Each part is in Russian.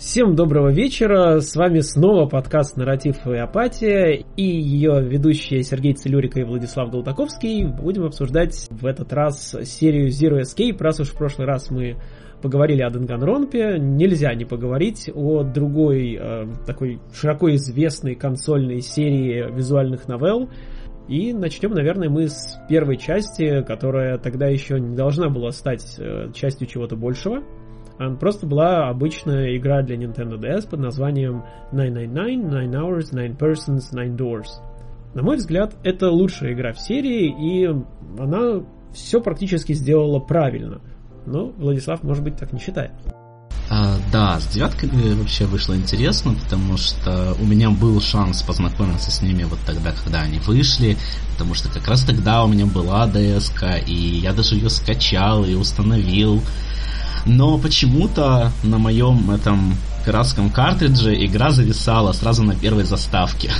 Всем доброго вечера, с вами снова подкаст «Нарратив и апатия» и ее ведущие Сергей Целюрика и Владислав Долтаковский. Будем обсуждать в этот раз серию Zero Escape, раз уж в прошлый раз мы поговорили о Данганронпе, нельзя не поговорить о другой э, такой широко известной консольной серии визуальных новелл, и начнем, наверное, мы с первой части, которая тогда еще не должна была стать э, частью чего-то большего. Она просто была обычная игра для Nintendo DS под названием 999, 9 Hours, 9 Persons, 9 Doors. На мой взгляд, это лучшая игра в серии, и она все практически сделала правильно. Но Владислав, может быть, так не считает. А, да, с девятками вообще вышло интересно, потому что у меня был шанс познакомиться с ними вот тогда, когда они вышли, потому что как раз тогда у меня была DS, и я даже ее скачал и установил. Но почему-то на моем этом пиратском картридже игра зависала сразу на первой заставке.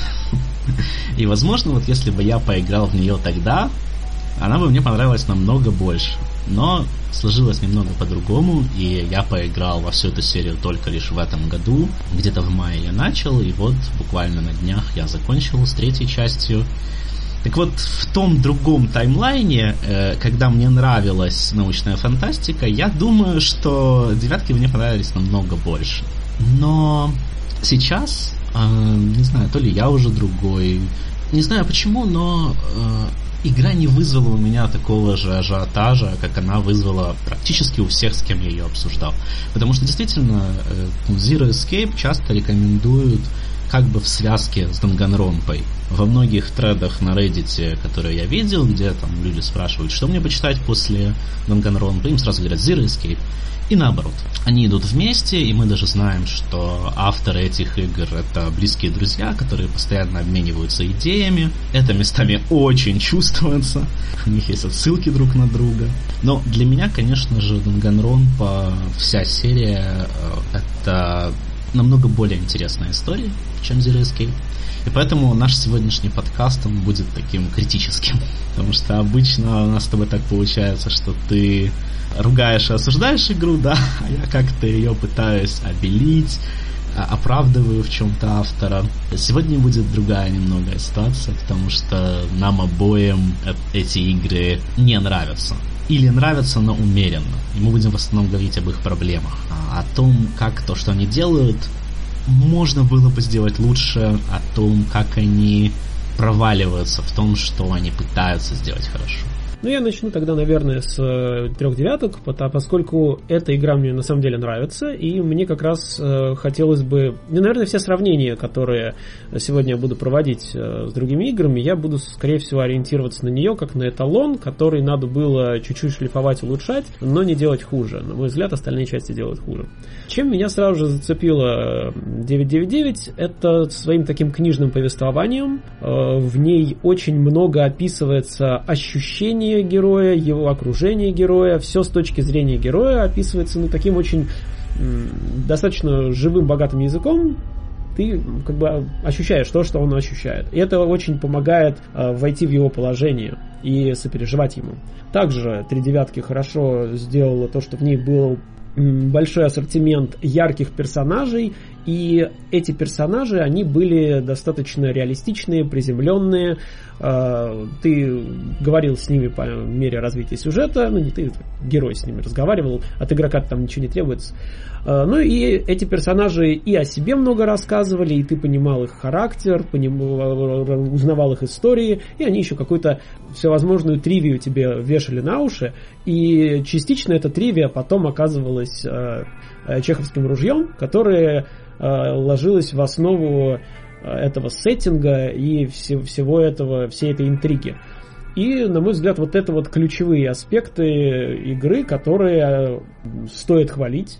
И возможно, вот если бы я поиграл в нее тогда, она бы мне понравилась намного больше. Но сложилось немного по-другому, и я поиграл во всю эту серию только лишь в этом году. Где-то в мае я начал, и вот буквально на днях я закончил с третьей частью. Так вот, в том другом таймлайне, э, когда мне нравилась научная фантастика, я думаю, что девятки мне понравились намного больше. Но сейчас, э, не знаю, то ли я уже другой, не знаю почему, но э, игра не вызвала у меня такого же ажиотажа, как она вызвала практически у всех, с кем я ее обсуждал. Потому что действительно Zero Escape часто рекомендуют как бы в связке с Данганронпой. Во многих тредах на Reddit, которые я видел, где там люди спрашивают, что мне почитать после Данганронпы, им сразу говорят Zero Escape. И наоборот. Они идут вместе, и мы даже знаем, что авторы этих игр это близкие друзья, которые постоянно обмениваются идеями. Это местами очень чувствуется. У них есть отсылки друг на друга. Но для меня, конечно же, Данганронпа, вся серия, э, это намного более интересная история, чем Zero Escape. И поэтому наш сегодняшний подкаст он будет таким критическим. Потому что обычно у нас с тобой так получается, что ты ругаешь и осуждаешь игру, да, а я как-то ее пытаюсь обелить, а, оправдываю в чем-то автора. Сегодня будет другая немного ситуация, потому что нам обоим эти игры не нравятся. Или нравятся, но умеренно. И мы будем в основном говорить об их проблемах. А, о том, как то, что они делают, можно было бы сделать лучше, о том, как они проваливаются в том, что они пытаются сделать хорошо. Ну, я начну тогда, наверное, с э, трех девяток, поскольку эта игра мне на самом деле нравится, и мне как раз э, хотелось бы... Ну, наверное, все сравнения, которые сегодня я буду проводить э, с другими играми, я буду, скорее всего, ориентироваться на нее как на эталон, который надо было чуть-чуть шлифовать, улучшать, но не делать хуже. На мой взгляд, остальные части делают хуже. Чем меня сразу же зацепило 999, это своим таким книжным повествованием. В ней очень много описывается ощущений поведение героя, его окружение героя, все с точки зрения героя описывается ну, таким очень достаточно живым, богатым языком, ты как бы ощущаешь то, что он ощущает. И это очень помогает э, войти в его положение и сопереживать ему. Также три девятки хорошо сделала то, что в ней был большой ассортимент ярких персонажей, и эти персонажи, они были достаточно реалистичные, приземленные. А, ты говорил с ними по мере развития сюжета, ну не ты, герой с ними разговаривал, от игрока там ничего не требуется. А, ну и эти персонажи и о себе много рассказывали, и ты понимал их характер, понимал, узнавал их истории, и они еще какую-то всевозможную тривию тебе вешали на уши, и частично эта тривия потом оказывалась а, чеховским ружьем, которое Э, ложилась в основу э, этого сеттинга и всего этого, всей этой интриги. И, на мой взгляд, вот это вот ключевые аспекты игры, которые э, стоит хвалить.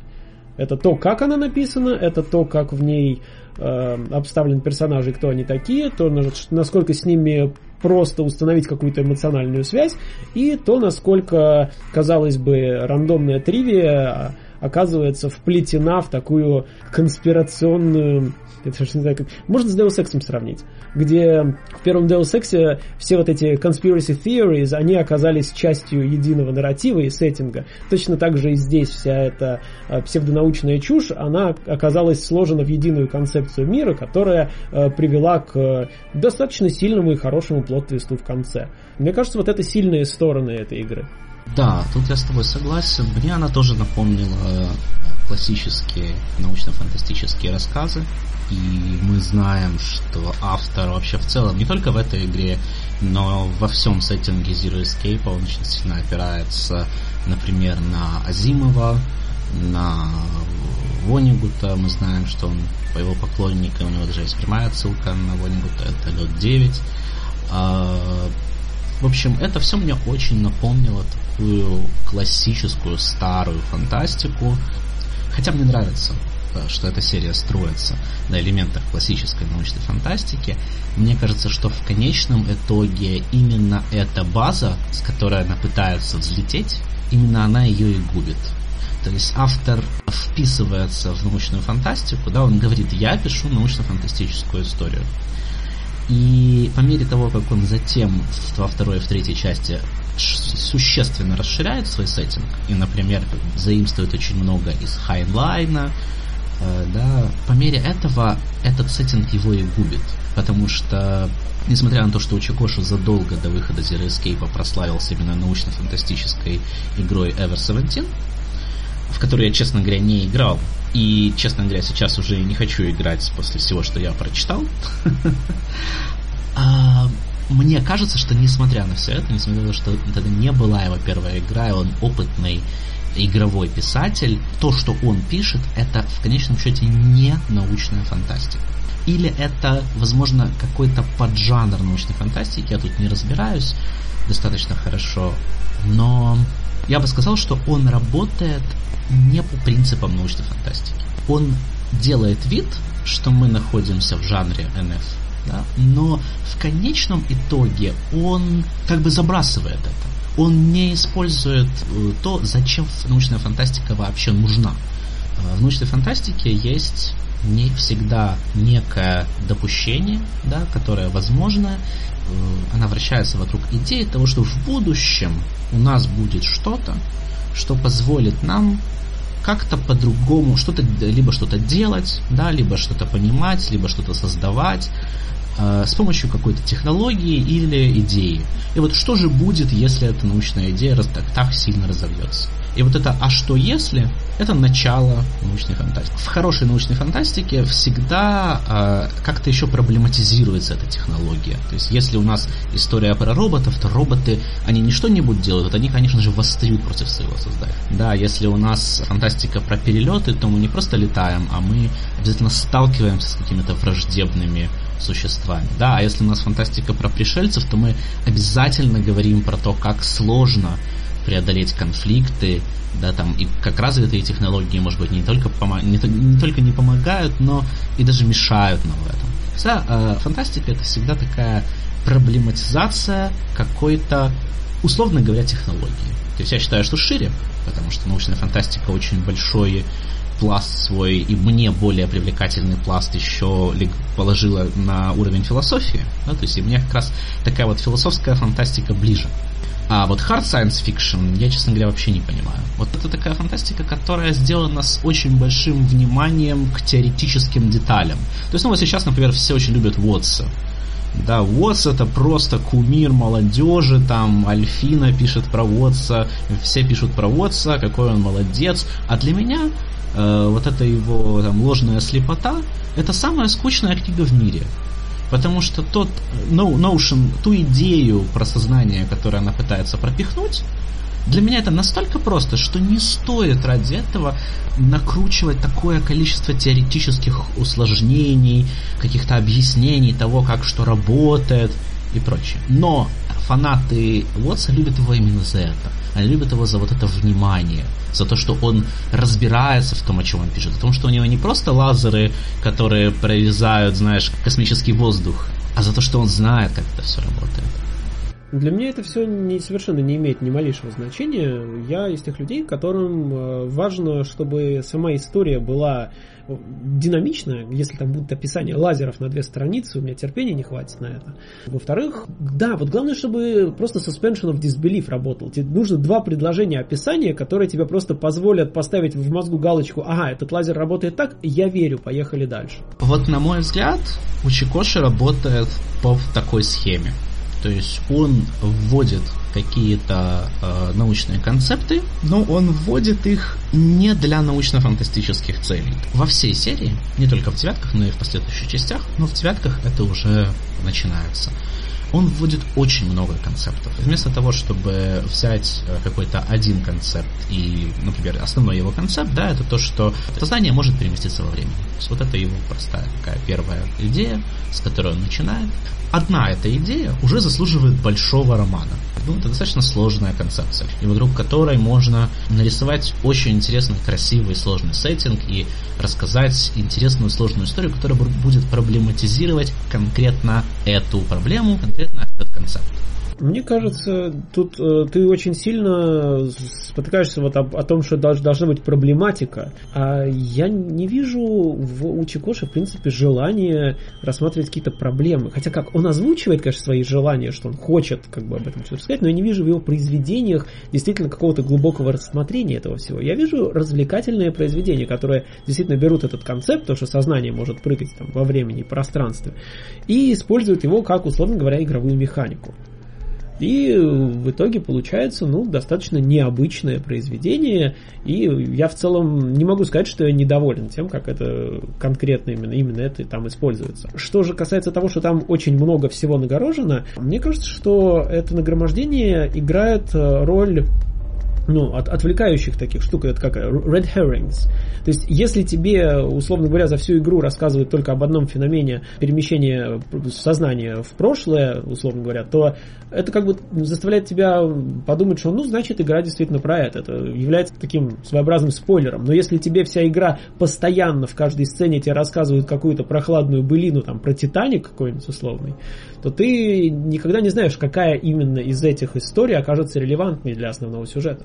Это то, как она написана, это то, как в ней э, обставлены персонажи, кто они такие, то, насколько с ними просто установить какую-то эмоциональную связь, и то, насколько, казалось бы, рандомная тривия оказывается вплетена в такую конспирационную это не знаю, как... Можно с Deus Ex сравнить, где в первом Deus Ex все вот эти conspiracy theories, они оказались частью единого нарратива и сеттинга. Точно так же и здесь вся эта э, псевдонаучная чушь, она оказалась сложена в единую концепцию мира, которая э, привела к достаточно сильному и хорошему плод-твисту в конце. Мне кажется, вот это сильные стороны этой игры. Да, тут я с тобой согласен. Мне она тоже напомнила классические научно-фантастические рассказы. И мы знаем, что автор вообще в целом, не только в этой игре, но во всем сеттинге Zero Escape он очень сильно опирается, например, на Азимова, на Вонигута. Мы знаем, что он по его поклонникам, у него даже есть прямая ссылка на Вонигута, это лед 9. А, в общем, это все мне очень напомнило такую классическую старую фантастику, Хотя мне нравится, э, что эта серия строится на элементах классической научной фантастики, мне кажется, что в конечном итоге именно эта база, с которой она пытается взлететь, именно она ее и губит. То есть автор вписывается в научную фантастику, да, он говорит, я пишу научно-фантастическую историю. И по мере того, как он затем во второй и в третьей части существенно расширяет свой сеттинг. И, например, заимствует очень много из Хайнлайна, э, да, по мере этого этот сеттинг его и губит, потому что Несмотря на то, что Учикоши задолго до выхода Zero Escape прославился именно научно-фантастической игрой Ever 17, в которую я, честно говоря, не играл, и, честно говоря, сейчас уже не хочу играть после всего, что я прочитал, а, мне кажется, что несмотря на все это, несмотря на то, что это не была его первая игра, и он опытный игровой писатель, то, что он пишет, это в конечном счете не научная фантастика. Или это, возможно, какой-то поджанр научной фантастики, я тут не разбираюсь достаточно хорошо, но я бы сказал, что он работает не по принципам научной фантастики. Он делает вид, что мы находимся в жанре NF, да, но в конечном итоге он как бы забрасывает это. Он не использует э, то, зачем научная фантастика вообще нужна. Э, в научной фантастике есть не всегда некое допущение, да, которое возможно, э, она вращается вокруг идеи того, что в будущем у нас будет что-то, что позволит нам как-то по-другому что-то либо что-то делать, да, либо что-то понимать, либо что-то создавать, Э, с помощью какой-то технологии или идеи. И вот что же будет, если эта научная идея раз, так, так сильно разовьется? И вот это «а что если?» это начало научной фантастики. В хорошей научной фантастике всегда э, как-то еще проблематизируется эта технология. То есть если у нас история про роботов, то роботы, они не что-нибудь делают, они, конечно же, восстают против своего создателя. Да, если у нас фантастика про перелеты, то мы не просто летаем, а мы обязательно сталкиваемся с какими-то враждебными существами. Да, а если у нас фантастика про пришельцев, то мы обязательно говорим про то, как сложно преодолеть конфликты, да, там, и как развитые технологии, может быть, не только, помо- не, не только не помогают, но и даже мешают нам в этом. Вся э, фантастика это всегда такая проблематизация какой-то, условно говоря, технологии. То есть я считаю, что шире, потому что научная фантастика очень большой пласт свой и мне более привлекательный пласт еще положила на уровень философии. Да, то есть и мне как раз такая вот философская фантастика ближе. А вот hard science fiction я, честно говоря, вообще не понимаю. Вот это такая фантастика, которая сделана с очень большим вниманием к теоретическим деталям. То есть, ну вот сейчас, например, все очень любят Уотса. Да, Уотс это просто кумир молодежи, там Альфина пишет про Уотса, все пишут про Уотса, какой он молодец. А для меня э, вот эта его там, ложная слепота, это самая скучная книга в мире. Потому что тот no, Notion, ту идею про сознание, которую она пытается пропихнуть, для меня это настолько просто, что не стоит ради этого накручивать такое количество теоретических усложнений, каких-то объяснений того, как что работает и прочее. Но фанаты Уотса любят его именно за это. Они любят его за вот это внимание, за то, что он разбирается в том, о чем он пишет, о том, что у него не просто лазеры, которые прорезают, знаешь, космический воздух, а за то, что он знает, как это все работает. Для меня это все не, совершенно не имеет ни малейшего значения. Я из тех людей, которым э, важно, чтобы сама история была динамичная, если там будут описания лазеров на две страницы, у меня терпения не хватит на это. Во-вторых, да, вот главное, чтобы просто suspension of disbelief работал. Тебе нужно два предложения описания, которые тебе просто позволят поставить в мозгу галочку, ага, этот лазер работает так, я верю, поехали дальше. Вот на мой взгляд, у Чикоши работает по такой схеме. То есть он вводит какие-то э, научные концепты, но он вводит их не для научно-фантастических целей. Во всей серии, не только в девятках, но и в последующих частях, но в девятках это уже начинается. Он вводит очень много концептов. Вместо того, чтобы взять э, какой-то один концепт и, например, основной его концепт, да, это то, что сознание может переместиться во времени. То есть вот это его простая такая первая идея, с которой он начинает одна эта идея уже заслуживает большого романа. Ну, это достаточно сложная концепция, и вокруг которой можно нарисовать очень интересный, красивый, сложный сеттинг и рассказать интересную, сложную историю, которая будет проблематизировать конкретно эту проблему, конкретно этот концепт. Мне кажется, тут э, ты очень сильно спотыкаешься вот об, о том, что долж, должна быть проблематика. А я не вижу в, у Чикоши, в принципе, желания рассматривать какие-то проблемы. Хотя как, он озвучивает, конечно, свои желания, что он хочет как бы об этом все рассказать, но я не вижу в его произведениях действительно какого-то глубокого рассмотрения этого всего. Я вижу развлекательные произведения, которые действительно берут этот концепт, то, что сознание может прыгать там во времени и пространстве, и используют его как, условно говоря, игровую механику. И в итоге получается, ну, достаточно необычное произведение, и я в целом не могу сказать, что я недоволен тем, как это конкретно именно, именно это там используется. Что же касается того, что там очень много всего нагорожено, мне кажется, что это нагромождение играет э, роль ну, от, отвлекающих таких штук, это как red herrings. То есть, если тебе, условно говоря, за всю игру рассказывают только об одном феномене перемещения сознания в прошлое, условно говоря, то это как бы заставляет тебя подумать, что, ну, значит, игра действительно про это. Это является таким своеобразным спойлером. Но если тебе вся игра постоянно в каждой сцене тебе рассказывают какую-то прохладную былину, там, про Титаник какой-нибудь условный, то ты никогда не знаешь, какая именно из этих историй окажется релевантной для основного сюжета.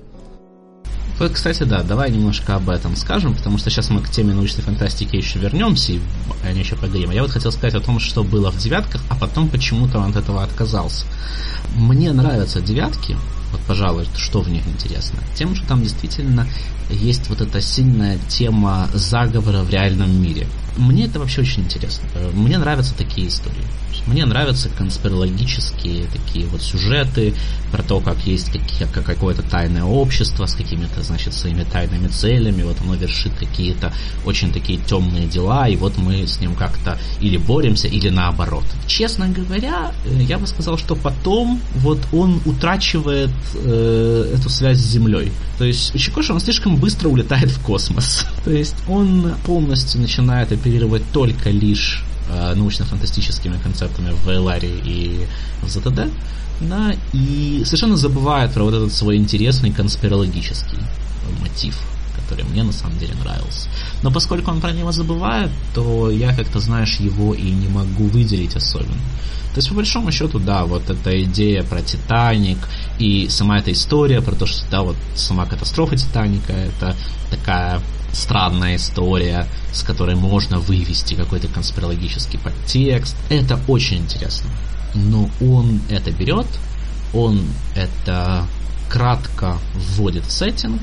Вот, кстати, да, давай немножко об этом скажем, потому что сейчас мы к теме научной фантастики еще вернемся, и о ней еще поговорим. А я вот хотел сказать о том, что было в девятках, а потом почему-то он от этого отказался. Мне нравятся девятки, вот, пожалуй, что в них интересно? Тем, что там действительно есть вот эта сильная тема заговора в реальном мире. Мне это вообще очень интересно. Мне нравятся такие истории. Мне нравятся конспирологические такие вот сюжеты про то, как есть какое-то тайное общество с какими-то, значит, своими тайными целями, вот оно вершит какие-то очень такие темные дела, и вот мы с ним как-то или боремся, или наоборот. Честно говоря, э, я бы сказал, что потом вот он утрачивает э, эту связь с Землей. То есть у Чикоши он слишком быстро улетает в космос. То есть он полностью начинает оперировать только лишь научно-фантастическими концептами в Эларе и в ЗТД, да, и совершенно забывает про вот этот свой интересный конспирологический мотив, который мне на самом деле нравился. Но поскольку он про него забывает, то я как-то, знаешь, его и не могу выделить особенно. То есть, по большому счету, да, вот эта идея про Титаник и сама эта история про то, что, да, вот сама катастрофа Титаника, это такая странная история, с которой можно вывести какой-то конспирологический подтекст. Это очень интересно. Но он это берет, он это кратко вводит в сеттинг,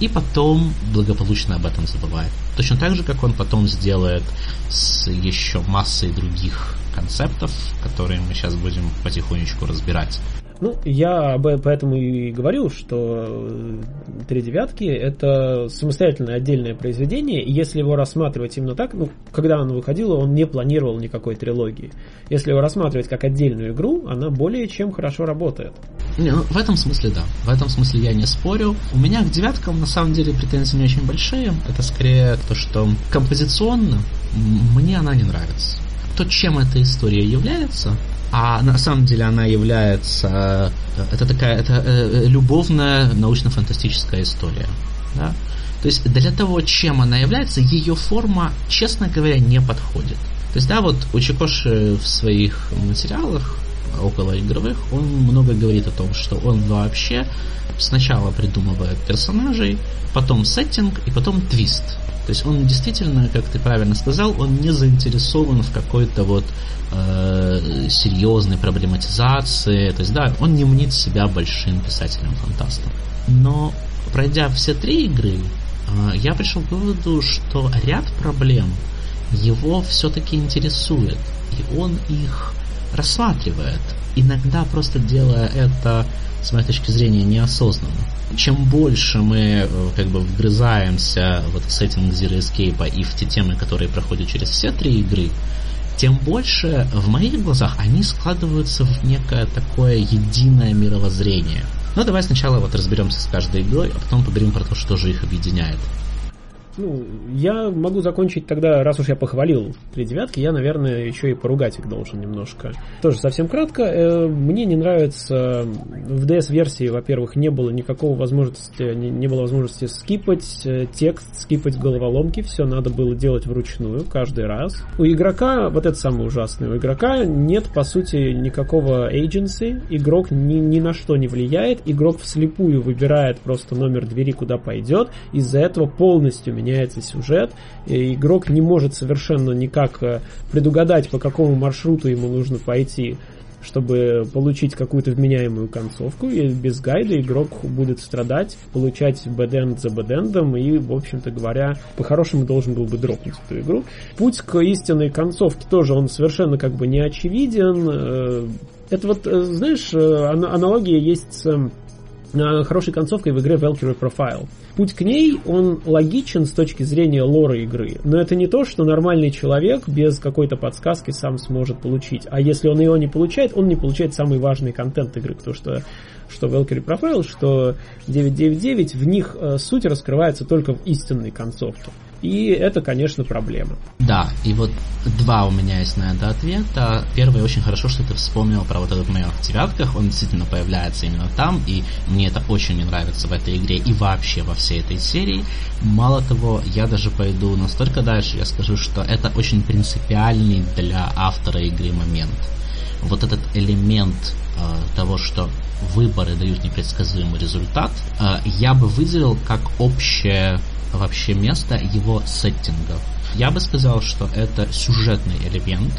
и потом благополучно об этом забывает. Точно так же, как он потом сделает с еще массой других концептов, которые мы сейчас будем потихонечку разбирать. Ну, я об поэтому и говорю, что э, «Три девятки» — это самостоятельное отдельное произведение, и если его рассматривать именно так, ну, когда оно выходило, он не планировал никакой трилогии. Если его рассматривать как отдельную игру, она более чем хорошо работает. Не, ну, в этом смысле да. В этом смысле я не спорю. У меня к девяткам на самом деле претензии не очень большие. Это скорее то, что композиционно мне она не нравится. То, чем эта история является, а на самом деле она является э, это такая это э, любовная научно-фантастическая история да? то есть для того чем она является ее форма честно говоря не подходит то есть да вот у Чикоши в своих материалах околоигровых, он много говорит о том, что он вообще сначала придумывает персонажей, потом сеттинг и потом твист. То есть он действительно, как ты правильно сказал, он не заинтересован в какой-то вот э, серьезной проблематизации. То есть, да, он не мнит себя большим писателем-фантастом. Но пройдя все три игры, э, я пришел к выводу, что ряд проблем его все-таки интересует, и он их рассматривает, иногда просто делая это с моей точки зрения неосознанно. Чем больше мы э, как бы вгрызаемся в этот сеттинг Zero Escape и в те темы, которые проходят через все три игры, тем больше в моих глазах они складываются в некое такое единое мировоззрение. Но давай сначала вот разберемся с каждой игрой, а потом поговорим про то, что же их объединяет. Ну, я могу закончить тогда, раз уж я похвалил три девятки, я, наверное, еще и поругать их должен немножко. Тоже совсем кратко. Э, мне не нравится в DS-версии, во-первых, не было никакого возможности, не, было возможности скипать э, текст, скипать головоломки, все надо было делать вручную каждый раз. У игрока, вот это самое ужасное, у игрока нет, по сути, никакого agency, игрок ни, ни на что не влияет, игрок вслепую выбирает просто номер двери, куда пойдет, из-за этого полностью меняется сюжет, и игрок не может совершенно никак э, предугадать, по какому маршруту ему нужно пойти, чтобы получить какую-то вменяемую концовку, и без гайда игрок будет страдать, получать бэденд за бэдендом, и, в общем-то говоря, по-хорошему должен был бы дропнуть эту игру. Путь к истинной концовке тоже, он совершенно как бы не очевиден. Э, это вот, э, знаешь, аналогия есть с хорошей концовкой в игре Valkyrie Profile. Путь к ней, он логичен с точки зрения лора игры, но это не то, что нормальный человек без какой-то подсказки сам сможет получить. А если он его не получает, он не получает самый важный контент игры, потому что что Valkyrie Profile, что 999, в них э, суть раскрывается только в истинной концовке. И это, конечно, проблема. Да, и вот два у меня есть на это ответа. Первый, очень хорошо, что ты вспомнил про вот этот майор в девятках. Он действительно появляется именно там, и мне это очень не нравится в этой игре и вообще во всей этой серии. Мало того, я даже пойду настолько дальше, я скажу, что это очень принципиальный для автора игры момент. Вот этот элемент э, того, что выборы дают непредсказуемый результат, э, я бы выделил как общее вообще место его сеттинга. Я бы сказал, что это сюжетный элемент,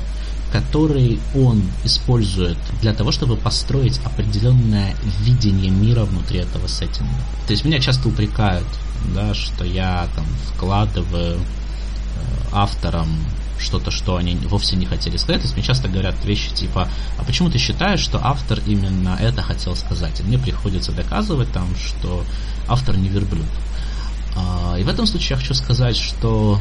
который он использует для того, чтобы построить определенное видение мира внутри этого сеттинга. То есть меня часто упрекают, да, что я там вкладываю э, авторам что-то, что они вовсе не хотели сказать. То есть мне часто говорят вещи типа, а почему ты считаешь, что автор именно это хотел сказать? И мне приходится доказывать там, что автор не верблюд. А, и в этом случае я хочу сказать, что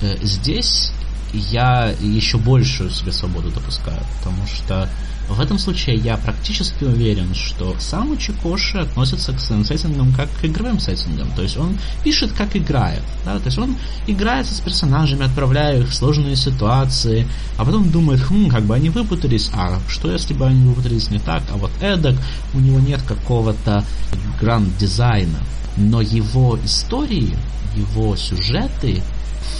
э, здесь я еще большую себе свободу допускаю, потому что в этом случае я практически уверен, что сам Учикоши относится к сеттингам как к игровым сеттингам. То есть он пишет, как играет. Да? То есть он играется с персонажами, отправляя их в сложные ситуации, а потом думает, хм, как бы они выпутались, а что если бы они выпутались не так, а вот эдак, у него нет какого-то гранд-дизайна но его истории, его сюжеты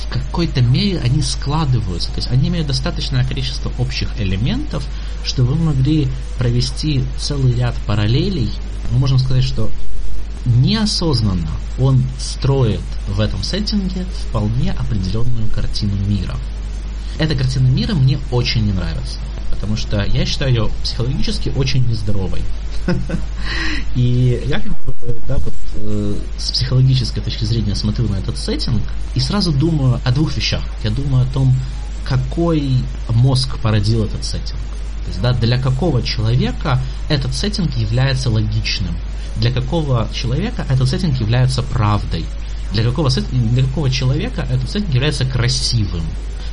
в какой-то мере они складываются, то есть они имеют достаточное количество общих элементов, что вы могли провести целый ряд параллелей. Мы можем сказать, что неосознанно он строит в этом сеттинге вполне определенную картину мира. Эта картина мира мне очень не нравится, потому что я считаю ее психологически очень нездоровой. И я как бы, да, вот, э, с психологической точки зрения смотрю на этот сеттинг и сразу думаю о двух вещах. Я думаю о том, какой мозг породил этот сеттинг. То есть, да, для какого человека этот сеттинг является логичным, для какого человека этот сеттинг является правдой, для какого, для какого человека этот сеттинг является красивым.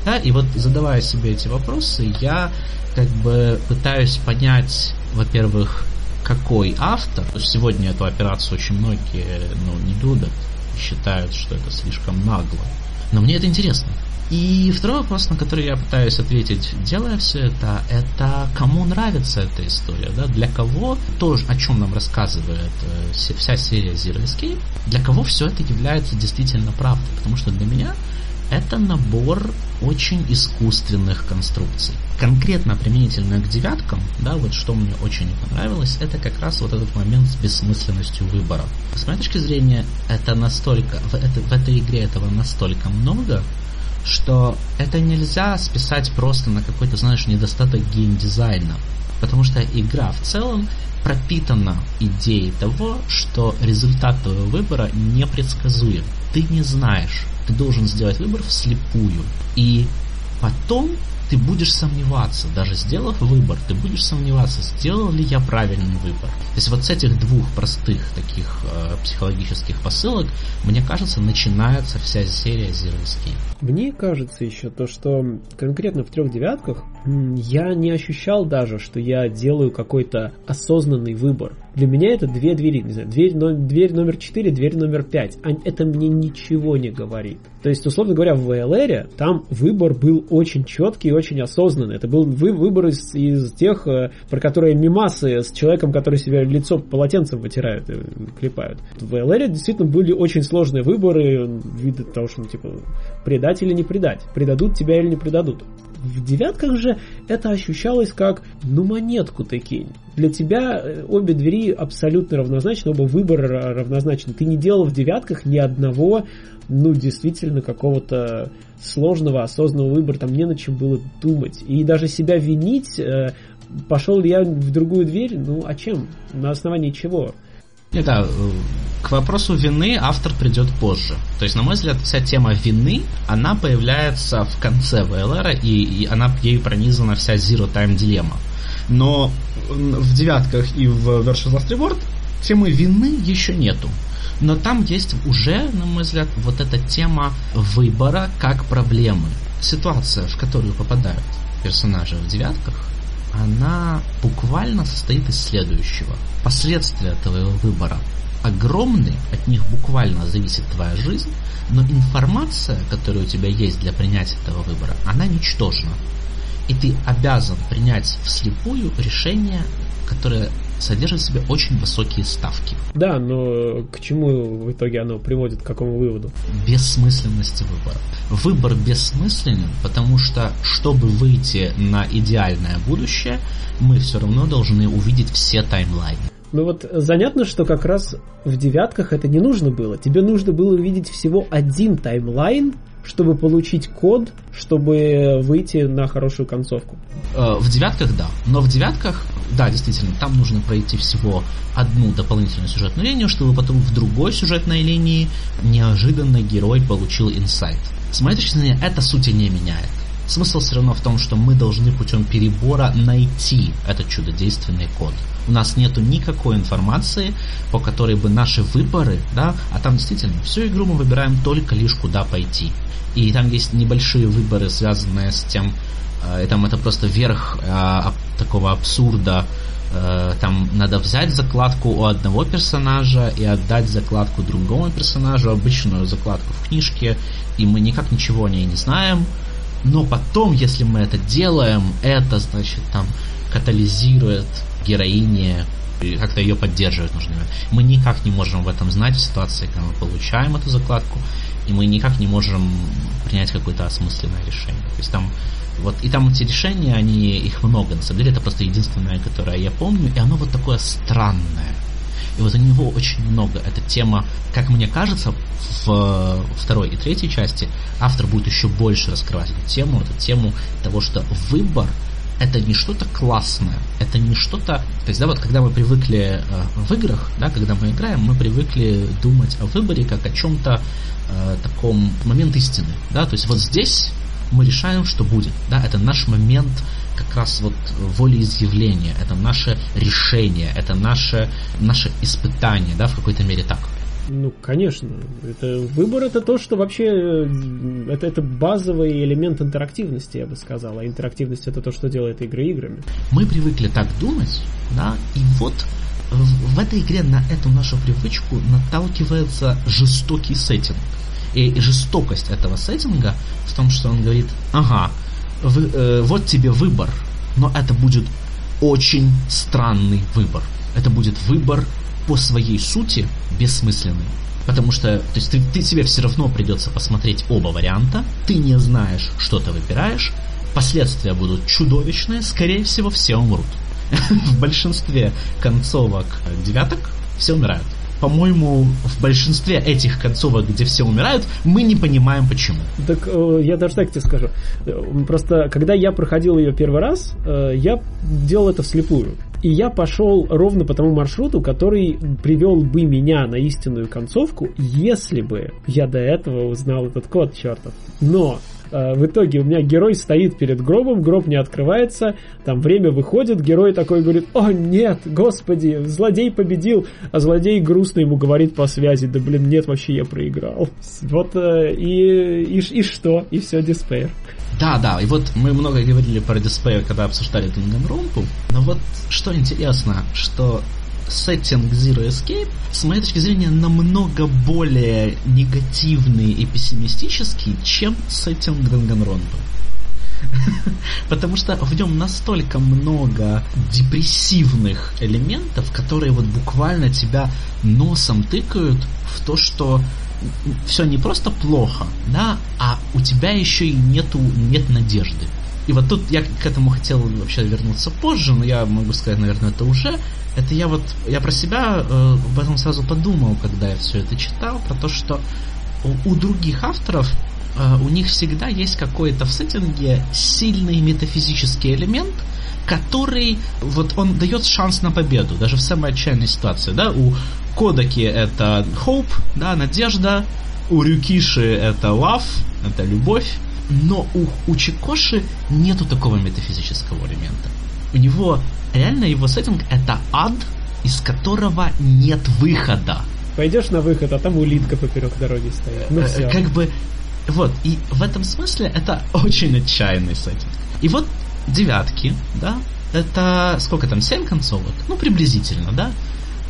Да, и вот задавая себе эти вопросы, я как бы пытаюсь понять, во-первых, какой автор. Сегодня эту операцию очень многие ну, не любят считают, что это слишком нагло. Но мне это интересно. И второй вопрос, на который я пытаюсь ответить, делая все это, это кому нравится эта история, да, для кого то, о чем нам рассказывает э, вся серия Zero Escape, для кого все это является действительно правдой, потому что для меня это набор очень искусственных конструкций. Конкретно применительно к девяткам, да, вот что мне очень не понравилось, это как раз вот этот момент с бессмысленностью выбора. С моей точки зрения, это настолько, в, это, в этой игре этого настолько много, что это нельзя списать просто на какой-то, знаешь, недостаток геймдизайна. Потому что игра в целом пропитана идеей того, что результат твоего выбора непредсказуем. Ты не знаешь, ты должен сделать выбор вслепую. И потом ты будешь сомневаться, даже сделав выбор, ты будешь сомневаться, сделал ли я правильный выбор. То есть вот с этих двух простых таких э, психологических посылок, мне кажется, начинается вся серия Zero Escape. Мне кажется еще то, что конкретно в трех девятках я не ощущал даже, что я делаю какой-то осознанный выбор. Для меня это две двери, не знаю, дверь, но, дверь номер 4, дверь номер 5. А это мне ничего не говорит. То есть, условно говоря, в VLR там выбор был очень четкий и очень осознанный. Это был вы, выбор из, из тех, э, про которые мимасы с человеком, который себе лицо полотенцем вытирают и клепают. В VLR действительно были очень сложные выборы, виды того, что, ну, типа, предать или не предать, предадут тебя или не предадут. В девятках же это ощущалось как, ну, монетку ты кинь. Для тебя э, обе двери абсолютно равнозначны, оба выбора равнозначны. Ты не делал в девятках ни одного, ну, действительно, какого-то сложного, осознанного выбора. Там не на чем было думать. И даже себя винить, э, пошел ли я в другую дверь, ну, а чем? На основании чего? Да, э, к вопросу вины автор придет позже. То есть, на мой взгляд, вся тема вины, она появляется в конце ВЛР, и, и она ею пронизана вся Zero Time дилемма. Но в девятках и в Versus Last Reward темы вины еще нету. Но там есть уже, на мой взгляд, вот эта тема выбора как проблемы. Ситуация, в которую попадают персонажи в девятках, она буквально состоит из следующего. Последствия твоего выбора огромны, от них буквально зависит твоя жизнь, но информация, которая у тебя есть для принятия этого выбора, она ничтожна. И ты обязан принять вслепую решение, которое содержит в себе очень высокие ставки. Да, но к чему в итоге оно приводит, к какому выводу? Бессмысленности выбора. Выбор бессмысленен, потому что, чтобы выйти на идеальное будущее, мы все равно должны увидеть все таймлайны. Ну вот занятно, что как раз в девятках это не нужно было. Тебе нужно было увидеть всего один таймлайн, чтобы получить код, чтобы выйти на хорошую концовку. Э, в девятках да, но в девятках, да, действительно, там нужно пройти всего одну дополнительную сюжетную линию, чтобы потом в другой сюжетной линии неожиданно герой получил инсайт. С моей точки зрения, это сути не меняет. Смысл все равно в том, что мы должны путем перебора найти этот чудодейственный код. У нас нету никакой информации, по которой бы наши выборы, да, а там действительно всю игру мы выбираем только лишь куда пойти. И там есть небольшие выборы, связанные с тем, э, там это просто верх э, такого абсурда, э, там надо взять закладку у одного персонажа и отдать закладку другому персонажу, обычную закладку в книжке, и мы никак ничего о ней не знаем. Но потом, если мы это делаем, это, значит, там катализирует героине как-то ее поддерживать нужно. Мы никак не можем в этом знать в ситуации, когда мы получаем эту закладку, и мы никак не можем принять какое-то осмысленное решение. То есть там вот, и там эти решения, они, их много, на самом деле, это просто единственное, которое я помню, и оно вот такое странное. И вот у него очень много. Эта тема, как мне кажется, в второй и третьей части автор будет еще больше раскрывать эту тему, эту тему того, что выбор это не что-то классное, это не что-то... То есть, да, вот когда мы привыкли э, в играх, да, когда мы играем, мы привыкли думать о выборе как о чем-то э, таком момент истины, да, то есть вот здесь мы решаем, что будет, да, это наш момент как раз вот волеизъявления, это наше решение, это наше, наше испытание, да, в какой-то мере так. Ну, конечно. Это, выбор это то, что вообще э, это, это базовый элемент интерактивности, я бы сказал. А интерактивность это то, что делает игры играми. Мы привыкли так думать, да, и вот в, в этой игре на эту нашу привычку наталкивается жестокий сеттинг. И жестокость этого сеттинга в том, что он говорит, ага, вы, э, вот тебе выбор, но это будет очень странный выбор. Это будет выбор по своей сути бессмысленный. Потому что, то есть ты, ты тебе все равно придется посмотреть оба варианта, ты не знаешь, что ты выбираешь, последствия будут чудовищные, скорее всего, все умрут. В большинстве концовок девяток все умирают по-моему, в большинстве этих концовок, где все умирают, мы не понимаем почему. Так э, я даже так тебе скажу. Просто когда я проходил ее первый раз, э, я делал это вслепую. И я пошел ровно по тому маршруту, который привел бы меня на истинную концовку, если бы я до этого узнал этот код чертов. Но в итоге у меня герой стоит перед гробом, гроб не открывается, там время выходит, герой такой говорит, о нет, господи, злодей победил, а злодей грустно ему говорит по связи, да блин, нет, вообще я проиграл. Вот э, и, и, и что? И все, диспейр. Да, да, и вот мы много говорили про Despair, когда обсуждали Данганронпу, но вот что интересно, что сеттинг Zero Escape, с моей точки зрения, намного более негативный и пессимистический, чем сеттинг Данганронпа. Потому что в нем настолько много депрессивных элементов, которые вот буквально тебя носом тыкают в то, что все не просто плохо, да, а у тебя еще и нету, нет надежды. И вот тут я к этому хотел вообще вернуться позже, но я могу сказать, наверное, это уже. Это я вот, я про себя э, об этом сразу подумал, когда я все это читал, про то, что у, у других авторов э, у них всегда есть какой-то в сеттинге сильный метафизический элемент, который вот он дает шанс на победу, даже в самой отчаянной ситуации, да, у Кодаки это hope, да, надежда, у Рюкиши это love, это любовь, но у, у Чикоши нету такого метафизического элемента. У него реально его сеттинг это ад, из которого нет выхода. Пойдешь на выход, а там улитка поперек дороги стоит. Ну э, все. Как бы вот, и в этом смысле это очень отчаянный сеттинг. И вот девятки, да, это сколько там, семь концовок? Ну, приблизительно, да?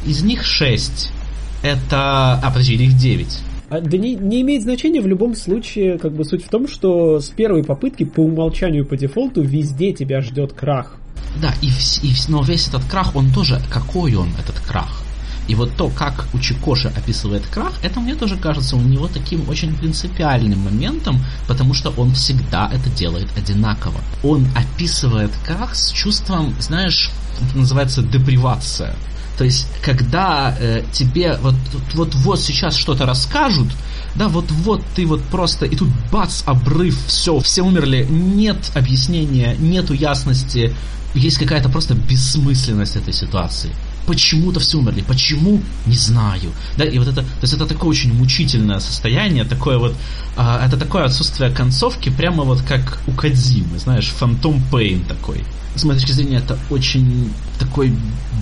Из них шесть это... А, подожди, их девять. А, да не, не имеет значения в любом случае, как бы суть в том, что с первой попытки по умолчанию по дефолту везде тебя ждет крах. Да, и, и, но весь этот крах, он тоже, какой он, этот крах? И вот то, как у Чикоши описывает крах, это мне тоже кажется у него таким очень принципиальным моментом, потому что он всегда это делает одинаково. Он описывает крах с чувством, знаешь, это называется депривация. То есть, когда э, тебе вот, вот вот сейчас что-то расскажут, да, вот вот ты вот просто и тут бац обрыв, все, все умерли, нет объяснения, нету ясности, есть какая-то просто бессмысленность этой ситуации. Почему-то все умерли, почему не знаю, да, и вот это, то есть это такое очень мучительное состояние, такое вот, э, это такое отсутствие концовки, прямо вот как у Кадзимы, знаешь, фантом пейн такой с моей точки зрения, это очень такой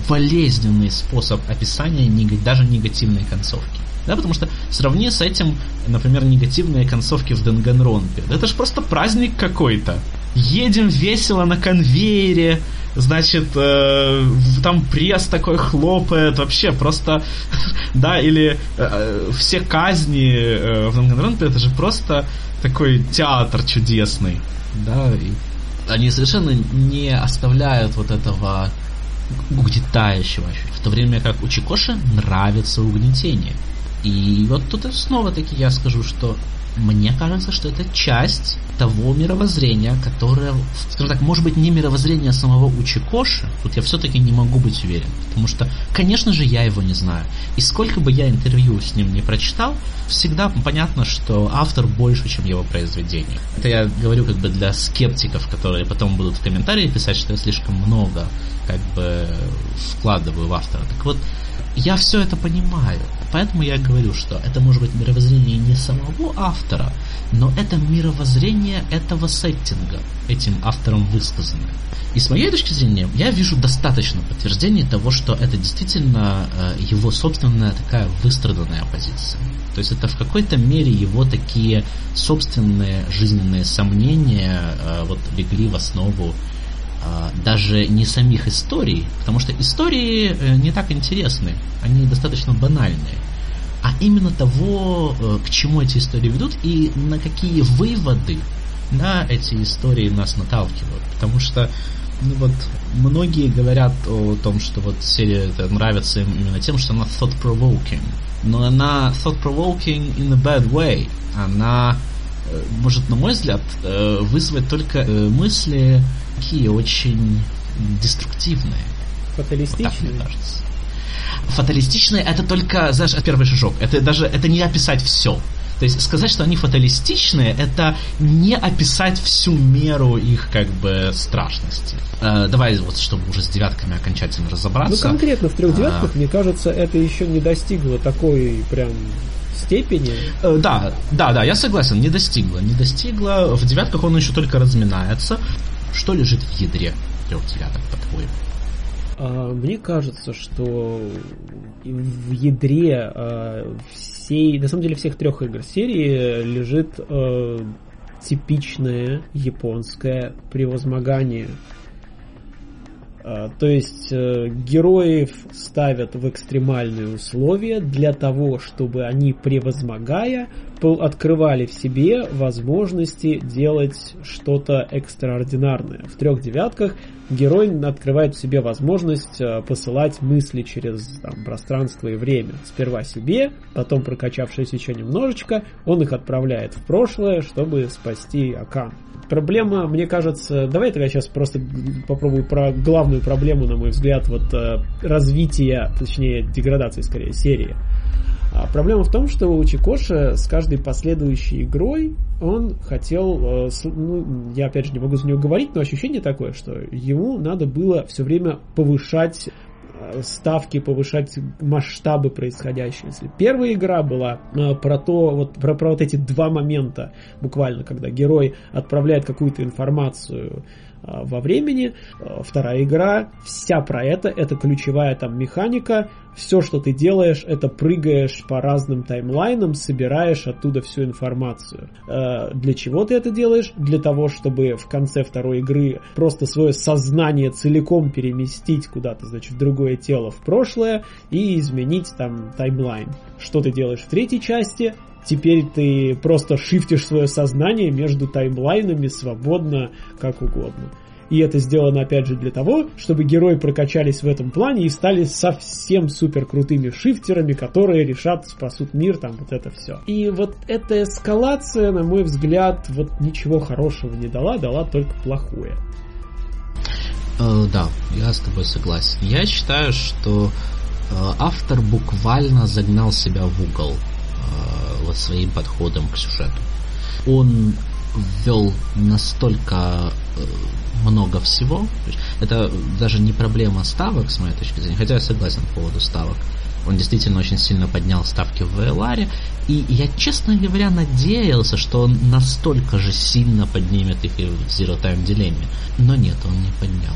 болезненный способ описания даже негативной концовки. Да, потому что сравни с этим, например, негативные концовки в Данганронпе. Да это же просто праздник какой-то. Едем весело на конвейере, значит, э, там пресс такой хлопает, вообще просто, да, или э, все казни э, в Данганронпе, это же просто такой театр чудесный, да, и они совершенно не оставляют вот этого угнетающего в то время как у Чикоши нравится угнетение. И вот тут снова таки я скажу, что мне кажется, что это часть того мировоззрения, которое, скажем так, может быть не мировоззрение самого Учикоши, тут я все-таки не могу быть уверен, потому что, конечно же, я его не знаю. И сколько бы я интервью с ним не прочитал, всегда понятно, что автор больше, чем его произведение. Это я говорю как бы для скептиков, которые потом будут в комментарии писать, что я слишком много как бы вкладываю в автора. Так вот, я все это понимаю. Поэтому я говорю, что это может быть мировоззрение не самого автора, но это мировоззрение этого сеттинга, этим автором высказанное. И с моей точки зрения, я вижу достаточно подтверждений того, что это действительно э, его собственная такая выстраданная позиция. То есть это в какой-то мере его такие собственные жизненные сомнения э, вот легли в основу даже не самих историй, потому что истории э, не так интересны, они достаточно банальные, а именно того, э, к чему эти истории ведут и на какие выводы на эти истории нас наталкивают. Потому что Ну вот, многие говорят о том, что вот серия нравится им именно тем, что она thought-provoking. Но она thought-provoking in a bad way. Она э, может, на мой взгляд, вызвать только мысли такие очень деструктивные. Фаталистичные? Вот так, мне кажется. Фаталистичные это только, знаешь, первый шажок. Это даже это не описать все. То есть сказать, что они фаталистичные, это не описать всю меру их как бы страшности. Э, давай вот, чтобы уже с девятками окончательно разобраться. Ну конкретно в трех а. девятках, а... мне кажется, это еще не достигло такой прям степени. Э, да, да, да, я согласен, не достигло, не достигло. В девятках он еще только разминается. Что лежит в ядре трех девяток, по-твоему? А, мне кажется, что в ядре а, всей, на самом деле всех трех игр серии лежит а, типичное японское превозмогание. То есть э, героев ставят в экстремальные условия для того, чтобы они, превозмогая, открывали в себе возможности делать что-то экстраординарное. В трех девятках герой открывает в себе возможность э, посылать мысли через там, пространство и время. Сперва себе, потом прокачавшись еще немножечко, он их отправляет в прошлое, чтобы спасти Акан. Проблема, мне кажется, давай я сейчас просто попробую про главную проблему, на мой взгляд, вот э, развития, точнее деградации скорее серии. А проблема в том, что у Чикоша с каждой последующей игрой он хотел, э, ну, я опять же не могу за него говорить, но ощущение такое, что ему надо было все время повышать э, ставки, повышать масштабы происходящего. Если первая игра была э, про то, вот про, про вот эти два момента, буквально, когда герой отправляет какую-то информацию во времени. А, вторая игра, вся про это, это ключевая там механика. Все, что ты делаешь, это прыгаешь по разным таймлайнам, собираешь оттуда всю информацию. А, для чего ты это делаешь? Для того, чтобы в конце второй игры просто свое сознание целиком переместить куда-то, значит, в другое тело, в прошлое и изменить там таймлайн. Что ты делаешь в третьей части? Теперь ты просто шифтишь свое сознание между таймлайнами свободно, как угодно. И это сделано опять же для того, чтобы герои прокачались в этом плане и стали совсем супер крутыми шифтерами, которые решат, спасут мир, там вот это все. И вот эта эскалация, на мой взгляд, вот ничего хорошего не дала, дала только плохое. Uh, да, я с тобой согласен. Я считаю, что uh, автор буквально загнал себя в угол вот своим подходом к сюжету. Он ввел настолько э, много всего. Это даже не проблема ставок, с моей точки зрения, хотя я согласен по поводу ставок. Он действительно очень сильно поднял ставки в VLR, и я, честно говоря, надеялся, что он настолько же сильно поднимет их и в Zero Time Dilemma. Но нет, он не поднял.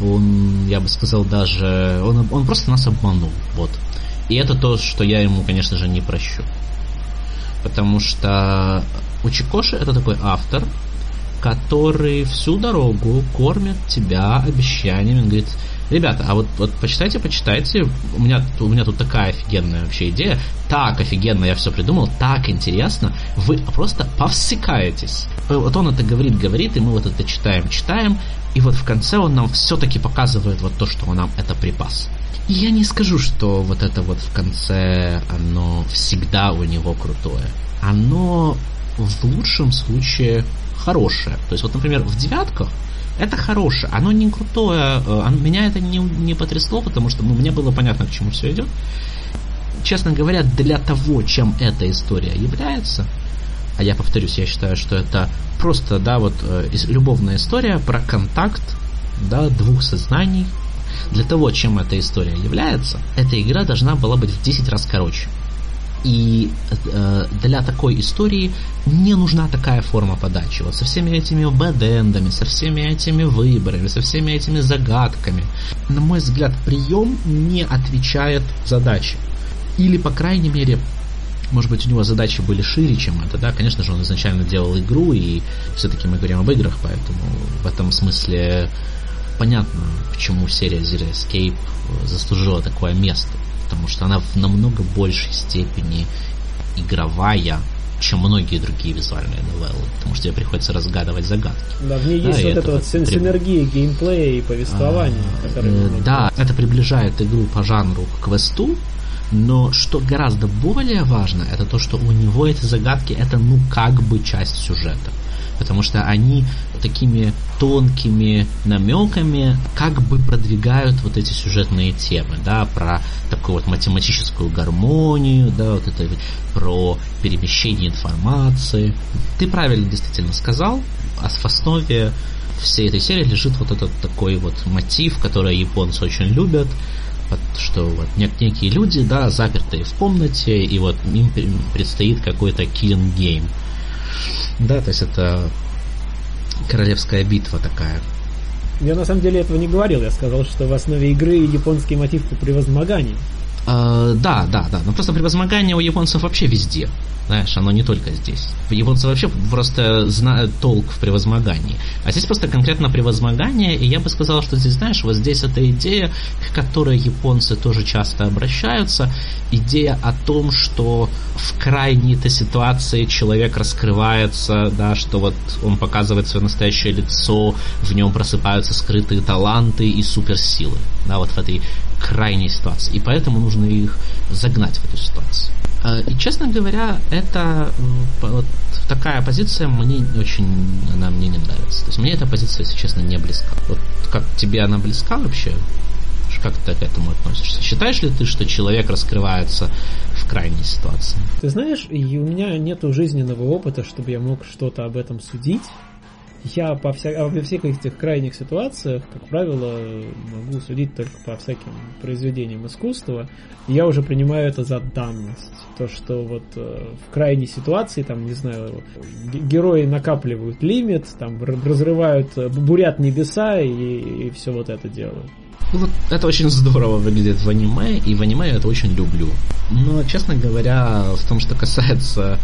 Он, я бы сказал, даже... Он, он просто нас обманул, вот. И это то, что я ему, конечно же, не прощу. Потому что Учикоши это такой автор, который всю дорогу кормит тебя обещаниями, он говорит, ребята, а вот, вот почитайте, почитайте, у меня, у меня тут такая офигенная вообще идея, так офигенно я все придумал, так интересно, вы просто повсекаетесь. Вот он это говорит, говорит, и мы вот это читаем, читаем, и вот в конце он нам все-таки показывает вот то, что он нам это припас. Я не скажу, что вот это вот в конце, оно всегда у него крутое. Оно в лучшем случае хорошее. То есть вот, например, в девятках это хорошее, оно не крутое, э, меня это не, не потрясло, потому что ну, мне было понятно, к чему все идет. Честно говоря, для того, чем эта история является, а я повторюсь, я считаю, что это просто, да, вот э, любовная история про контакт, да, двух сознаний, для того, чем эта история является, эта игра должна была быть в 10 раз короче. И э, для такой истории не нужна такая форма подачи. Вот со всеми этими бэдэндами, со всеми этими выборами, со всеми этими загадками. На мой взгляд, прием не отвечает задаче. Или, по крайней мере, может быть, у него задачи были шире, чем это, да, конечно же, он изначально делал игру, и все-таки мы говорим об играх, поэтому в этом смысле понятно, почему серия Zero Escape заслужила такое место, потому что она в намного большей степени игровая, чем многие другие визуальные новеллы, потому что тебе приходится разгадывать загадки. Да, в ней есть да, вот эта вот синергия геймплея и повествования. А, э, да, это приближает игру по жанру к квесту, но что гораздо более важно, это то, что у него эти загадки это ну как бы часть сюжета потому что они такими тонкими намеками как бы продвигают вот эти сюжетные темы, да, про такую вот математическую гармонию, да, вот это про перемещение информации. Ты правильно действительно сказал, а в основе всей этой серии лежит вот этот такой вот мотив, который японцы очень любят, что вот некие люди, да, запертые в комнате, и вот им предстоит какой-то killing game. Да, то есть это королевская битва такая. Я на самом деле этого не говорил, я сказал, что в основе игры японский мотив по превозмоганию. Э, да, да, да. Но просто превозмогание у японцев вообще везде. Знаешь, оно не только здесь. Японцы вообще просто знают толк в превозмогании. А здесь просто конкретно превозмогание, и я бы сказал, что здесь, знаешь, вот здесь эта идея, к которой японцы тоже часто обращаются, идея о том, что в крайней-то ситуации человек раскрывается, да, что вот он показывает свое настоящее лицо, в нем просыпаются скрытые таланты и суперсилы, да, вот в этой крайней ситуации. И поэтому нужно их загнать в эту ситуацию. А, и, честно говоря, это вот такая позиция мне очень, она мне не нравится. То есть мне эта позиция, если честно, не близка. Вот как тебе она близка вообще? Как ты к этому относишься? Считаешь ли ты, что человек раскрывается в крайней ситуации? Ты знаешь, и у меня нет жизненного опыта, чтобы я мог что-то об этом судить я по вся... обо всех этих крайних ситуациях, как правило, могу судить только по всяким произведениям искусства. я уже принимаю это за данность. То, что вот э, в крайней ситуации, там, не знаю, герои накапливают лимит, там, разрывают, э, бурят небеса и, и все вот это делают. Ну, вот это очень здорово выглядит в аниме, и в аниме я это очень люблю. Но, честно говоря, в том, что касается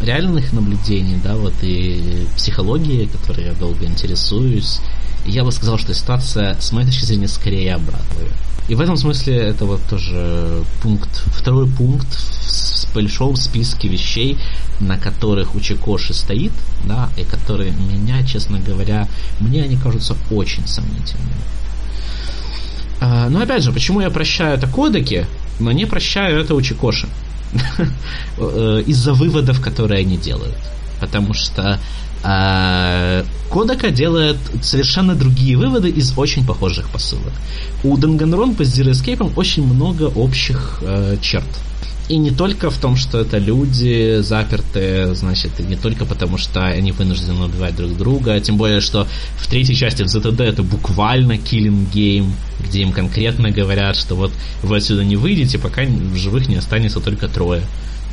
реальных наблюдений, да, вот и психологии, которой я долго интересуюсь, я бы сказал, что ситуация, с моей точки зрения, скорее обратная. И в этом смысле это вот тоже пункт, второй пункт в большом списке вещей, на которых у Чикоши стоит, да, и которые меня, честно говоря, мне они кажутся очень сомнительными. А, но опять же, почему я прощаю это кодеки, но не прощаю это у Чикоши? Э, из-за выводов, которые они делают. Потому что а Кодака делает совершенно другие выводы из очень похожих посылок. У Данганронпа с Zero Escape очень много общих э, черт. И не только в том, что это люди запертые, значит, и не только потому, что они вынуждены убивать друг друга, а тем более, что в третьей части в ZTD это буквально killing game, где им конкретно говорят, что вот вы отсюда не выйдете, пока в живых не останется только трое,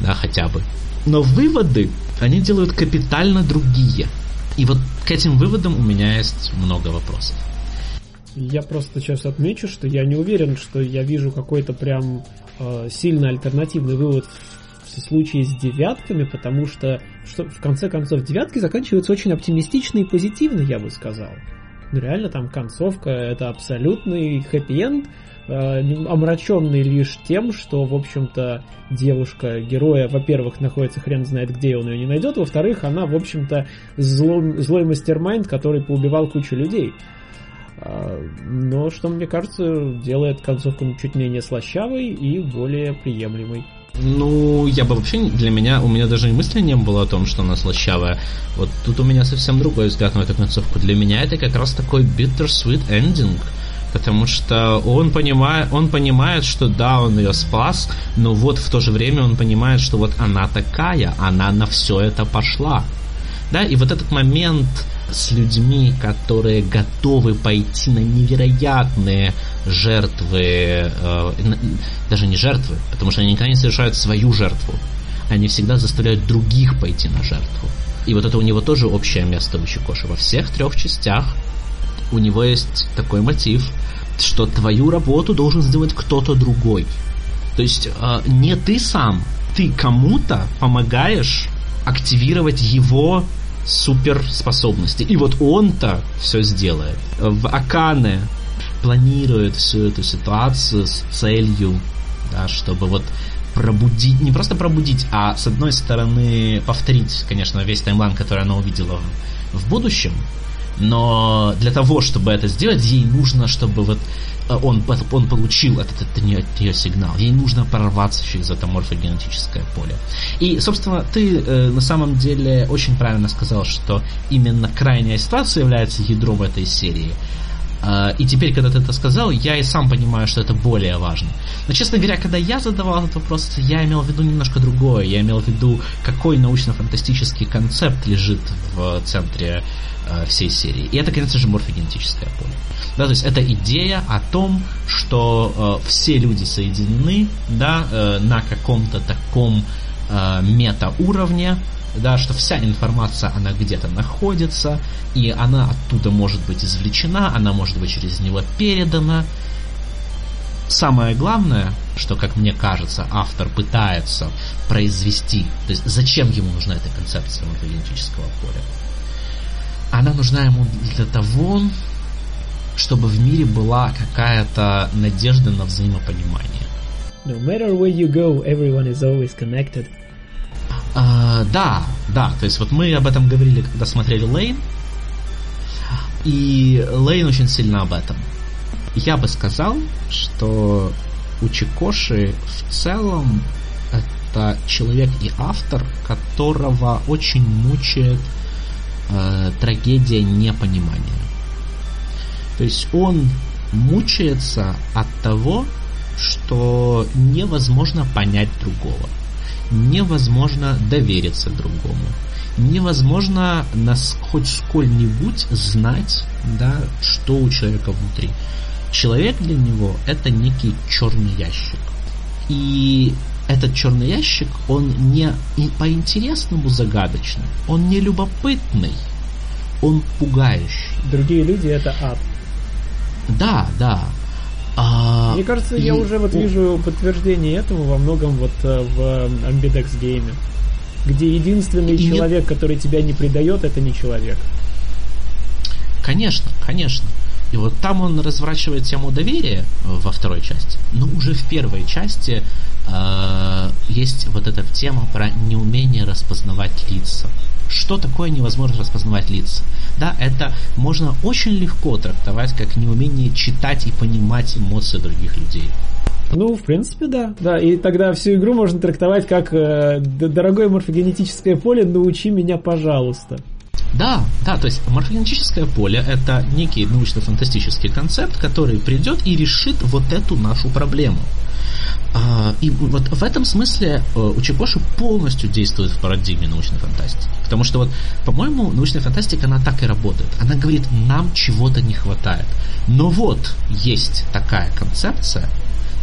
да, хотя бы. Но выводы они делают капитально другие. И вот к этим выводам у меня есть много вопросов. Я просто сейчас отмечу, что я не уверен, что я вижу какой-то прям э, сильно альтернативный вывод в случае с девятками, потому что, что в конце концов девятки заканчиваются очень оптимистично и позитивно, я бы сказал. Ну, реально там концовка это абсолютный хэппи-энд, э, омраченный лишь тем, что, в общем-то, девушка героя, во-первых, находится хрен знает где, он ее не найдет, во-вторых, она, в общем-то, злой, злой мастер-майнд, который поубивал кучу людей. А, но, что мне кажется, делает концовку чуть менее слащавой и более приемлемой. Ну, я бы вообще, для меня, у меня даже мысли не было о том, что она слащавая. Вот тут у меня совсем другой взгляд на эту концовку. Для меня это как раз такой bittersweet ending. Потому что он понимает, он понимает, что да, он ее спас, но вот в то же время он понимает, что вот она такая, она на все это пошла. Да, и вот этот момент, с людьми, которые готовы пойти на невероятные жертвы, э, даже не жертвы, потому что они никогда не совершают свою жертву. Они всегда заставляют других пойти на жертву. И вот это у него тоже общее место у Чикоши. Во всех трех частях у него есть такой мотив, что твою работу должен сделать кто-то другой. То есть э, не ты сам, ты кому-то помогаешь активировать его суперспособности. И вот он-то все сделает. В Акане планирует всю эту ситуацию с целью, да, чтобы вот пробудить, не просто пробудить, а с одной стороны повторить, конечно, весь таймлайн, который она увидела в, будущем, но для того, чтобы это сделать, ей нужно, чтобы вот э, он, он получил этот от нее, от нее сигнал. Ей нужно прорваться через это морфогенетическое поле. И, собственно, ты э, на самом деле очень правильно сказал, что именно крайняя ситуация является ядром этой серии. А, и теперь, когда ты это сказал, я и сам понимаю, что это более важно. Но, честно говоря, когда я задавал этот вопрос, я имел в виду немножко другое. Я имел в виду, какой научно-фантастический концепт лежит в центре э, всей серии. И это, конечно же, морфогенетическое поле. Да, то есть это идея о том, что э, все люди соединены да, э, на каком-то таком э, мета-уровне, да, что вся информация, она где-то находится, и она оттуда может быть извлечена, она может быть через него передана. Самое главное, что, как мне кажется, автор пытается произвести, то есть зачем ему нужна эта концепция морфогенетического поля? Она нужна ему для того, чтобы в мире была какая-то надежда на взаимопонимание. No matter where you go, everyone is always connected. А, да, да, то есть вот мы об этом говорили, когда смотрели Лейн, и Лейн очень сильно об этом. Я бы сказал, что у Чикоши в целом это человек и автор, которого очень мучает э, трагедия непонимания. То есть он мучается от того, что невозможно понять другого невозможно довериться другому. Невозможно нас хоть сколь-нибудь знать, да, что у человека внутри. Человек для него это некий черный ящик. И этот черный ящик, он не по-интересному загадочный, он не любопытный, он пугающий. Другие люди это ад. Да, да. А, Мне кажется, и... я уже вот вижу подтверждение этого во многом вот э, в Ambidex Game, где единственный и человек, нет... который тебя не предает, это не человек. Конечно, конечно. И вот там он разворачивает тему доверия во второй части. Но уже в первой части э, есть вот эта тема про неумение распознавать лица. Что такое невозможно распознавать лица? Да, это можно очень легко трактовать как неумение читать и понимать эмоции других людей. Ну, в принципе, да. Да, и тогда всю игру можно трактовать как э, «Дорогое морфогенетическое поле, научи меня, пожалуйста». Да, да, то есть морфогенетическое поле это некий научно-фантастический концепт, который придет и решит вот эту нашу проблему. А, и вот в этом смысле э, Учикоши полностью действует в парадигме научной фантастики. Потому что вот, по-моему, научная фантастика, она так и работает. Она говорит, нам чего-то не хватает. Но вот есть такая концепция,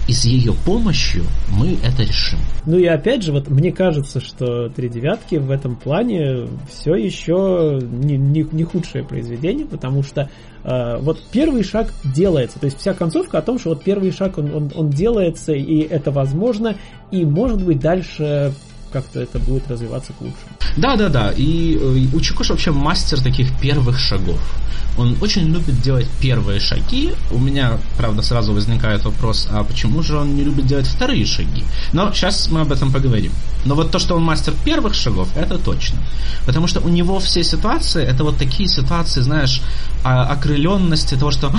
и с ее помощью мы это решим. Ну и опять же, вот мне кажется, что три девятки в этом плане все еще не, не, не худшее произведение, потому что э, вот первый шаг делается. То есть вся концовка о том, что вот первый шаг он, он, он делается, и это возможно, и может быть дальше как-то это будет развиваться к лучшему. Да, да, да. И, э, Учикош вообще мастер таких первых шагов. Он очень любит делать первые шаги. У меня, правда, сразу возникает вопрос, а почему же он не любит делать вторые шаги? Но сейчас мы об этом поговорим. Но вот то, что он мастер первых шагов, это точно. Потому что у него все ситуации, это вот такие ситуации, знаешь, окрыленности того, что «А,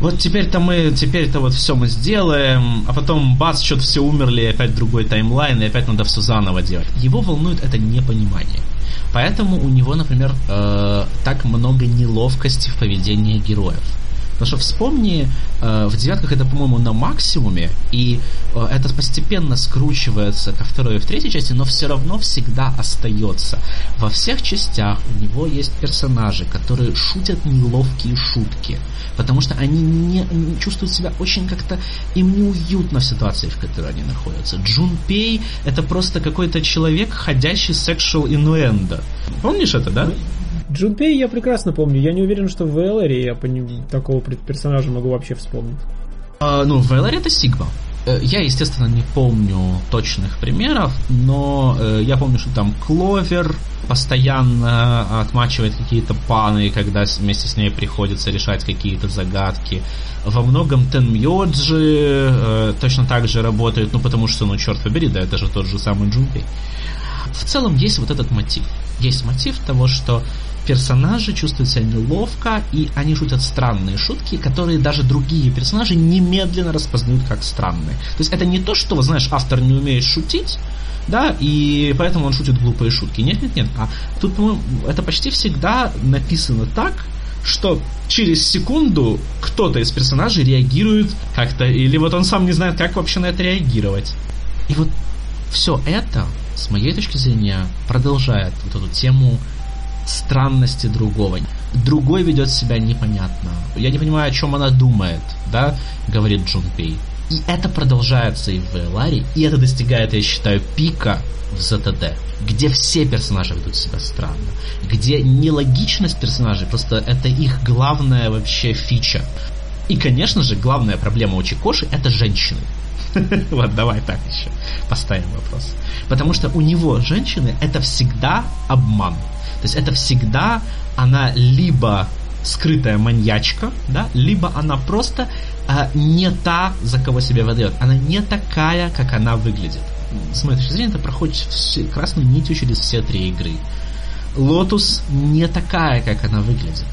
вот теперь-то мы, теперь-то вот все мы сделаем, а потом бац, что-то все умерли, и опять другой таймлайн, и опять надо все заново делать. Его волнует это непонимание. Поэтому у него, например, э, так много неловкости в поведении героев. Потому что вспомни, э, в девятках это, по-моему, на максимуме, и э, это постепенно скручивается ко второй и в третьей части, но все равно всегда остается. Во всех частях у него есть персонажи, которые шутят неловкие шутки, потому что они не, не чувствуют себя очень как-то им неуютно в ситуации, в которой они находятся. Джун Пей это просто какой-то человек, ходящий sexual innuendo. Помнишь это, да? Джунпей я прекрасно помню. Я не уверен, что в Элларе я по такого персонажа могу вообще вспомнить. А, ну, в Элларе это Сигма. Э, я, естественно, не помню точных примеров, но э, я помню, что там Кловер постоянно отмачивает какие-то паны, когда вместе с ней приходится решать какие-то загадки. Во многом Тенмьоджи э, точно так же работает, ну потому что, ну черт побери, да, это же тот же самый Джунпей. В целом есть вот этот мотив. Есть мотив того, что персонажи чувствуют себя неловко, и они шутят странные шутки, которые даже другие персонажи немедленно распознают как странные. То есть это не то, что, знаешь, автор не умеет шутить, да, и поэтому он шутит глупые шутки. Нет, нет, нет. А тут, по-моему, это почти всегда написано так, что через секунду кто-то из персонажей реагирует как-то, или вот он сам не знает, как вообще на это реагировать. И вот все это, с моей точки зрения, продолжает вот эту тему странности другого. Другой ведет себя непонятно. Я не понимаю, о чем она думает, да, говорит Джунпей. И это продолжается и в Ларе, и это достигает, я считаю, пика в ЗТД, где все персонажи ведут себя странно, где нелогичность персонажей, просто это их главная вообще фича. И, конечно же, главная проблема у Чикоши это женщины. Вот, давай так еще поставим вопрос. Потому что у него женщины это всегда обман. Есть это всегда она либо скрытая маньячка, да, либо она просто а, не та, за кого себя выдает. Она не такая, как она выглядит. С моей точки зрения, это проходит все, красной нитью через все три игры. Лотус не такая, как она выглядит.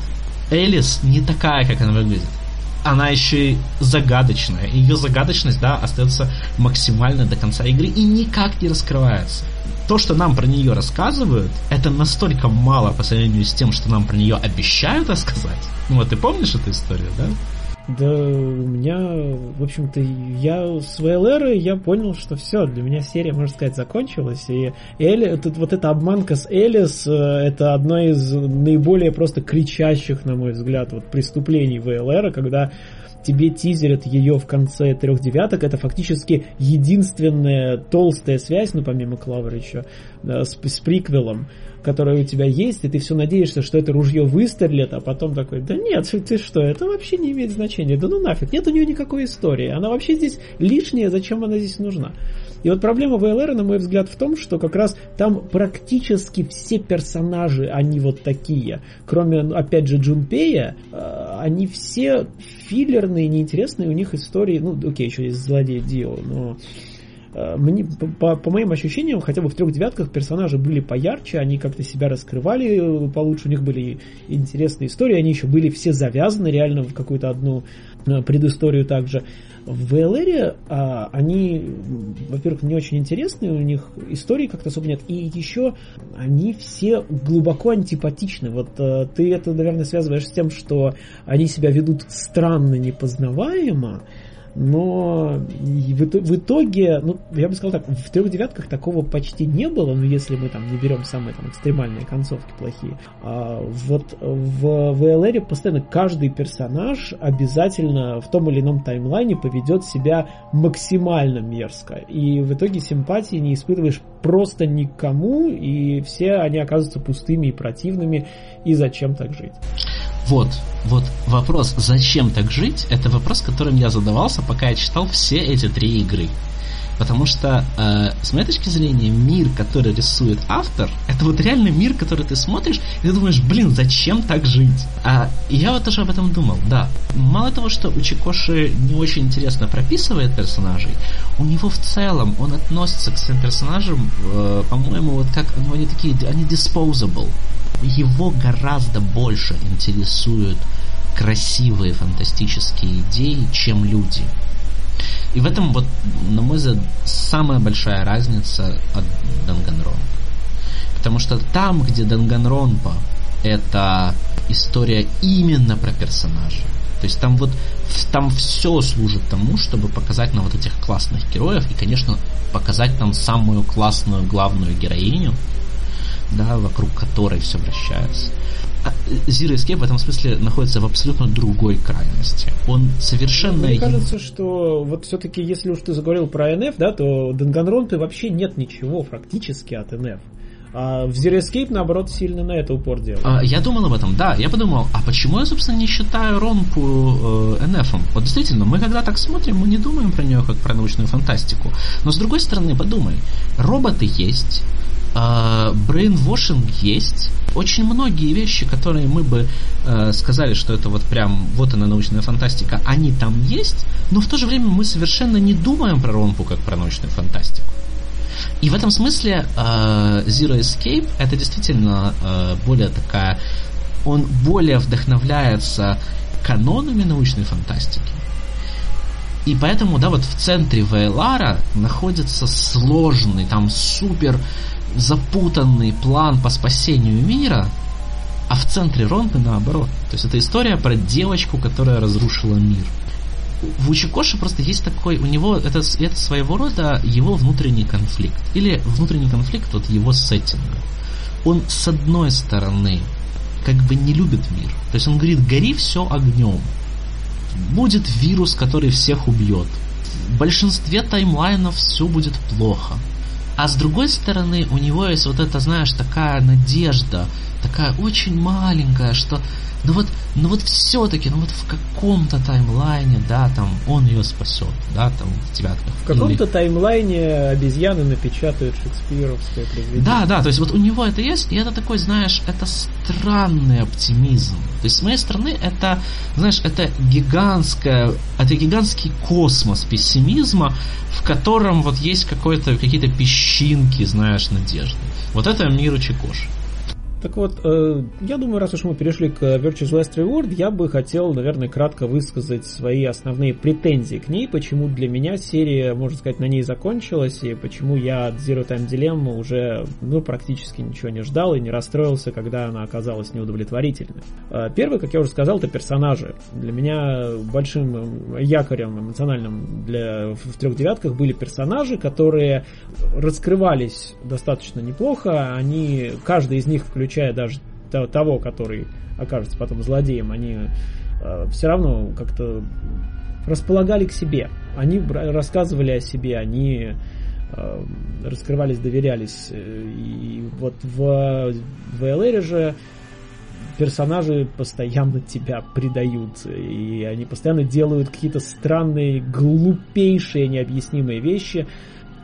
Элис не такая, как она выглядит она еще и загадочная. Ее загадочность, да, остается максимально до конца игры и никак не раскрывается. То, что нам про нее рассказывают, это настолько мало по сравнению с тем, что нам про нее обещают рассказать. Ну вот ты помнишь эту историю, да? Да, у меня, в общем-то, я с ВЛР я понял, что все, для меня серия, можно сказать, закончилась. И Эли, тут вот эта обманка с Элис, э, это одно из наиболее просто кричащих, на мой взгляд, вот преступлений ВЛР, когда тебе тизерят ее в конце трех девяток, это фактически единственная толстая связь, ну помимо Клавера еще, да, с, с приквелом, которая у тебя есть, и ты все надеешься, что это ружье выстрелит, а потом такой, да нет, ты что, это вообще не имеет значения, да ну нафиг, нет у нее никакой истории, она вообще здесь лишняя, зачем она здесь нужна? И вот проблема ВЛР, на мой взгляд, в том, что как раз там практически все персонажи, они вот такие. Кроме, ну, опять же, Джунпея, э, они все филлерные, неинтересные, у них истории, ну, окей, еще есть злодей Дио, но э, мне, по, по моим ощущениям, хотя бы в трех девятках персонажи были поярче, они как-то себя раскрывали получше, у них были интересные истории, они еще были все завязаны реально в какую-то одну э, предысторию также. В ВЛР а, они, во-первых, не очень интересные, у них истории как-то особо нет, и еще они все глубоко антипатичны. Вот а, ты это, наверное, связываешь с тем, что они себя ведут странно, непознаваемо, но в итоге, ну, я бы сказал так, в трех девятках такого почти не было, ну, если мы там не берем самые там экстремальные концовки плохие. А вот в ВЛР постоянно каждый персонаж обязательно в том или ином таймлайне поведет себя максимально мерзко. И в итоге симпатии не испытываешь просто никому, и все они оказываются пустыми и противными, и зачем так жить? Вот, вот вопрос, зачем так жить, это вопрос, которым я задавался, пока я читал все эти три игры. Потому что, э, с моей точки зрения, мир, который рисует автор, это вот реально мир, который ты смотришь, и ты думаешь, блин, зачем так жить? А я вот тоже об этом думал, да. Мало того, что у Чикоши не очень интересно прописывает персонажей, у него в целом он относится к своим персонажам, э, по-моему, вот как ну, они такие, они disposable. Его гораздо больше интересуют красивые фантастические идеи, чем люди. И в этом, вот, на мой взгляд, самая большая разница от Данганронпа. Потому что там, где Данганронпа это история именно про персонажа. То есть там вот там все служит тому, чтобы показать нам вот этих классных героев и, конечно, показать нам самую классную главную героиню, да, вокруг которой все вращается. А, Zero Escape в этом смысле находится в абсолютно другой крайности. Он совершенно... Мне кажется, что вот все-таки, если уж ты заговорил про НФ, да, то Данганронпе вообще нет ничего практически от НФ. А в Zero Escape, наоборот, сильно на это упор делал. А, я думал об этом, да. Я подумал, а почему я, собственно, не считаю Ромпу э, NF? Вот действительно, мы когда так смотрим, мы не думаем про нее как про научную фантастику. Но с другой стороны, подумай, роботы есть, брейнвошинг э, есть. Очень многие вещи, которые мы бы э, сказали, что это вот прям вот она научная фантастика, они там есть, но в то же время мы совершенно не думаем про Ромпу как про научную фантастику. И в этом смысле э, Zero Escape это действительно э, более такая... Он более вдохновляется канонами научной фантастики. И поэтому, да, вот в центре Вейлара находится сложный, там супер запутанный план по спасению мира, а в центре Ронды наоборот. То есть это история про девочку, которая разрушила мир в Учикоши просто есть такой, у него это, это своего рода его внутренний конфликт. Или внутренний конфликт от его сеттинга. Он с одной стороны как бы не любит мир. То есть он говорит, гори все огнем. Будет вирус, который всех убьет. В большинстве таймлайнов все будет плохо. А с другой стороны, у него есть вот эта, знаешь, такая надежда, такая очень маленькая, что ну вот, ну вот все-таки, ну вот в каком-то таймлайне, да, там он ее спасет, да, там в девятках. В каком-то Или... таймлайне обезьяны напечатают шекспировское произведение. Да, да, то есть вот у него это есть, и это такой, знаешь, это странный оптимизм. То есть с моей стороны это, знаешь, это гигантская, это гигантский космос пессимизма, в котором вот есть какой-то, какие-то песчинки, знаешь, надежды. Вот это мир Чекоши. Так вот, э, я думаю, раз уж мы перешли к Virtuous Last Reward, я бы хотел, наверное, кратко высказать свои основные претензии к ней, почему для меня серия, можно сказать, на ней закончилась, и почему я от Zero Time Dilemma уже, ну, практически ничего не ждал и не расстроился, когда она оказалась неудовлетворительной. Э, первый, как я уже сказал, это персонажи. Для меня большим якорем эмоциональным для, в трех девятках были персонажи, которые раскрывались достаточно неплохо, они, каждый из них включал включая даже того, который окажется потом злодеем, они э, все равно как-то располагали к себе. Они рассказывали о себе, они э, раскрывались, доверялись. И вот в, в LR же персонажи постоянно тебя предают, и они постоянно делают какие-то странные, глупейшие, необъяснимые вещи,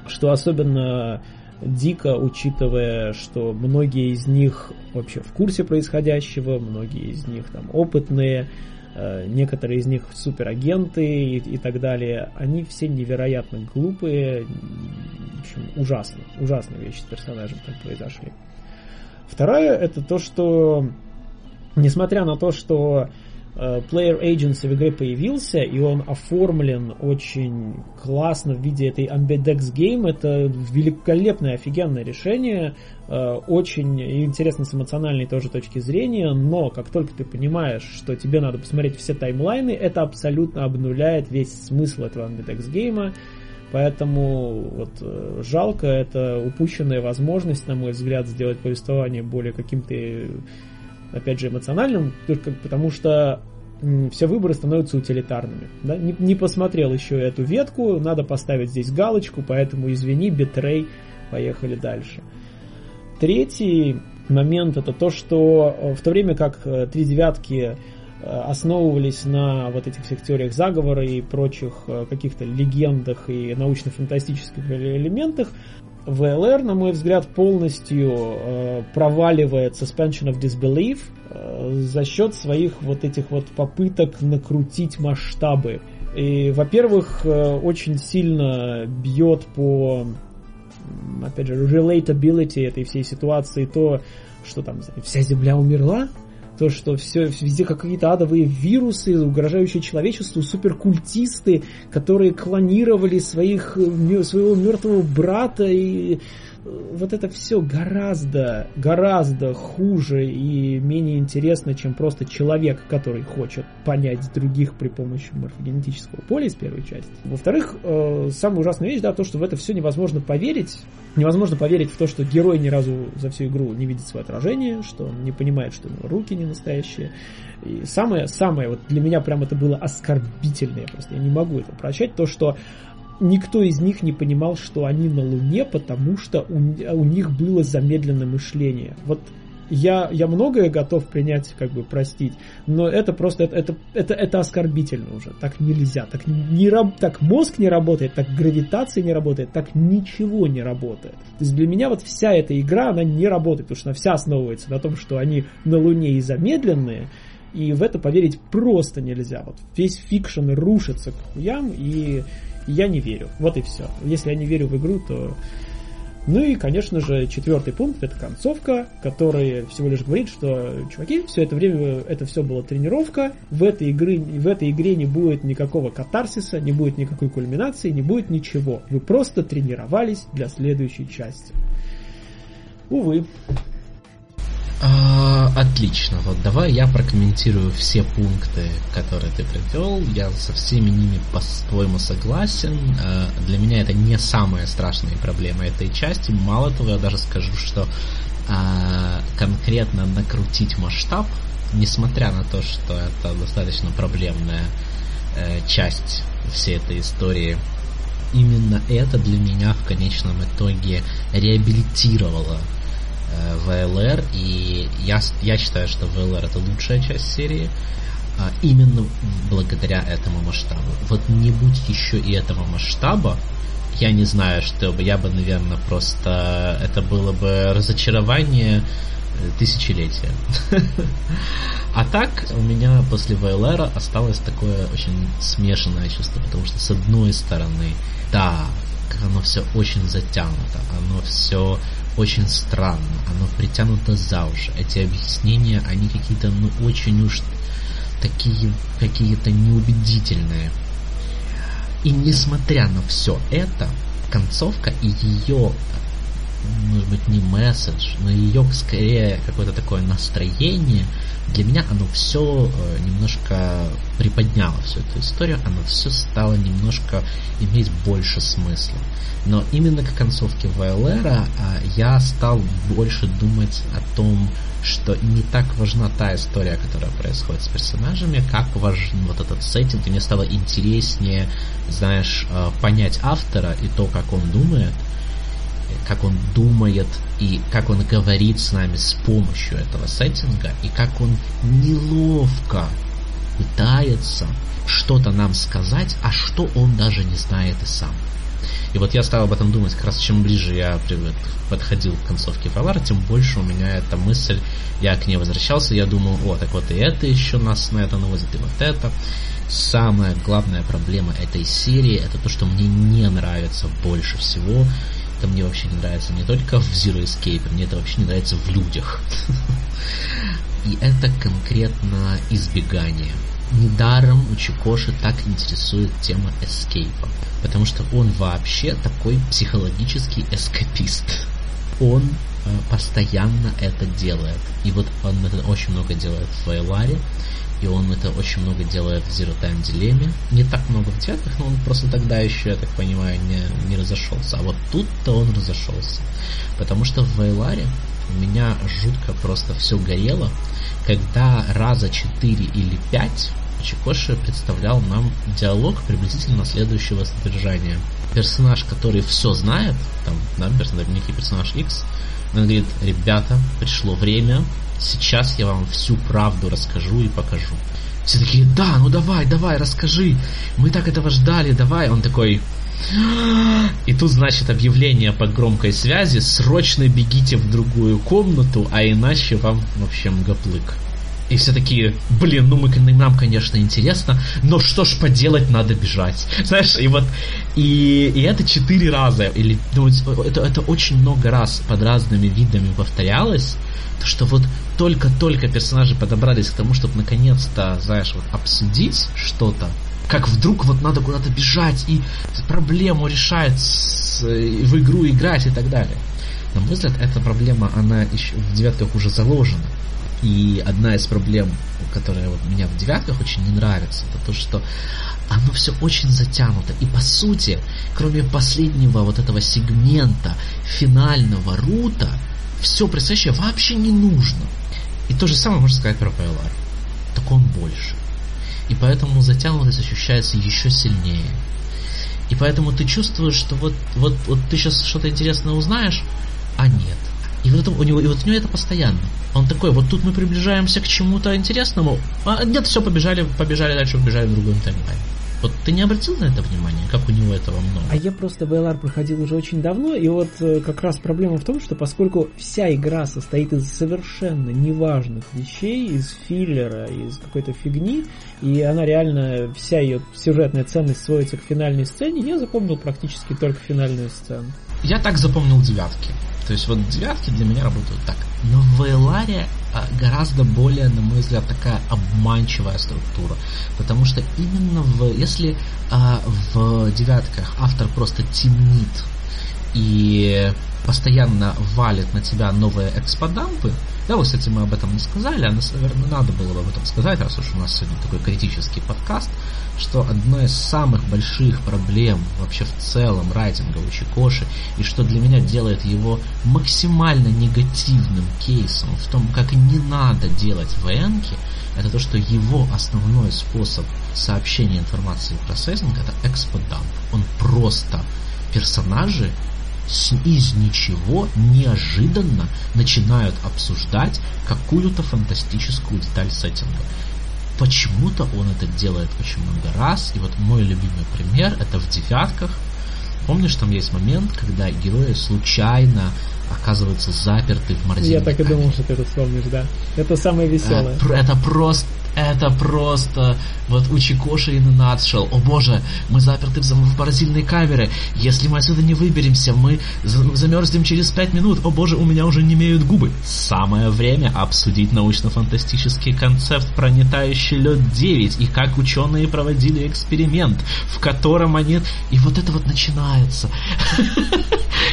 что особенно дико, учитывая, что многие из них вообще в курсе происходящего, многие из них там опытные, э, некоторые из них суперагенты и, и так далее. Они все невероятно глупые, в общем, ужасно, ужасные вещи с персонажем там произошли. Второе, это то, что несмотря на то, что Player Agency в игре появился, и он оформлен очень классно в виде этой Ambidex Game. Это великолепное, офигенное решение, э, очень интересно с эмоциональной тоже точки зрения, но как только ты понимаешь, что тебе надо посмотреть все таймлайны, это абсолютно обнуляет весь смысл этого Ambidex Game. Поэтому вот э, жалко, это упущенная возможность, на мой взгляд, сделать повествование более каким-то опять же, эмоциональным, только потому что все выборы становятся утилитарными. Да? Не, не посмотрел еще эту ветку, надо поставить здесь галочку, поэтому извини, битрей, поехали дальше. Третий момент это то, что э, в то время как э, три девятки э, основывались на вот этих всех теориях заговора и прочих каких-то легендах и научно-фантастических элементах, VLR, на мой взгляд, полностью э, проваливает Suspension of Disbelief э, за счет своих вот этих вот попыток накрутить масштабы. И, во-первых, э, очень сильно бьет по, опять же, relatability этой всей ситуации то, что там вся Земля умерла, то, что все, везде какие-то адовые вирусы, угрожающие человечеству, суперкультисты, которые клонировали своих, своего мертвого брата и вот это все гораздо, гораздо хуже и менее интересно, чем просто человек, который хочет понять других при помощи морфогенетического поля из первой части. Во-вторых, э, самая ужасная вещь, да, то, что в это все невозможно поверить. Невозможно поверить в то, что герой ни разу за всю игру не видит свое отражение, что он не понимает, что у него руки не настоящие. И самое, самое, вот для меня прям это было оскорбительное, просто я не могу это прощать, то, что никто из них не понимал, что они на Луне, потому что у, у них было замедленное мышление. Вот я, я многое готов принять, как бы простить, но это просто, это, это, это, это оскорбительно уже. Так нельзя. Так, не, так мозг не работает, так гравитация не работает, так ничего не работает. То есть для меня вот вся эта игра, она не работает, потому что она вся основывается на том, что они на Луне и замедленные, и в это поверить просто нельзя. Вот весь fiction рушится к хуям, и я не верю. Вот и все. Если я не верю в игру, то ну и, конечно же, четвертый пункт это концовка, которая всего лишь говорит, что, чуваки, все это время это все была тренировка, в этой, игры, в этой игре не будет никакого катарсиса, не будет никакой кульминации, не будет ничего. Вы просто тренировались для следующей части. Увы. А, отлично. Вот давай я прокомментирую все пункты, которые ты привел. Я со всеми ними по-своему согласен. А, для меня это не самая страшная проблема этой части. Мало того, я даже скажу, что а, конкретно накрутить масштаб, несмотря на то, что это достаточно проблемная э, часть всей этой истории, именно это для меня в конечном итоге реабилитировало э, VLR, и я, я считаю, что VLR это лучшая часть серии, а, именно благодаря этому масштабу. Вот не будь еще и этого масштаба, я не знаю, что бы, я бы, наверное, просто это было бы разочарование э, тысячелетия. А так у меня после VLR осталось такое очень смешанное чувство, потому что с одной стороны, да, оно все очень затянуто, оно все очень странно, оно притянуто за уши. Эти объяснения, они какие-то, ну, очень уж такие, какие-то неубедительные. И несмотря на все это, концовка и ее, может быть, не месседж, но ее скорее какое-то такое настроение, для меня оно все э, немножко приподняло всю эту историю, оно все стало немножко иметь больше смысла. Но именно к концовке Вайлера я стал больше думать о том, что не так важна та история, которая происходит с персонажами, как важен вот этот сеттинг, и мне стало интереснее, знаешь, э, понять автора и то, как он думает, как он думает и как он говорит с нами с помощью этого сеттинга, и как он неловко пытается что-то нам сказать, а что он даже не знает и сам. И вот я стал об этом думать, как раз чем ближе я подходил к концовке Фалара, тем больше у меня эта мысль, я к ней возвращался, я думал, о, так вот и это еще нас на это наводит, и вот это. Самая главная проблема этой серии, это то, что мне не нравится больше всего, это мне вообще не нравится не только в Zero Escape, мне это вообще не нравится в людях. И это конкретно избегание. Недаром у Чикоши так интересует тема эскейпа, потому что он вообще такой психологический эскапист. Он э, постоянно это делает. И вот он это очень много делает в Вайларе, и он это очень много делает в Zero Time Dilemma. Не так много в театрах, но он просто тогда еще, я так понимаю, не, не разошелся. А вот тут-то он разошелся. Потому что в Вайларе у меня жутко просто все горело, когда раза 4 или 5 Чикоши представлял нам диалог приблизительно следующего содержания. Персонаж, который все знает, там, да, персонаж, некий персонаж X, он говорит, ребята, пришло время, сейчас я вам всю правду расскажу и покажу. Все такие, да, ну давай, давай, расскажи, мы так этого ждали, давай. Он такой, и тут, значит, объявление по громкой связи, срочно бегите в другую комнату, а иначе вам, в общем, гоплык. И все такие, блин, ну мы, нам, конечно, интересно, но что ж поделать, надо бежать. Знаешь, и вот, и, и это четыре раза, или, ну, это, это очень много раз под разными видами повторялось, то что вот только-только персонажи подобрались к тому, чтобы наконец-то, знаешь, вот обсудить что-то, как вдруг вот надо куда-то бежать и проблему решать, с, в игру играть и так далее. На мой взгляд, эта проблема, она еще в девятках уже заложена. И одна из проблем, которая вот меня в девятках очень не нравится, это то, что оно все очень затянуто. И по сути, кроме последнего вот этого сегмента, финального рута, все происходящее вообще не нужно. И то же самое можно сказать про PLR. Так он больше. И поэтому затянутость ощущается еще сильнее. И поэтому ты чувствуешь, что вот, вот, вот ты сейчас что-то интересное узнаешь, а нет. И вот, это, у него, и вот у него это постоянно. Он такой, вот тут мы приближаемся к чему-то интересному, а нет, все, побежали, побежали дальше, побежали в другом таймлайне. Вот ты не обратил на это внимание, как у него этого много? А я просто VLR проходил уже очень давно, и вот э, как раз проблема в том, что поскольку вся игра состоит из совершенно неважных вещей, из филлера, из какой-то фигни, и она реально, вся ее сюжетная ценность сводится к финальной сцене, я запомнил практически только финальную сцену. Я так запомнил девятки. То есть вот девятки для меня работают так. Но в Эларе а, гораздо более, на мой взгляд, такая обманчивая структура. Потому что именно в, если а, в девятках автор просто темнит и постоянно валит на тебя новые эксподампы, да, вот, кстати, мы об этом не сказали, а, наверное, надо было бы об этом сказать, раз уж у нас сегодня такой критический подкаст, что одна из самых больших проблем вообще в целом райтинга у Чикоши, и что для меня делает его максимально негативным кейсом в том, как не надо делать ВНки, это то, что его основной способ сообщения информации про сеттинг это эксподамп. Он просто персонажи из ничего неожиданно начинают обсуждать какую-то фантастическую деталь сеттинга. Почему-то он это делает очень много раз, и вот мой любимый пример это в девятках. Помнишь, там есть момент, когда герои случайно оказываются заперты в морозильной Я так и думал, что ты это вспомнишь, да. Это самое веселое. Это просто это просто вот у Чикоши и Нацшел. О боже, мы заперты в морозильной камере. Если мы отсюда не выберемся, мы замерзнем через пять минут. О боже, у меня уже не имеют губы. Самое время обсудить научно-фантастический концепт пронетающий лед 9 и как ученые проводили эксперимент, в котором они... И вот это вот начинается.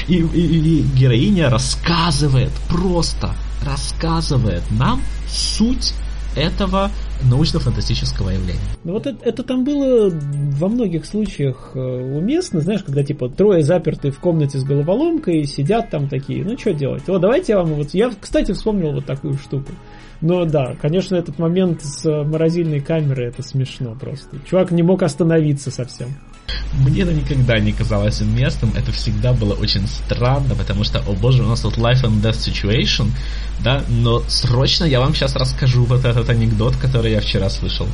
И, и, и героиня рассказывает, просто рассказывает нам суть этого научно-фантастического явления. Ну вот это, это там было во многих случаях э, уместно, знаешь, когда типа трое заперты в комнате с головоломкой, сидят там такие, ну что делать? Вот давайте я вам вот... Я, кстати, вспомнил вот такую штуку. Но да, конечно, этот момент с морозильной камерой это смешно просто. Чувак не мог остановиться совсем. Мне это никогда не казалось уместным, это всегда было очень странно, потому что, о боже, у нас тут life and death situation, да, но срочно я вам сейчас расскажу вот этот анекдот, который я вчера слышал.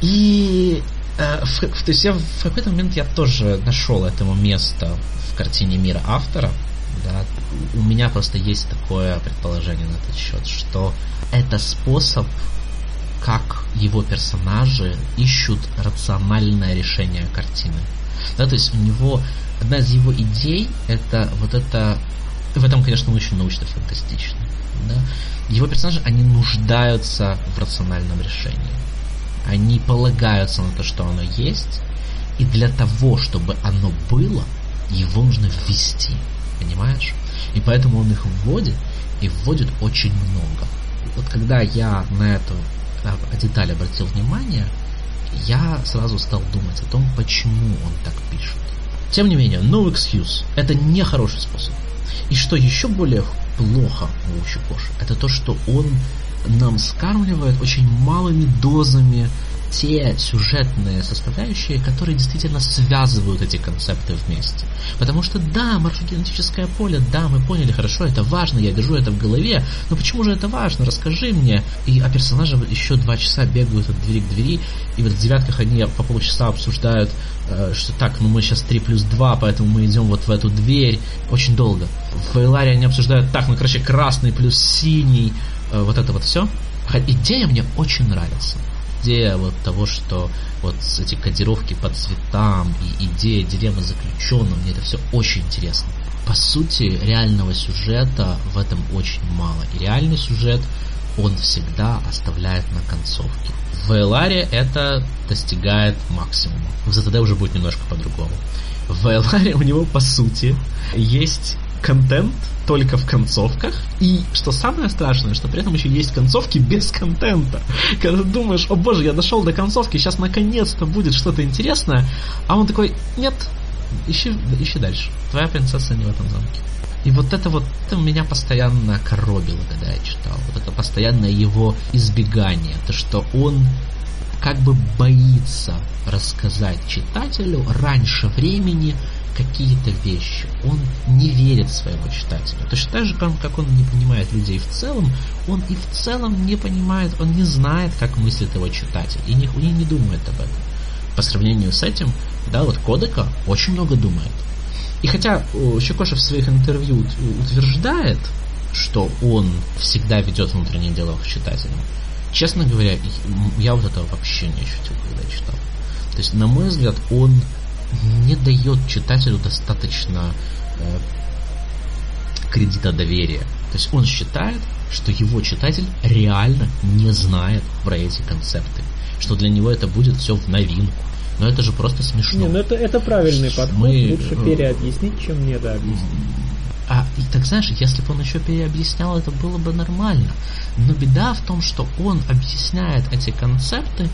И э, в, то есть я в какой-то момент я тоже нашел этому место в картине мира автора, да, у меня просто есть такое предположение на этот счет, что это способ как его персонажи ищут рациональное решение картины. Да, то есть у него одна из его идей это вот это в этом, конечно, он очень научно-фантастично. Да? Его персонажи, они нуждаются в рациональном решении. Они полагаются на то, что оно есть, и для того, чтобы оно было, его нужно ввести. Понимаешь? И поэтому он их вводит, и вводит очень много. Вот когда я на эту деталь обратил внимание, я сразу стал думать о том, почему он так пишет. Тем не менее, no excuse. Это не хороший способ. И что еще более плохо у Ущукоши, это то, что он нам скармливает очень малыми дозами те сюжетные составляющие, которые действительно связывают эти концепты вместе. Потому что да, морфогенетическое поле, да, мы поняли, хорошо, это важно, я держу это в голове, но почему же это важно? Расскажи мне. И, а персонажи еще два часа бегают от двери к двери, и вот в девятках они по полчаса обсуждают, э, что так, ну мы сейчас 3 плюс 2, поэтому мы идем вот в эту дверь. Очень долго. В Эларе они обсуждают, так, ну короче, красный плюс синий, э, вот это вот все. Идея мне очень нравится идея вот того, что вот эти кодировки по цветам и идея дилеммы заключенного, мне это все очень интересно. По сути, реального сюжета в этом очень мало. И реальный сюжет он всегда оставляет на концовке. В Эларе это достигает максимума. В ЗТД уже будет немножко по-другому. В Эларе у него, по сути, есть контент только в концовках. И что самое страшное, что при этом еще есть концовки без контента. Когда ты думаешь, о боже, я дошел до концовки, сейчас наконец-то будет что-то интересное, а он такой, нет, ищи, ищи дальше. Твоя принцесса не в этом замке. И вот это вот это меня постоянно коробило, когда я читал. Вот это постоянное его избегание. То, что он как бы боится рассказать читателю раньше времени какие-то вещи. Он не верит своему читателю. Точно так же, как он не понимает людей в целом, он и в целом не понимает, он не знает, как мыслит его читатель, и и не думает об этом. По сравнению с этим, да, вот Кодека очень много думает. И хотя Щекошев в своих интервью утверждает, что он всегда ведет внутренние диалог с читателем, честно говоря, я вот этого вообще не ощутил, когда читал. То есть, на мой взгляд, он не дает читателю достаточно э, кредита доверия. То есть он считает, что его читатель реально не знает про эти концепты, что для него это будет все в новинку. Но это же просто смешно. Не, ну это, это правильный подход. Мы, Лучше э, переобъяснить, чем недообъяснить. А, и так знаешь, если бы он еще переобъяснял, это было бы нормально. Но беда в том, что он объясняет эти концепты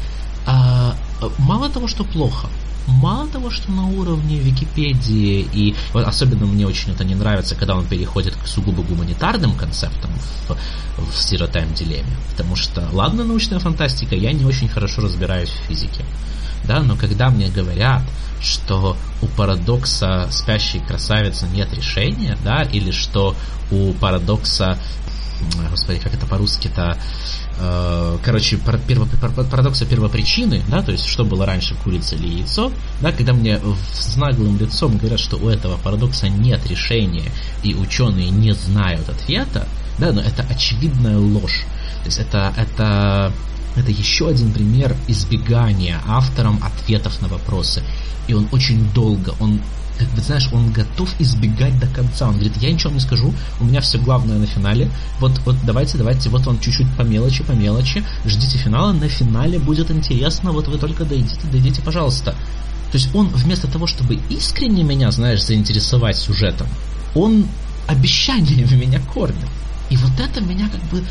а, мало того, что плохо, мало того, что на уровне Википедии, и особенно мне очень это не нравится, когда он переходит к сугубо гуманитарным концептам в, в Zero Time потому что, ладно, научная фантастика, я не очень хорошо разбираюсь в физике, да, но когда мне говорят, что у парадокса спящей красавицы нет решения, да, или что у парадокса, господи, как это по-русски-то, Э, короче, парадокса первопричины, да, то есть что было раньше, курица или яйцо, да, когда мне с наглым лицом говорят, что у этого парадокса нет решения, и ученые не знают ответа, да, но это очевидная ложь. То есть это, это, это еще один пример избегания автором ответов на вопросы. И он очень долго, он как бы, знаешь, он готов избегать до конца. Он говорит, я ничего не скажу, у меня все главное на финале. Вот, вот давайте, давайте, вот он чуть-чуть по мелочи, по мелочи. Ждите финала, на финале будет интересно, вот вы только дойдите, дойдите, пожалуйста. То есть он вместо того, чтобы искренне меня, знаешь, заинтересовать сюжетом, он обещаниями меня кормит. И вот это меня как бы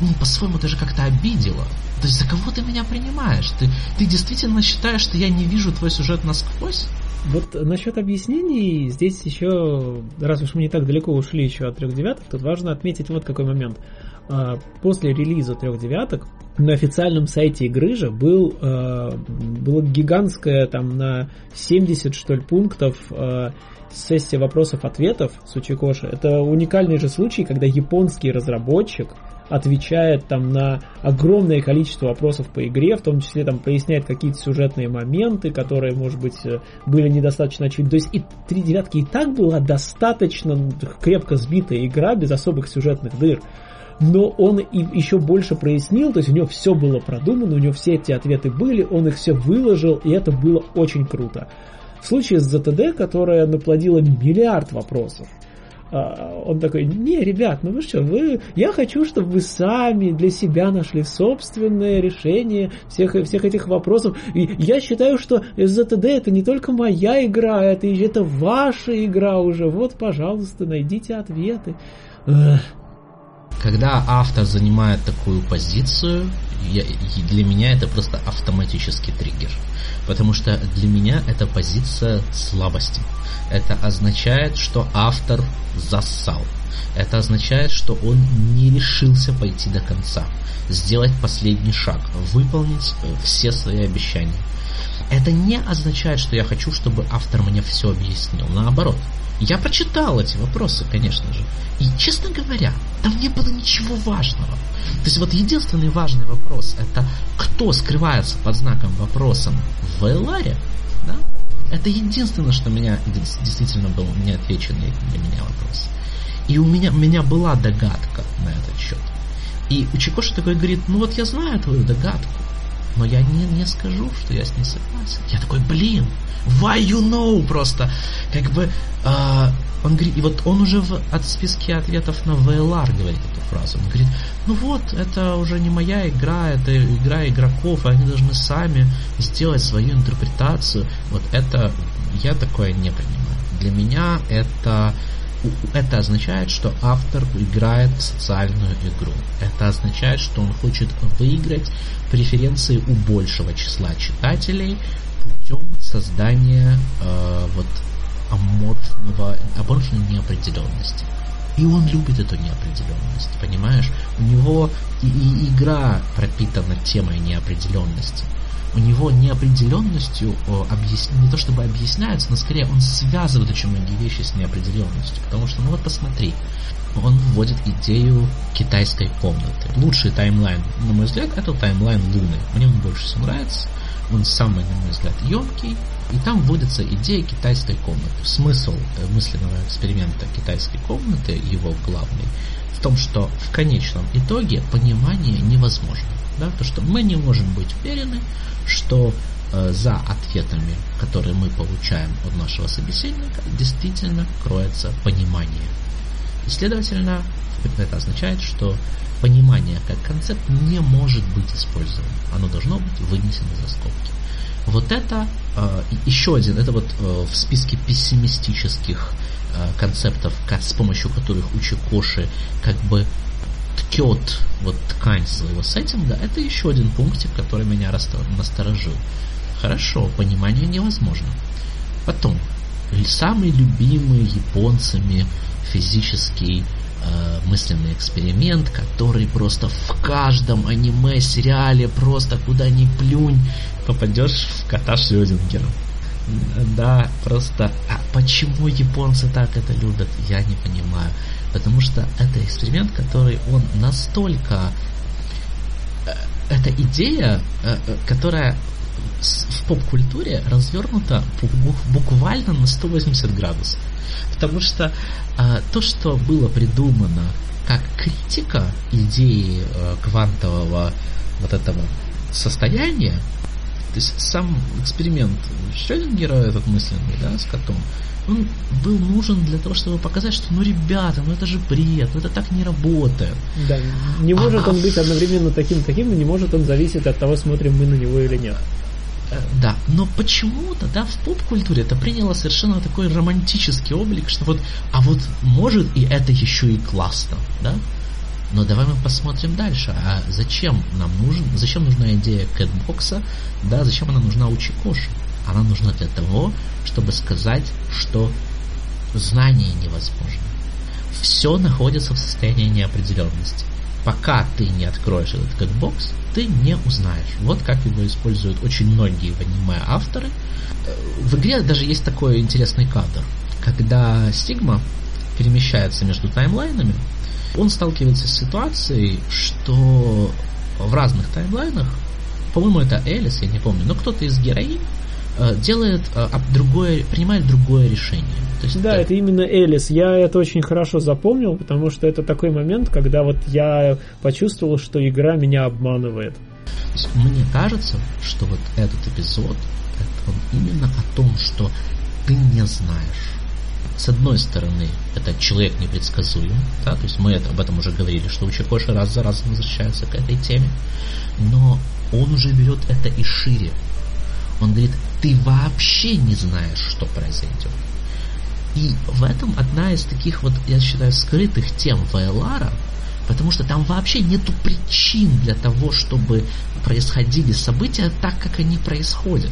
ну, по-своему даже как-то обидело. То есть за кого ты меня принимаешь? Ты, ты действительно считаешь, что я не вижу твой сюжет насквозь? Вот насчет объяснений, здесь еще, раз уж мы не так далеко ушли еще от трех девяток, тут важно отметить вот какой момент. А, после релиза трех девяток на официальном сайте игры же был, а, было гигантское там на 70 что ли пунктов а, сессия вопросов-ответов с Учикоши. Это уникальный же случай, когда японский разработчик отвечает там на огромное количество вопросов по игре, в том числе там поясняет какие-то сюжетные моменты, которые, может быть, э, были недостаточно очевидны. То есть и три девятки и так была достаточно крепко сбитая игра без особых сюжетных дыр. Но он и еще больше прояснил, то есть у него все было продумано, у него все эти ответы были, он их все выложил, и это было очень круто. В случае с ZTD, которая наплодила миллиард вопросов, он такой, не, ребят, ну вы что, вы, я хочу, чтобы вы сами для себя нашли собственное решение всех, всех этих вопросов. И я считаю, что ZTD это не только моя игра, это, это ваша игра уже. Вот, пожалуйста, найдите ответы. Когда автор занимает такую позицию, я, для меня это просто автоматический триггер. Потому что для меня это позиция слабости. Это означает, что автор зассал. Это означает, что он не решился пойти до конца, сделать последний шаг, выполнить э, все свои обещания. Это не означает, что я хочу, чтобы автор мне все объяснил. Наоборот, я прочитал эти вопросы, конечно же. И, честно говоря, там не было ничего важного. То есть вот единственный важный вопрос это кто скрывается под знаком вопросом в Эларе, да? Это единственное, что меня действительно был не отвеченный для меня вопрос. И у меня, у меня была догадка на этот счет. И у Чикоши такой говорит, ну вот я знаю твою догадку, но я не, не скажу, что я с ней согласен. Я такой, блин, why you know просто. Как бы, э, он говорит, и вот он уже в от списке ответов на VLR говорит эту фразу. Он говорит, ну вот, это уже не моя игра, это игра игроков, и они должны сами сделать свою интерпретацию. Вот это, я такое не принимаю. Для меня это это означает, что автор играет в социальную игру. Это означает, что он хочет выиграть преференции у большего числа читателей путем создания э, вот аморфного, аморфной неопределенности. И он любит эту неопределенность, понимаешь? У него и, и игра пропитана темой неопределенности. У него неопределенностью объясня... не то чтобы объясняется, но скорее он связывает очень многие вещи с неопределенностью. Потому что, ну вот посмотри, он вводит идею китайской комнаты. Лучший таймлайн, на мой взгляд, это таймлайн Луны. Мне он больше всего нравится. Он самый, на мой взгляд, емкий. И там вводится идея китайской комнаты. Смысл э, мысленного эксперимента китайской комнаты, его главный, в том, что в конечном итоге понимание невозможно. Да? То, что мы не можем быть уверены, что э, за ответами, которые мы получаем от нашего собеседника, действительно кроется понимание. И, следовательно, это означает, что понимание как концепт не может быть использовано. Оно должно быть вынесено за скобки. Вот это э, еще один, это вот э, в списке пессимистических э, концептов, как, с помощью которых Учикоши как бы ткет вот ткань своего сеттинга, это еще один пунктик, который меня насторожил. Хорошо, понимание невозможно. Потом, самый любимый японцами физический э, мысленный эксперимент, который просто в каждом аниме, сериале, просто куда ни плюнь, попадешь в кота Шрёдингера. Да, просто а почему японцы так это любят, я не понимаю. Потому что это эксперимент, который он настолько... Э, это идея, э, которая в поп-культуре развернута буквально на 180 градусов. Потому что а, то, что было придумано как критика идеи а, квантового вот этого состояния, то есть сам эксперимент Шрёдингера, этот мысленный, да, с котом, он был нужен для того, чтобы показать, что ну ребята, ну это же бред, ну это так не работает. Да, не может а, он быть одновременно таким таким, и не может он зависеть от того, смотрим мы на него или нет. Э, да, но почему-то, да, в поп-культуре это приняло совершенно такой романтический облик, что вот, а вот может и это еще и классно, да? Но давай мы посмотрим дальше. А зачем нам нужен, зачем нужна идея кэтбокса, да, зачем она нужна у Чикоши? Она нужна для того, чтобы сказать, что знание невозможно. Все находится в состоянии неопределенности. Пока ты не откроешь этот кэтбокс, ты не узнаешь. Вот как его используют очень многие в аниме авторы. В игре даже есть такой интересный кадр, когда Стигма перемещается между таймлайнами, он сталкивается с ситуацией, что в разных таймлайнах, по-моему, это Элис, я не помню, но кто-то из героинь Э, делает э, другое, принимает другое решение. То есть да, это... это именно Элис. Я это очень хорошо запомнил, потому что это такой момент, когда вот я почувствовал, что игра меня обманывает. Мне кажется, что вот этот эпизод, это он именно о том, что ты не знаешь. С одной стороны, это человек непредсказуем, да, то есть мы это, об этом уже говорили, что Учакоши раз за разом возвращается к этой теме, но он уже берет это и шире. Он говорит, ты вообще не знаешь, что произойдет. И в этом одна из таких вот, я считаю, скрытых тем Вайлара, потому что там вообще нету причин для того, чтобы происходили события так, как они происходят.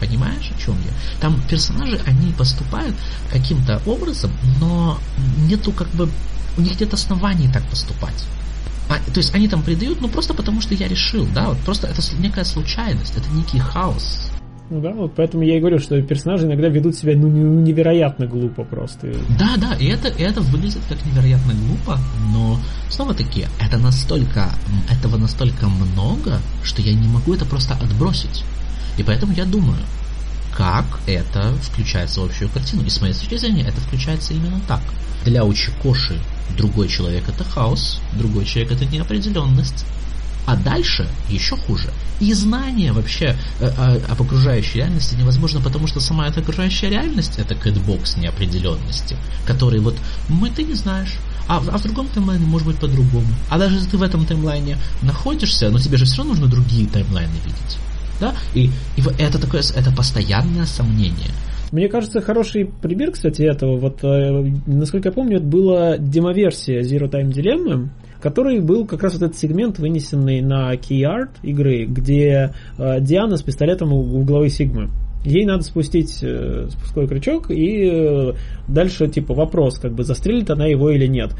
Понимаешь, о чем я? Там персонажи, они поступают каким-то образом, но нету как бы, у них нет оснований так поступать. А, то есть они там придают, ну просто потому что я решил, да, вот просто это некая случайность, это некий хаос. Ну да, вот поэтому я и говорю, что персонажи иногда ведут себя ну, невероятно глупо просто. Да, да, и это, и это выглядит как невероятно глупо, но снова-таки это настолько, этого настолько много, что я не могу это просто отбросить. И поэтому я думаю, как это включается в общую картину. И с моей точки зрения, это включается именно так. Для Учикоши другой человек это хаос, другой человек это неопределенность, а дальше еще хуже. И знание вообще э, э, об окружающей реальности невозможно, потому что сама эта окружающая реальность это кэтбокс неопределенности, который вот мы ты не знаешь. А, а в другом таймлайне может быть по-другому. А даже если ты в этом таймлайне находишься, но тебе же все равно нужно другие таймлайны видеть. Да? И, и это такое, это постоянное сомнение. Мне кажется, хороший пример, кстати, этого, вот, э, насколько я помню, это была демоверсия Zero Time Dilemma, который был как раз вот этот сегмент, вынесенный на Key Art игры, где э, Диана с пистолетом у, у главы Сигмы. Ей надо спустить э, спусковой крючок и дальше типа вопрос, как бы застрелит она его или нет.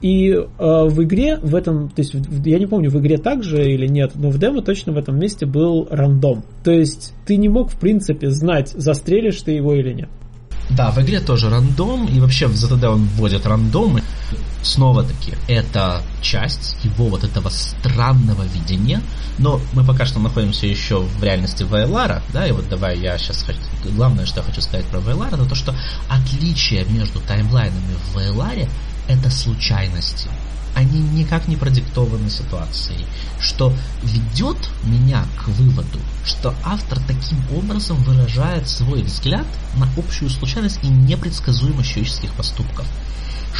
И э, в игре в этом, то есть я не помню, в игре также или нет, но в демо точно в этом месте был рандом. То есть ты не мог в принципе знать, застрелишь ты его или нет. Да, в игре тоже рандом, и вообще в ZTD он вводит рандомы. Снова-таки, это часть его вот этого странного видения, но мы пока что находимся еще в реальности Вайлара, да, и вот давай я сейчас хочу... Главное, что я хочу сказать про Вайлара, это то, что отличие между таймлайнами в Вайларе это случайности. Они никак не продиктованы ситуацией, что ведет меня к выводу, что автор таким образом выражает свой взгляд на общую случайность и непредсказуемость человеческих поступков.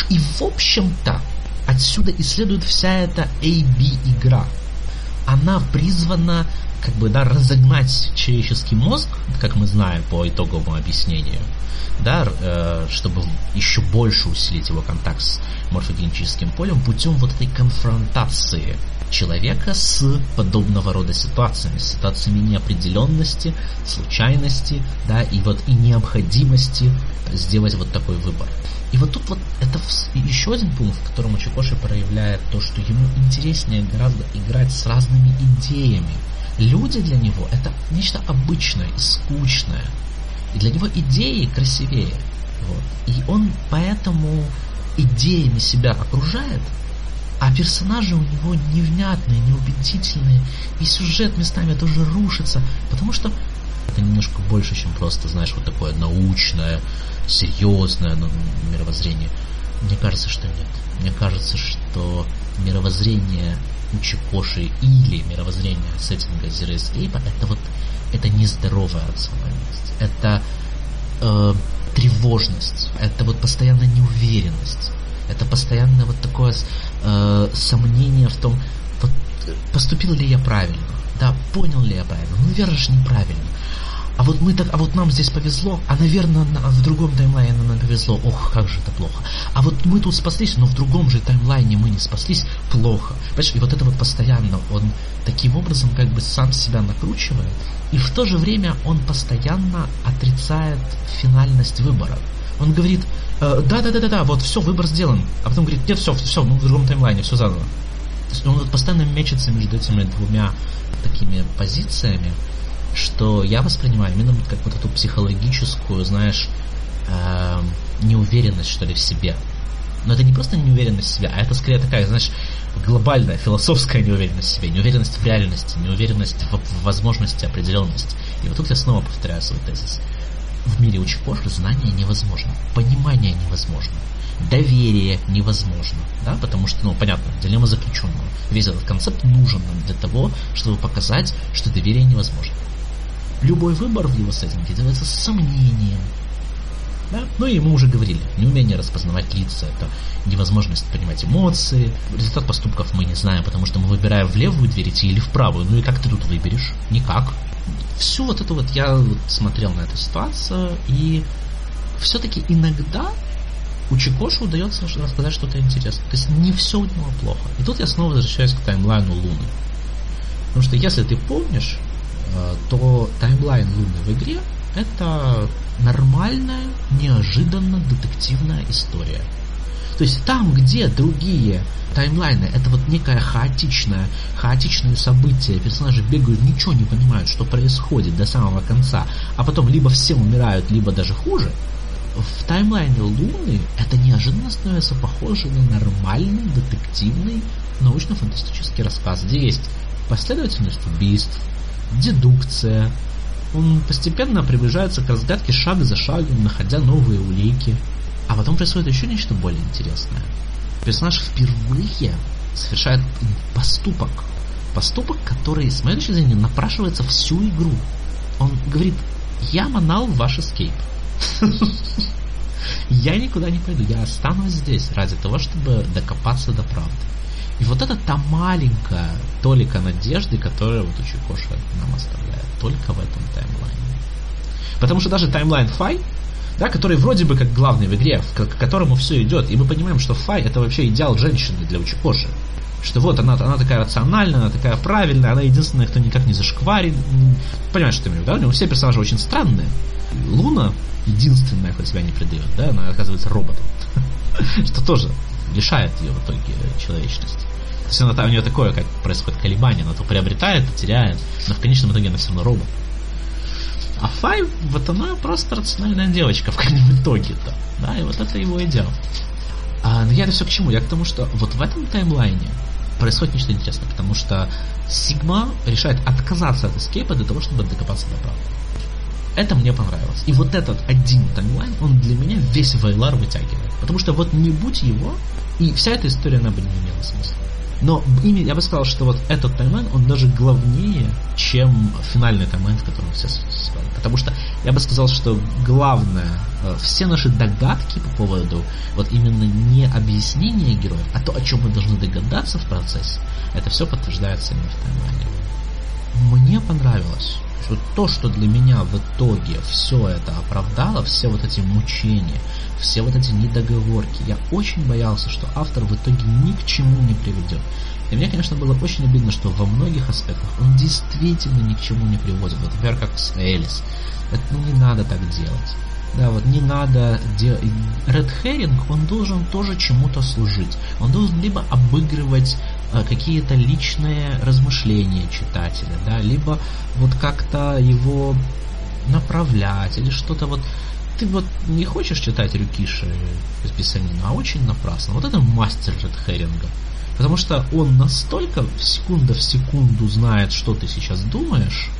И в общем-то, отсюда и следует вся эта A-B-игра. Она призвана как бы, да, разогнать человеческий мозг, как мы знаем по итоговому объяснению, да, э, чтобы еще больше усилить его контакт с морфогенетическим полем путем вот этой конфронтации человека с подобного рода ситуациями, ситуациями неопределенности, случайности, да, и вот и необходимости сделать вот такой выбор. И вот тут вот это еще один пункт, в котором Чикоши проявляет то, что ему интереснее гораздо играть с разными идеями. Люди для него это нечто обычное и скучное. И для него идеи красивее. Вот. И он поэтому идеями себя окружает, а персонажи у него невнятные, неубедительные, и сюжет местами тоже рушится, потому что это немножко больше, чем просто, знаешь, вот такое научное, серьезное ну, мировоззрение. Мне кажется, что нет. Мне кажется, что мировоззрение у Чикоши или мировоззрение сеттинга Zero Escape это вот это нездоровая рациональность. Это э, тревожность, это вот постоянная неуверенность, это постоянное вот такое э, сомнение в том, поступил ли я правильно, да, понял ли я правильно, ну, верно же неправильно. А вот мы так, а вот нам здесь повезло, а наверное в другом таймлайне нам повезло, ох, как же это плохо. А вот мы тут спаслись, но в другом же таймлайне мы не спаслись, плохо. Понимаешь, и вот это вот постоянно, он таким образом как бы сам себя накручивает, и в то же время он постоянно отрицает финальность выбора. Он говорит, э, да, да, да, да, да, вот все, выбор сделан. А потом говорит, нет, все, все, ну в другом таймлайне, все заново. То есть он вот постоянно мечется между этими двумя такими позициями, что я воспринимаю именно как вот эту психологическую, знаешь, э, неуверенность, что ли, в себе. Но это не просто неуверенность в себе, а это скорее такая, знаешь, глобальная философская неуверенность в себе, неуверенность в реальности, неуверенность в, возможности, определенности. И вот тут я снова повторяю свой тезис. В мире учеников знание невозможно, понимание невозможно, доверие невозможно, да, потому что, ну, понятно, дилемма заключенного. Весь этот концепт нужен нам для того, чтобы показать, что доверие невозможно. Любой выбор в его сеттинге делается с сомнением, да? Ну и мы уже говорили, неумение распознавать лица, это невозможность понимать эмоции. Результат поступков мы не знаем, потому что мы выбираем в левую дверь идти или в правую. Ну и как ты тут выберешь? Никак. Все вот это вот я вот смотрел на эту ситуацию, и все-таки иногда у Чикоши удается рассказать что-то интересное. То есть не все у него плохо. И тут я снова возвращаюсь к таймлайну Луны. Потому что если ты помнишь, то таймлайн Луны в игре это нормальная, неожиданно детективная история. То есть там, где другие таймлайны, это вот некое хаотичное, хаотичное событие, персонажи бегают, ничего не понимают, что происходит до самого конца, а потом либо все умирают, либо даже хуже, в таймлайне Луны это неожиданно становится похоже на нормальный детективный научно-фантастический рассказ, где есть последовательность убийств, дедукция, он постепенно приближается к разгадке шаг за шагом, находя новые улики. А потом происходит еще нечто более интересное. Персонаж впервые совершает поступок. Поступок, который, с моей точки зрения, напрашивается всю игру. Он говорит, я манал ваш эскейп. Я никуда не пойду, я останусь здесь ради того, чтобы докопаться до правды. И вот это та маленькая толика надежды, которая вот у Чикоша нам оставляет. Только в этом таймлайне. Потому что даже таймлайн Фай, да, который вроде бы как главный в игре, к, которому все идет, и мы понимаем, что Фай это вообще идеал женщины для Учикоши. Что вот она, она такая рациональная, она такая правильная, она единственная, кто никак не зашкварит. Понимаешь, что я имею в виду, да? У него все персонажи очень странные. Луна единственная, кто себя не предает, да, она оказывается роботом. Что тоже лишает ее в итоге человечности. То есть она, у нее такое, как происходит колебание, она то приобретает, то теряет, но в конечном итоге она все равно робот. А Фай, вот она просто рациональная девочка в конечном итоге-то. Да, и вот это его идеал. А, но я это все к чему? Я к тому, что вот в этом таймлайне происходит нечто интересное, потому что Сигма решает отказаться от escape а для того, чтобы докопаться до правды. Это мне понравилось. И вот этот один таймлайн, он для меня весь VLR вытягивает. Потому что вот не будь его, и вся эта история, она бы не имела смысла. Но именно я бы сказал, что вот этот таймлайн, он даже главнее, чем финальный таймлайн, в котором все спали. Потому что я бы сказал, что главное, э, все наши догадки по поводу вот именно не объяснения героев, а то, о чем мы должны догадаться в процессе, это все подтверждается именно в таймлайне. Мне понравилось вот то, что для меня в итоге все это оправдало, все вот эти мучения, все вот эти недоговорки, я очень боялся, что автор в итоге ни к чему не приведет. И мне, конечно, было очень обидно, что во многих аспектах он действительно ни к чему не приводит. Вот, например, как с Элис. Это, ну, не надо так делать. Да, вот не надо делать... Red Herring, он должен тоже чему-то служить. Он должен либо обыгрывать какие-то личные размышления читателя, да, либо вот как-то его направлять или что-то вот ты вот не хочешь читать Рюкиши из писанина, а очень напрасно. Вот это мастер Ред Херинга. Потому что он настолько в секунду в секунду знает, что ты сейчас думаешь,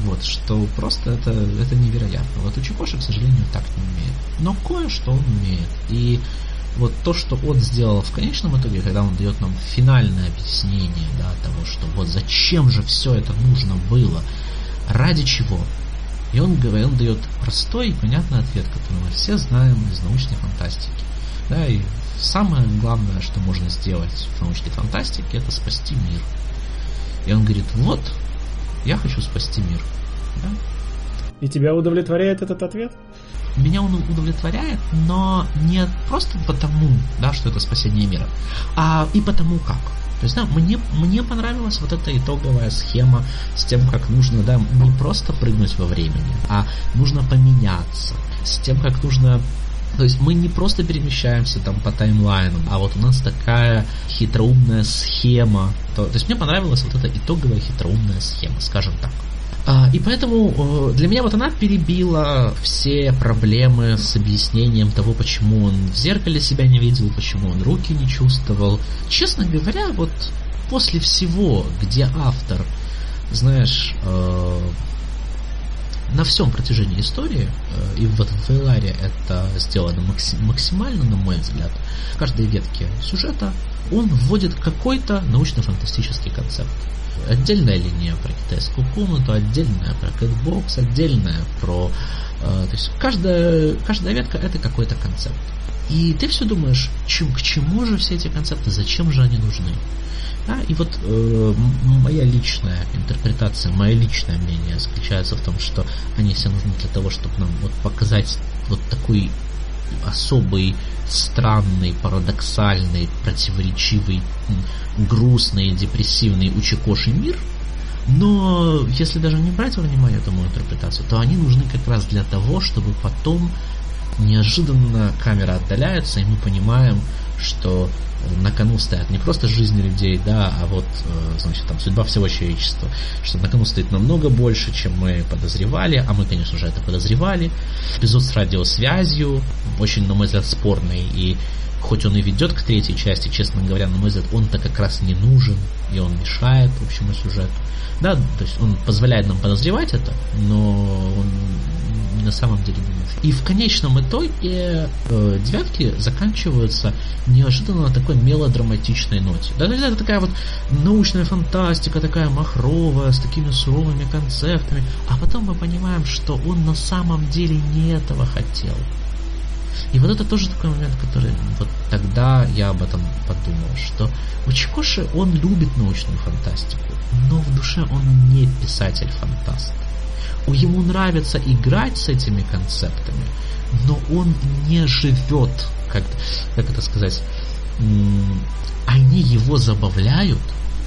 вот, что просто это, это невероятно. Вот у Чикоши, к сожалению, так не умеет. Но кое-что он умеет. И вот то, что он сделал в конечном итоге, когда он дает нам финальное объяснение да, того, что вот зачем же все это нужно было, ради чего. И он говорит, он дает простой и понятный ответ, который мы все знаем из научной фантастики. Да, и самое главное, что можно сделать в научной фантастике, это спасти мир. И он говорит, вот, я хочу спасти мир. Да? И тебя удовлетворяет этот ответ? Меня он удовлетворяет, но не просто потому, да, что это спасение мира, а и потому как. То есть, да, мне, мне понравилась вот эта итоговая схема с тем, как нужно, да, не просто прыгнуть во времени, а нужно поменяться, с тем, как нужно то есть мы не просто перемещаемся там по таймлайнам, а вот у нас такая хитроумная схема. То, то есть мне понравилась вот эта итоговая хитроумная схема, скажем так. А, и поэтому э, для меня вот она перебила все проблемы с объяснением того, почему он в зеркале себя не видел, почему он руки не чувствовал. Честно говоря, вот после всего, где автор, знаешь, э, на всем протяжении истории, э, и в Эларе это сделано максимально, на мой взгляд, в каждой ветке сюжета он вводит какой-то научно-фантастический концепт. Отдельная линия про китайскую комнату, отдельная про кэтбокс, отдельная про... Э, то есть каждая, каждая ветка это какой-то концепт. И ты все думаешь, чем, к чему же все эти концепты, зачем же они нужны? Да, и вот э, моя личная интерпретация, мое личное мнение заключается в том, что они все нужны для того, чтобы нам вот показать вот такой особый, странный, парадоксальный, противоречивый, грустный, депрессивный учекоший мир. Но если даже не брать во внимание эту мою интерпретацию, то они нужны как раз для того, чтобы потом неожиданно камера отдаляется, и мы понимаем, что на кону стоят не просто жизни людей, да, а вот, э, значит, там судьба всего человечества, что на кону стоит намного больше, чем мы подозревали, а мы, конечно же, это подозревали. Эпизод с радиосвязью очень, на мой взгляд, спорный, и хоть он и ведет к третьей части, честно говоря, на мой взгляд, он-то как раз не нужен, и он мешает общему сюжету. Да, то есть он позволяет нам подозревать это, но он на самом деле не нужен. И в конечном итоге э, девятки заканчиваются неожиданно на такой мелодраматичной ноте. Да, есть это такая вот научная фантастика, такая махровая, с такими суровыми концептами. А потом мы понимаем, что он на самом деле не этого хотел. И вот это тоже такой момент, который вот тогда я об этом подумал, что Учикоши, он любит научную фантастику, но в душе он не писатель-фантаст. Ему нравится играть с этими концептами, но он не живет, как, как это сказать, они его забавляют,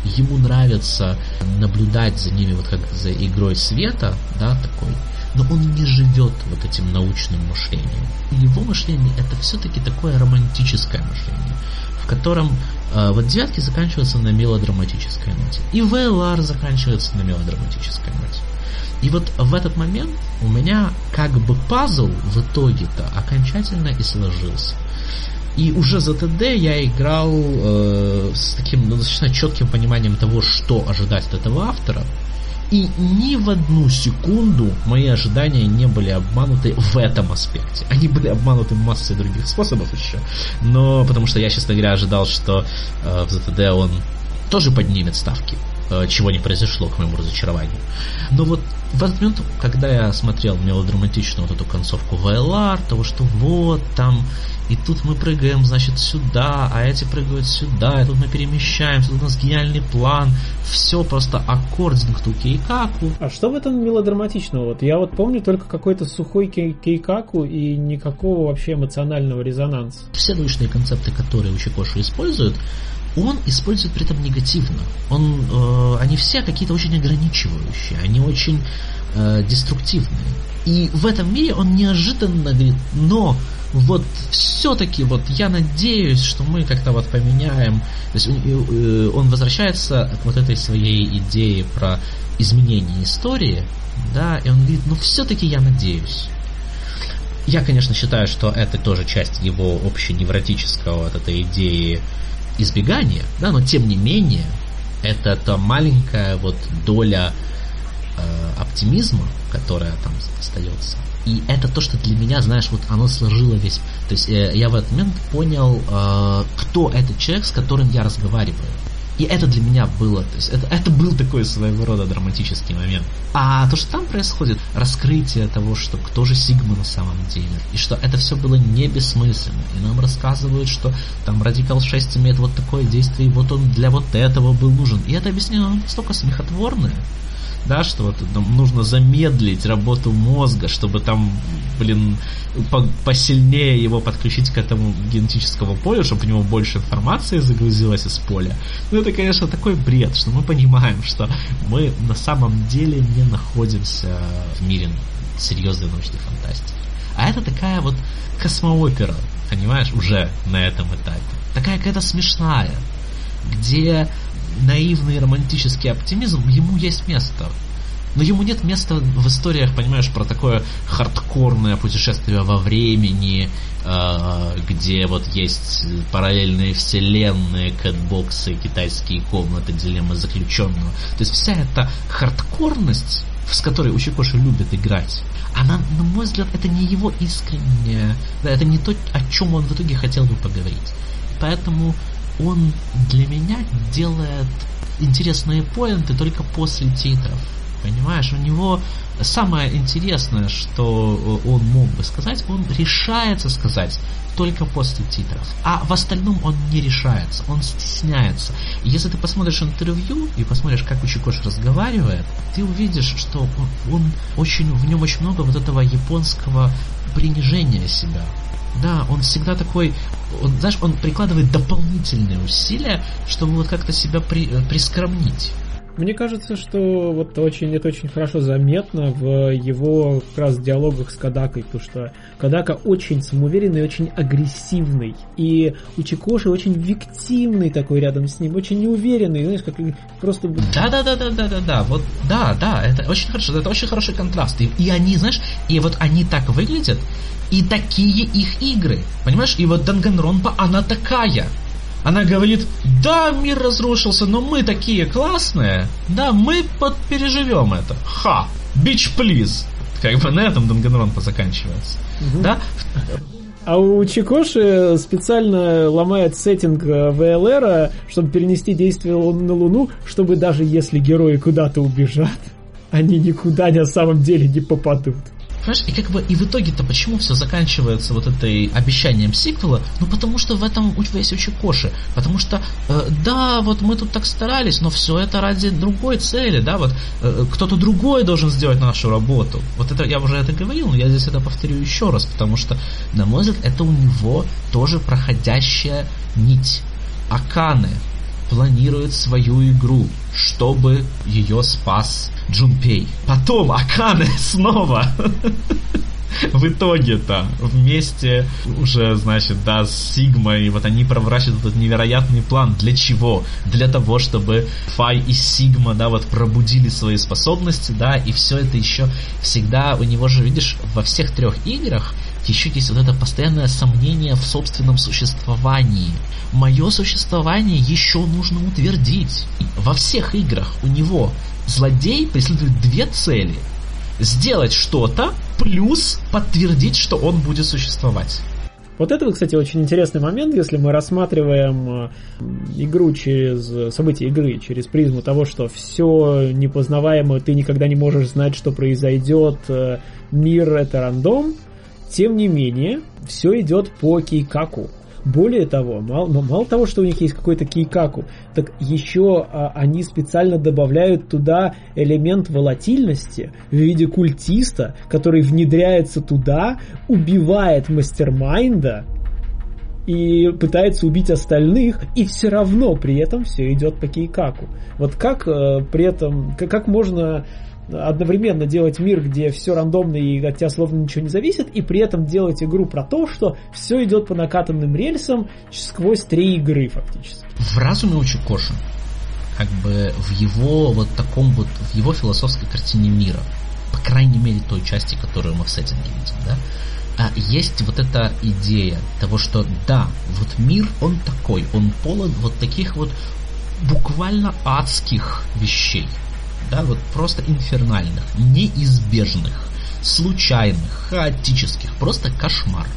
ему нравится наблюдать за ними, вот как за игрой света, да, такой, но он не живет вот этим научным мышлением. Его мышление это все-таки такое романтическое мышление, в котором э, вот девятки заканчиваются на мелодраматической ноте, и ВЛР заканчивается на мелодраматической ноте. И вот в этот момент у меня как бы пазл в итоге-то окончательно и сложился. И уже за ТД я играл э, с таким ну, достаточно четким пониманием того, что ожидать от этого автора. И ни в одну секунду мои ожидания не были обмануты в этом аспекте. Они были обмануты массой других способов еще. Но потому что я, честно говоря, ожидал, что э, в ЗТД он тоже поднимет ставки чего не произошло, к моему разочарованию. Но вот в этот момент, когда я смотрел мелодраматичную вот эту концовку VLR, того, что вот там и тут мы прыгаем, значит, сюда, а эти прыгают сюда, и тут мы перемещаемся, тут у нас гениальный план. Все просто аккординг ту кейкаку. А что в этом мелодраматичного? Вот я вот помню только какой-то сухой кей кейкаку и никакого вообще эмоционального резонанса. Все научные концепты, которые Учикоши используют, он использует при этом негативно. Он, э, они все какие-то очень ограничивающие, они очень э, деструктивные. И в этом мире он неожиданно говорит, но вот все-таки вот я надеюсь, что мы как-то вот поменяем. То есть э, он возвращается к вот этой своей идее про изменение истории, да, и он говорит, ну все-таки я надеюсь. Я, конечно, считаю, что это тоже часть его общеневротического вот этой идеи избегания, да, но тем не менее, это та маленькая вот доля э, оптимизма, которая там остается. И это то, что для меня, знаешь, вот оно сложило весь. То есть э, я в этот момент понял, э, кто этот человек, с которым я разговариваю. И это для меня было, то есть это, это был такой своего рода драматический момент. А то, что там происходит, раскрытие того, что кто же Сигма на самом деле, и что это все было не бессмысленно. И нам рассказывают, что там Радикал 6 имеет вот такое действие, и вот он для вот этого был нужен. И это объяснение настолько смехотворное, да, что вот там нужно замедлить работу мозга, чтобы там, блин, по посильнее его подключить к этому генетическому полю, чтобы у него больше информации загрузилось из поля. Ну, это, конечно, такой бред, что мы понимаем, что мы на самом деле не находимся в мире серьезной научной фантастики. А это такая вот космоопера, понимаешь, уже на этом этапе. Такая какая-то смешная, где наивный романтический оптимизм, ему есть место. Но ему нет места в историях, понимаешь, про такое хардкорное путешествие во времени, э, где вот есть параллельные вселенные, кэтбоксы, китайские комнаты, дилеммы заключенного. То есть вся эта хардкорность, с которой Учикоши любит играть, она, на мой взгляд, это не его искреннее, да, это не то, о чем он в итоге хотел бы поговорить. Поэтому он для меня делает интересные поинты только после титров. Понимаешь, у него самое интересное, что он мог бы сказать, он решается сказать только после титров. А в остальном он не решается, он стесняется. Если ты посмотришь интервью и посмотришь, как Учикош разговаривает, ты увидишь, что он, он очень, в нем очень много вот этого японского принижения себя. Да, он всегда такой, он, знаешь, он прикладывает дополнительные усилия, чтобы вот как-то себя при, э, прискромнить. Мне кажется, что вот очень, это очень хорошо заметно в его как раз диалогах с Кадакой, потому что Кадака очень самоуверенный, очень агрессивный. И у Чикоши очень виктимный такой рядом с ним, очень неуверенный, знаешь, как просто... Да-да-да-да-да-да-да, вот, да, да, это очень хорошо, это очень хороший контраст. И, и они, знаешь, и вот они так выглядят, и такие их игры. Понимаешь? И вот Данганронпа, она такая. Она говорит, да, мир разрушился, но мы такие классные. Да, мы переживем это. Ха, бич плиз. Как бы на этом Данганронпа заканчивается. Угу. Да? А у Чикоши специально ломает сеттинг э, ВЛР, чтобы перенести действие на Луну, чтобы даже если герои куда-то убежат, они никуда на самом деле не попадут. Понимаешь, и как бы и в итоге-то почему все заканчивается вот этой обещанием сиквела? Ну потому что в этом у тебя есть очень коши. Потому что, э, да, вот мы тут так старались, но все это ради другой цели, да, вот э, кто-то другой должен сделать нашу работу. Вот это я уже это говорил, но я здесь это повторю еще раз, потому что, на мой взгляд, это у него тоже проходящая нить. Аканы, планирует свою игру, чтобы ее спас Джунпей. Потом Акане снова в итоге-то вместе уже, значит, да, с Сигмой, вот они проворачивают этот невероятный план. Для чего? Для того, чтобы Фай и Сигма, да, вот пробудили свои способности, да, и все это еще всегда у него же, видишь, во всех трех играх еще есть вот это постоянное сомнение в собственном существовании. Мое существование еще нужно утвердить. Во всех играх у него злодей преследует две цели. Сделать что-то, плюс подтвердить, что он будет существовать. Вот это, кстати, очень интересный момент, если мы рассматриваем э, игру через события игры, через призму того, что все непознаваемо, ты никогда не можешь знать, что произойдет, э, мир это рандом, тем не менее, все идет по кейкаку. Более того, мало, мало того, что у них есть какой-то кейкаку, так еще а, они специально добавляют туда элемент волатильности в виде культиста, который внедряется туда, убивает мастермайнда и пытается убить остальных, и все равно при этом все идет по кейкаку. Вот как э, при этом, как, как можно одновременно делать мир, где все рандомно и от тебя словно ничего не зависит, и при этом делать игру про то, что все идет по накатанным рельсам сквозь три игры фактически. В разуме очень Кошин, как бы в его вот таком вот, в его философской картине мира, по крайней мере той части, которую мы в сеттинге видим, да, а есть вот эта идея того, что да, вот мир, он такой, он полон вот таких вот буквально адских вещей да, вот просто инфернальных, неизбежных, случайных, хаотических, просто кошмар.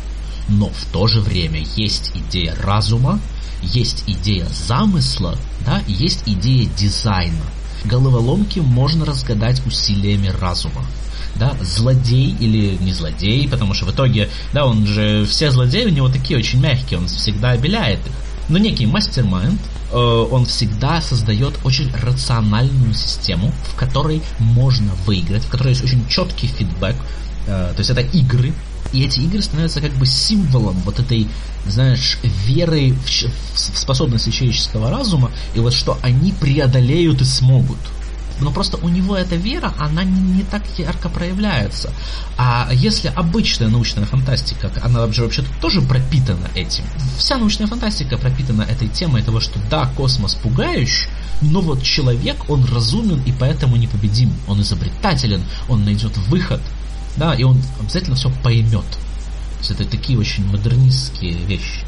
Но в то же время есть идея разума, есть идея замысла, да, есть идея дизайна. Головоломки можно разгадать усилиями разума. Да, злодей или не злодей, потому что в итоге, да, он же, все злодеи у него такие очень мягкие, он всегда обеляет их. Но некий мастер-майнд, э, он всегда создает очень рациональную систему, в которой можно выиграть, в которой есть очень четкий фидбэк, э, то есть это игры, и эти игры становятся как бы символом вот этой, знаешь, веры в, в способности человеческого разума, и вот что они преодолеют и смогут но просто у него эта вера, она не так ярко проявляется. А если обычная научная фантастика, она вообще вообще тоже пропитана этим. Вся научная фантастика пропитана этой темой того, что да, космос пугающий, но вот человек, он разумен и поэтому непобедим. Он изобретателен, он найдет выход, да, и он обязательно все поймет. То есть это такие очень модернистские вещи.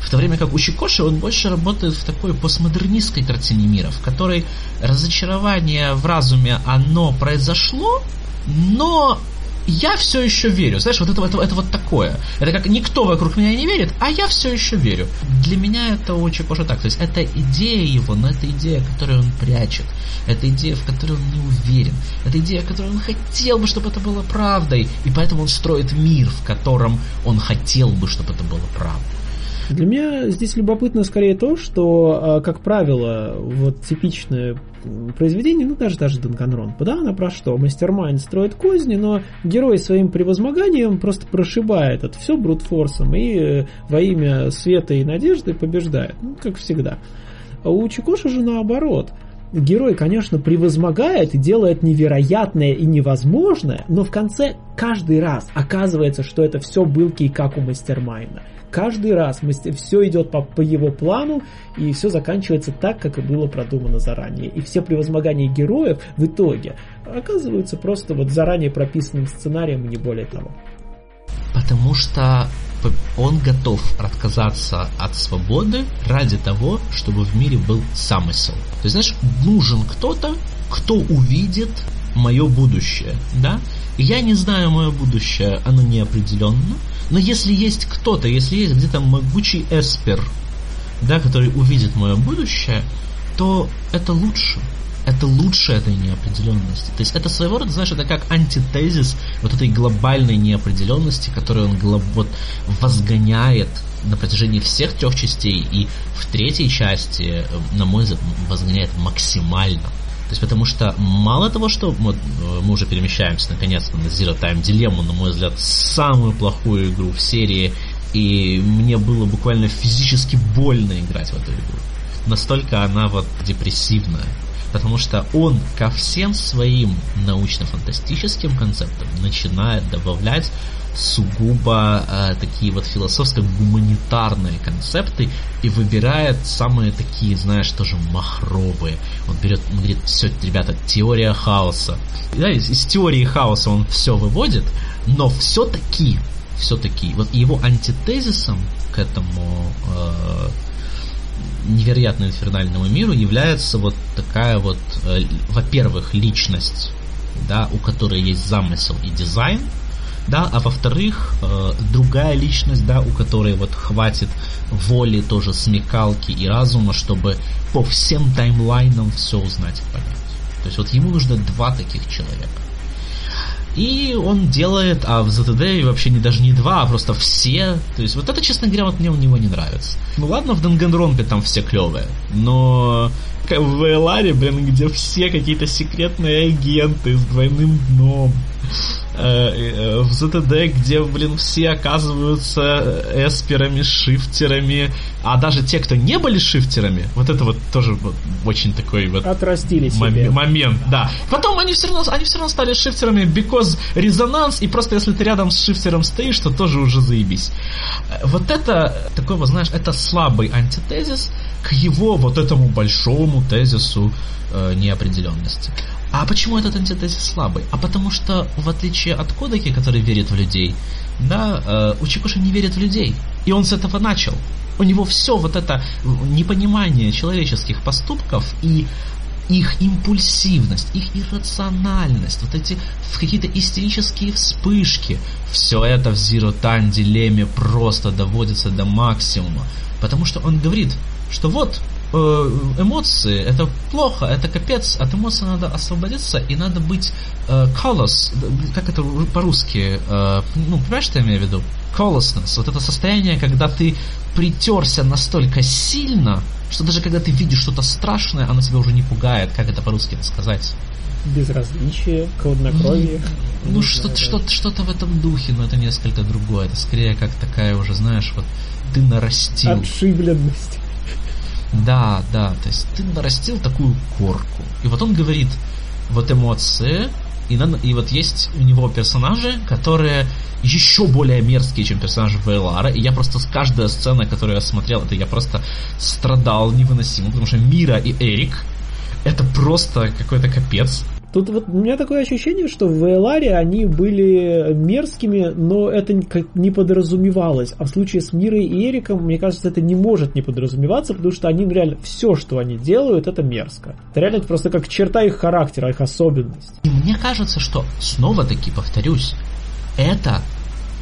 В то время как у Чикоши он больше работает в такой постмодернистской картине мира, в которой разочарование в разуме, оно произошло, но я все еще верю. Знаешь, вот это, это, это вот такое. Это как никто вокруг меня не верит, а я все еще верю. Для меня это очень похоже так. То есть это идея его, но это идея, которую он прячет. Это идея, в которой он не уверен. Это идея, которую он хотел бы, чтобы это было правдой. И поэтому он строит мир, в котором он хотел бы, чтобы это было правдой. Для меня здесь любопытно скорее то, что, а, как правило, вот типичное произведение, ну даже даже Данганронпа, да, она про что? Мастермайнд строит козни, но герой своим превозмоганием просто прошибает это все брутфорсом и э, во имя света и надежды побеждает, ну, как всегда. А у Чикоши же наоборот – герой, конечно, превозмогает и делает невероятное и невозможное, но в конце каждый раз оказывается, что это все был как у мастермайна. Каждый раз все идет по, по его плану, и все заканчивается так, как и было продумано заранее. И все превозмогания героев в итоге оказываются просто вот заранее прописанным сценарием, и не более того. Потому что он готов отказаться от свободы ради того, чтобы в мире был замысел. То есть, знаешь, нужен кто-то, кто увидит мое будущее, да? Я не знаю мое будущее, оно неопределенно, но если есть кто-то, если есть где-то могучий эспер, да, который увидит мое будущее, то это лучше это лучше этой неопределенности. То есть это своего рода, знаешь, это как антитезис вот этой глобальной неопределенности, которую он глоб, вот, возгоняет на протяжении всех трех частей и в третьей части, на мой взгляд, возгоняет максимально. То есть потому что мало того, что вот, э, мы уже перемещаемся наконец-то на Zero Time Dilemma, на мой взгляд, самую плохую игру в серии, и мне было буквально физически больно играть в эту игру. настолько она вот депрессивная. Потому что он ко всем своим научно-фантастическим концептам начинает добавлять сугубо э, такие вот философско-гуманитарные концепты и выбирает самые такие, знаешь, тоже махровые. Он берет, он говорит, все, ребята, теория хаоса. Да, из, из теории хаоса он все выводит, но все-таки, все-таки, вот его антитезисом к этому э, невероятно инфернальному миру является вот такая вот, э, во-первых, личность, да, у которой есть замысел и дизайн, да, а во-вторых, э, другая личность, да, у которой вот хватит воли, тоже смекалки и разума, чтобы по всем таймлайнам все узнать и понять. То есть вот ему нужно два таких человека. И он делает, а в ZTD вообще не даже не два, а просто все. То есть вот это, честно говоря, вот мне у него не нравится. Ну ладно, в Данганронпе там все клевые, но в Эларе, блин, где все какие-то секретные агенты с двойным дном, в ZTD, где, блин, все оказываются эсперами, шифтерами, а даже те, кто не были шифтерами, вот это вот тоже вот очень такой вот Отрастили мом- себе. момент, да. Потом они все равно, они все равно стали шифтерами, because резонанс, и просто если ты рядом с шифтером стоишь, то тоже уже заебись. Э, вот это, такой вот, знаешь, это слабый антитезис к его вот этому большому тезису э, неопределенности. А почему этот антитезис слабый? А потому что, в отличие от Кодаки, который верит в людей, да, э, Учикоши не верит в людей. И он с этого начал. У него все вот это непонимание человеческих поступков и их импульсивность, их иррациональность, вот эти какие-то истерические вспышки, все это в Zero Time дилемме просто доводится до максимума. Потому что он говорит, что вот Э, эмоции это плохо, это капец, от эмоций надо освободиться и надо быть э, callous, как это по-русски, э, ну, понимаешь, что я имею в виду? Callousness, вот это состояние, когда ты притерся настолько сильно, что даже когда ты видишь что-то страшное, оно тебя уже не пугает, как это по-русски сказать? Безразличие, хладнокровие. Ну, ну что-то, что-то, что-то в этом духе, но это несколько другое. Это скорее как такая уже, знаешь, вот ты нарастил. Отшибленность. Да, да, то есть ты нарастил такую корку. И вот он говорит, вот эмоции, и, надо, и вот есть у него персонажи, которые еще более мерзкие, чем персонажи Вейлара. И я просто с каждой сцены, которую я смотрел, это я просто страдал невыносимо, потому что Мира и Эрик это просто какой-то капец. Тут вот у меня такое ощущение, что в Эларе они были мерзкими, но это не подразумевалось. А в случае с Мирой и Эриком, мне кажется, это не может не подразумеваться, потому что они реально все, что они делают, это мерзко. Это реально просто как черта их характера, их особенность. И мне кажется, что снова-таки повторюсь, это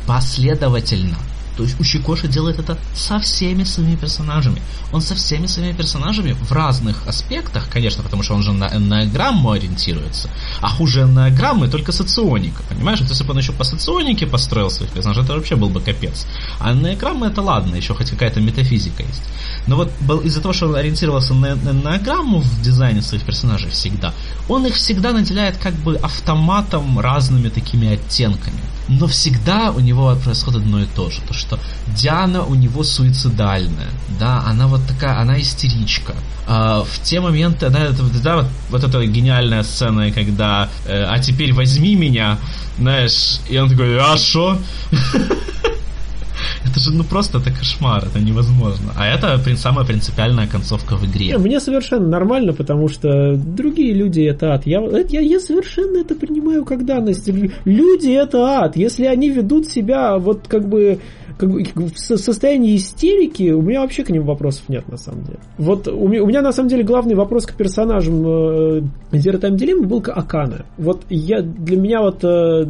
последовательно то есть Ущикоши делает это со всеми своими персонажами. Он со всеми своими персонажами в разных аспектах, конечно, потому что он же на эннеограмму ориентируется. А хуже эннеограммы только соционика, понимаешь? Вот если бы он еще по соционике построил своих персонажей, это вообще был бы капец. А эннеограммы это ладно, еще хоть какая-то метафизика есть. Но вот из-за того, что он ориентировался на эннеограмму в дизайне своих персонажей всегда, он их всегда наделяет как бы автоматом разными такими оттенками. Но всегда у него происходит одно и то же. То, что Диана у него суицидальная. Да, она вот такая, она истеричка. А, в те моменты, да, да вот, вот эта гениальная сцена, когда э, «А теперь возьми меня», знаешь, и он такой «А что?» Это же ну просто это кошмар, это невозможно. А это самая принципиальная концовка в игре. Не, мне совершенно нормально, потому что другие люди это ад. Я, я, я совершенно это принимаю как данность. Люди это ад. Если они ведут себя вот как бы как бы, в состоянии истерики, у меня вообще к ним вопросов нет, на самом деле. Вот у меня, у меня на самом деле главный вопрос к персонажам э, Zero Time Dilemma был к Акана. Вот я, для меня вот э,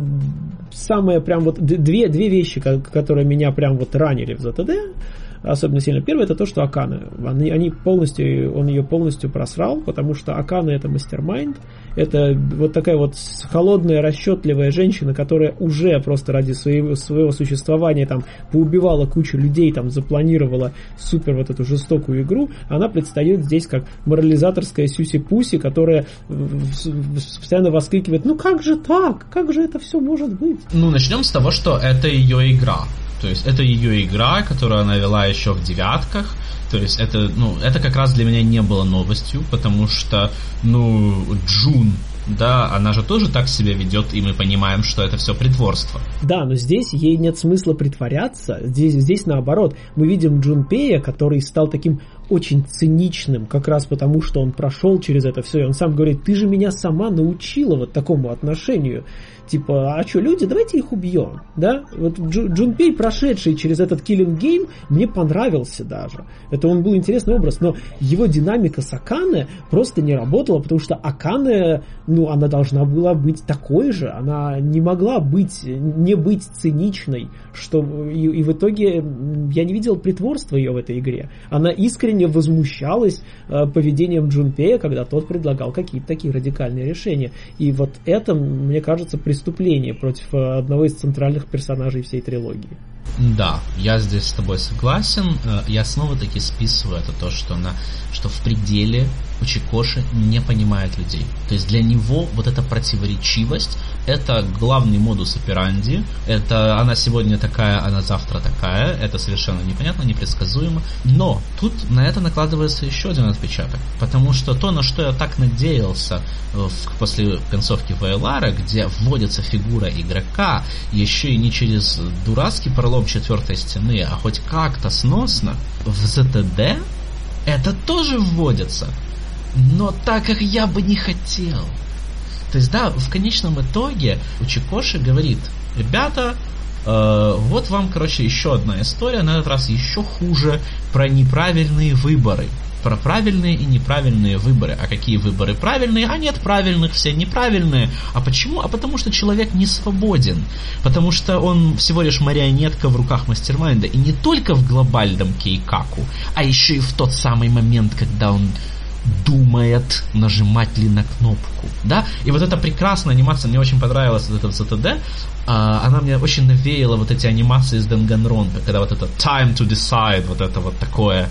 самые прям вот две, две вещи, которые меня прям вот ранили в ZTD, особенно сильно. Первое это то, что Акана. Они, они полностью, он ее полностью просрал, потому что Акана это мастер-майнд. Это вот такая вот холодная, расчетливая женщина, которая уже просто ради своего, своего существования там поубивала кучу людей, там запланировала супер вот эту жестокую игру. Она предстает здесь как морализаторская Сюси-Пуси, которая постоянно воскликивает, ну как же так? Как же это все может быть? Ну, начнем с того, что это ее игра. То есть это ее игра, которую она вела еще в девятках. То есть это, ну, это как раз для меня не было новостью, потому что, ну, Джун да, она же тоже так себя ведет, и мы понимаем, что это все притворство. Да, но здесь ей нет смысла притворяться. Здесь, здесь наоборот. Мы видим Джунпея, который стал таким очень циничным, как раз потому, что он прошел через это все. И он сам говорит, ты же меня сама научила вот такому отношению типа, а что, люди, давайте их убьем, да? Вот Джунпей, прошедший через этот Killing Game, мне понравился даже. Это он был интересный образ, но его динамика с Акане просто не работала, потому что Акане, ну, она должна была быть такой же, она не могла быть, не быть циничной, что и, и в итоге я не видел притворства ее в этой игре. Она искренне возмущалась э, поведением Джунпея, когда тот предлагал какие-то такие радикальные решения. И вот это, мне кажется, преступление против э, одного из центральных персонажей всей трилогии. Да, я здесь с тобой согласен. Э, я снова таки списываю это то, что, она, что в пределе Учикоши не понимает людей. То есть для него вот эта противоречивость, это главный модус операнди. Это она сегодня такая, она завтра такая. Это совершенно непонятно, непредсказуемо. Но тут на это накладывается еще один отпечаток. Потому что то, на что я так надеялся в, после концовки Вайлара, где вводится фигура игрока, еще и не через дурацкий пролом четвертой стены, а хоть как-то сносно, в ЗТД это тоже вводится. Но так, как я бы не хотел. То есть, да, в конечном итоге Учикоши говорит, ребята, э, вот вам, короче, еще одна история, на этот раз еще хуже, про неправильные выборы. Про правильные и неправильные выборы. А какие выборы правильные? А нет правильных, все неправильные. А почему? А потому что человек не свободен. Потому что он всего лишь марионетка в руках мастермайнда. И не только в глобальном кейкаку, а еще и в тот самый момент, когда он думает, нажимать ли на кнопку, да, и вот эта прекрасная анимация, мне очень понравилась вот эта ZTD, а, она мне очень навеяла вот эти анимации из Danganronpa, когда вот это time to decide, вот это вот такое,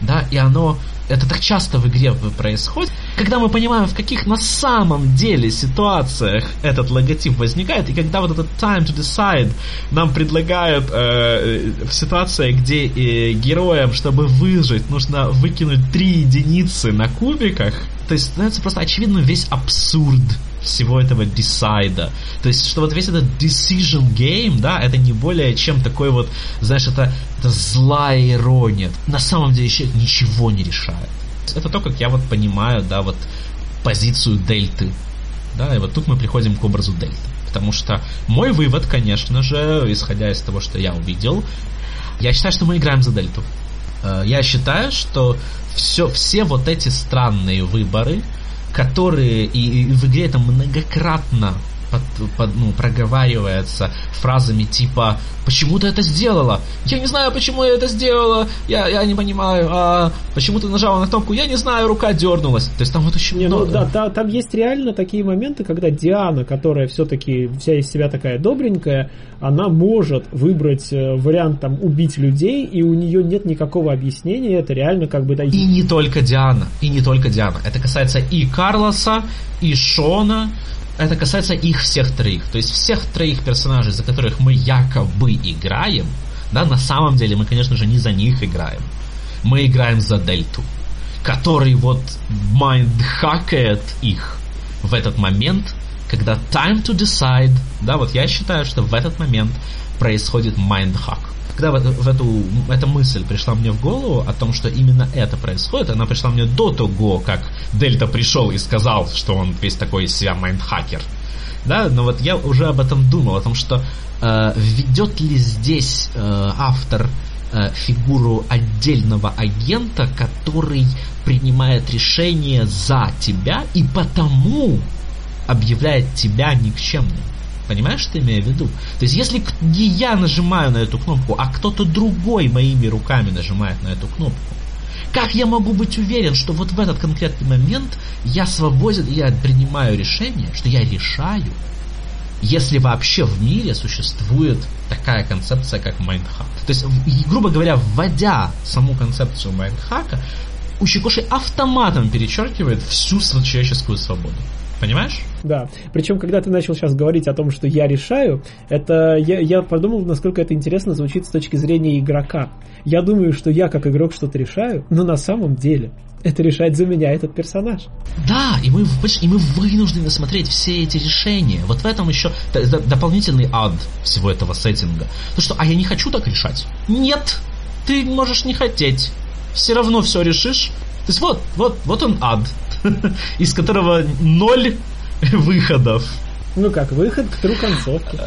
да, и оно это так часто в игре происходит, когда мы понимаем, в каких на самом деле ситуациях этот логотип возникает, и когда вот этот time to decide нам предлагают э, в ситуации, где э, героям, чтобы выжить, нужно выкинуть три единицы на кубиках, то есть становится просто очевидным весь абсурд всего этого десайда. То есть, что вот весь этот decision game, да, это не более чем такой вот, знаешь, это, это злая ирония. На самом деле человек ничего не решает. Это то, как я вот понимаю, да, вот позицию дельты. Да, и вот тут мы приходим к образу дельты. Потому что мой вывод, конечно же, исходя из того, что я увидел, я считаю, что мы играем за дельту. Э, я считаю, что все, все вот эти странные выборы, которые и, и в игре это многократно под, под, ну, проговаривается фразами типа «Почему ты это сделала?» «Я не знаю, почему я это сделала, я, я не понимаю, а почему ты нажала на кнопку?» «Я не знаю, рука дернулась». То есть там вот очень не, ну много. Ну, да, да, там есть реально такие моменты, когда Диана, которая все-таки вся из себя такая добренькая, она может выбрать э, вариант там убить людей, и у нее нет никакого объяснения, это реально как бы... Да, и не только Диана, и не только Диана. Это касается и Карлоса, и Шона, это касается их всех троих. То есть всех троих персонажей, за которых мы якобы играем, да, на самом деле мы, конечно же, не за них играем. Мы играем за Дельту, который вот mindhack ает их в этот момент, когда time to decide, да, вот я считаю, что в этот момент происходит mindhack когда в, в эту эта мысль пришла мне в голову о том, что именно это происходит, она пришла мне до того, как Дельта пришел и сказал, что он весь такой из себя mindhacker. Да, но вот я уже об этом думал, о том, что э, ведет ли здесь э, автор э, фигуру отдельного агента, который принимает решение за тебя и потому объявляет тебя никчемным. Понимаешь, что я имею в виду? То есть, если не я нажимаю на эту кнопку, а кто-то другой моими руками нажимает на эту кнопку, как я могу быть уверен, что вот в этот конкретный момент я свободен, я принимаю решение, что я решаю, если вообще в мире существует такая концепция, как mindhack. То есть, грубо говоря, вводя саму концепцию mindhack а, Учикоши автоматом перечеркивает всю человеческую свободу. Понимаешь? Да. Причем, когда ты начал сейчас говорить о том, что я решаю, это я, я подумал, насколько это интересно звучит с точки зрения игрока. Я думаю, что я как игрок что-то решаю, но на самом деле это решает за меня этот персонаж. Да, и мы, и мы вынуждены смотреть все эти решения. Вот в этом еще дополнительный ад всего этого сеттинга. То что, а я не хочу так решать. Нет, ты можешь не хотеть. Все равно все решишь. То есть вот, вот, вот он ад, из которого ноль выходов. Ну как, выход к тру концовке.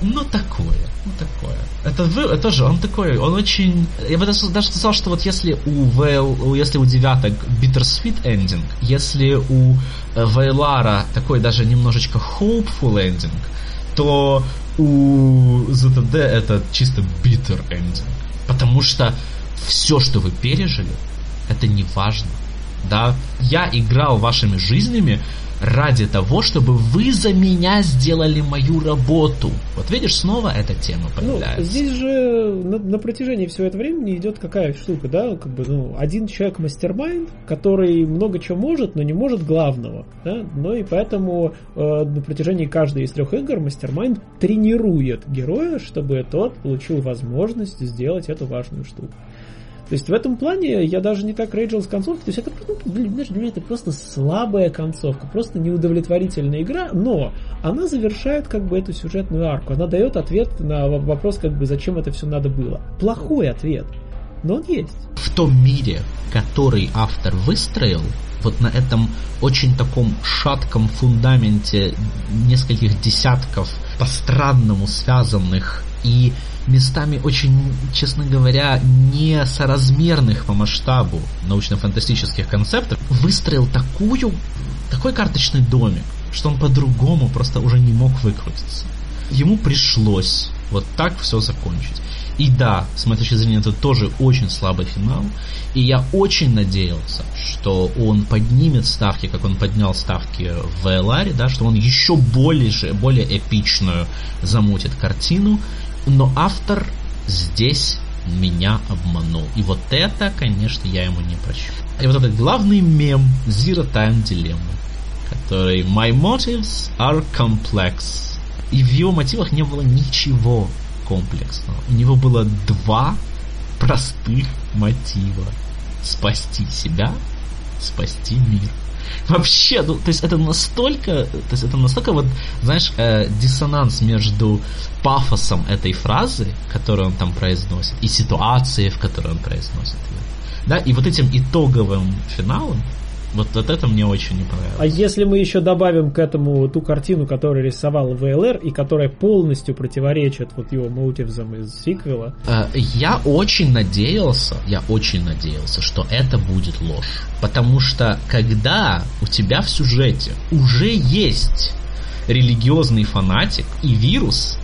Ну такое, ну такое. Это, вы, это же, он такой, он очень... Я бы даже, даже сказал, что вот если у, Вейл, если у девяток bittersweet ending, если у э, Вейлара такой даже немножечко hopeful ending, то у ZTD это чисто bitter ending. Потому что все, что вы пережили, это не важно. Да, я играл вашими жизнями ради того, чтобы вы за меня сделали мою работу. Вот видишь, снова эта тема ну, появляется. Ну, здесь же на, на протяжении всего этого времени идет какая штука, да, как бы, ну, один человек mastermind, который много чего может, но не может главного, да, ну и поэтому э, на протяжении каждой из трех игр mastermind тренирует героя, чтобы тот получил возможность сделать эту важную штуку. То есть в этом плане я даже не так рейджил с концовкой. То есть это, ну, знаешь, для меня это просто слабая концовка, просто неудовлетворительная игра, но она завершает как бы эту сюжетную арку. Она дает ответ на вопрос, как бы, зачем это все надо было. Плохой ответ, но он есть. В том мире, который автор выстроил, вот на этом очень таком шатком фундаменте нескольких десятков по-странному связанных и местами очень, честно говоря, несоразмерных по масштабу научно-фантастических концептов, выстроил такую, такой карточный домик, что он по-другому просто уже не мог выкрутиться. Ему пришлось вот так все закончить. И да, с моей точки зрения, это тоже очень слабый финал. И я очень надеялся, что он поднимет ставки, как он поднял ставки в Эларе, да, что он еще более, более эпичную замутит картину, но автор здесь меня обманул. И вот это, конечно, я ему не прощу. И вот этот главный мем Zero Time Dilemma, который My motives are complex. И в его мотивах не было ничего комплексного. У него было два простых мотива. Спасти себя, спасти мир. Вообще, ну, то есть это настолько, то есть это настолько вот, знаешь, э, диссонанс между пафосом этой фразы, которую он там произносит, и ситуацией, в которой он произносит ее. Да, и вот этим итоговым финалом, вот, вот это мне очень не понравилось. А если мы еще добавим к этому ту картину, которую рисовал ВЛР, и которая полностью противоречит вот его мотивзам из сиквела? Э, я очень надеялся, я очень надеялся, что это будет ложь. Потому что когда у тебя в сюжете уже есть религиозный фанатик и вирус,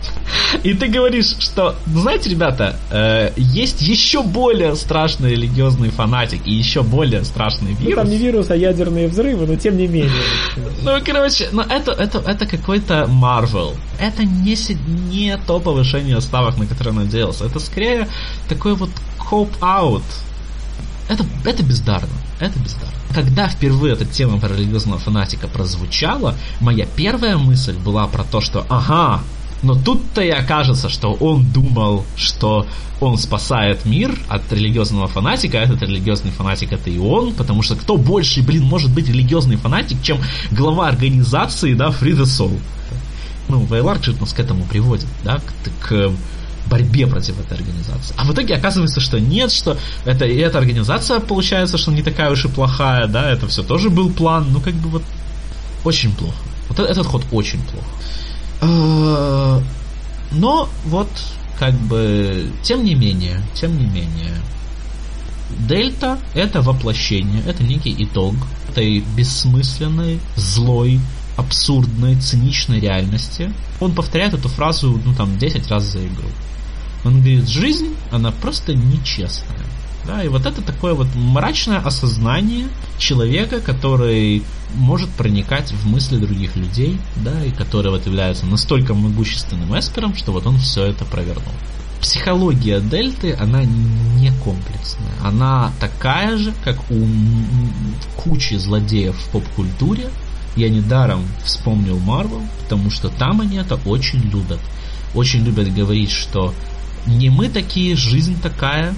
и ты говоришь, что, знаете, ребята, э, есть еще более страшный религиозный фанатик и еще более страшный вирус. Ну, там не вирус, а ядерные взрывы, но тем не менее. Ну, короче, ну, это, это, это какой-то Marvel. Это не, не то повышение ставок, на которое надеялся. Это скорее такой вот cop-out. Это, это бездарно. Это бездарно. Когда впервые эта тема про религиозного фанатика прозвучала, моя первая мысль была про то, что ага, но тут-то и окажется, что он думал, что он спасает мир от религиозного фанатика, а этот религиозный фанатик это и он, потому что кто больше, блин, может быть религиозный фанатик, чем глава организации, да, Free the Soul. Ну, Вейлар нас к этому приводит, да, к, к борьбе против этой организации. А в итоге оказывается, что нет, что это, и эта организация, получается, что не такая уж и плохая, да, это все тоже был план, ну, как бы вот очень плохо. Вот этот ход очень плохо. А, но вот, как бы, тем не менее, тем не менее, Дельта — это воплощение, это некий итог этой бессмысленной, злой, абсурдной, циничной реальности. Он повторяет эту фразу, ну, там, 10 раз за игру. Он говорит, жизнь, она просто нечестная. Да, и вот это такое вот мрачное осознание человека, который может проникать в мысли других людей, да, и который вот является настолько могущественным эспером, что вот он все это провернул. Психология Дельты, она не комплексная. Она такая же, как у кучи злодеев в поп-культуре, я недаром вспомнил Марвел, потому что там они это очень любят. Очень любят говорить, что не мы такие, жизнь такая.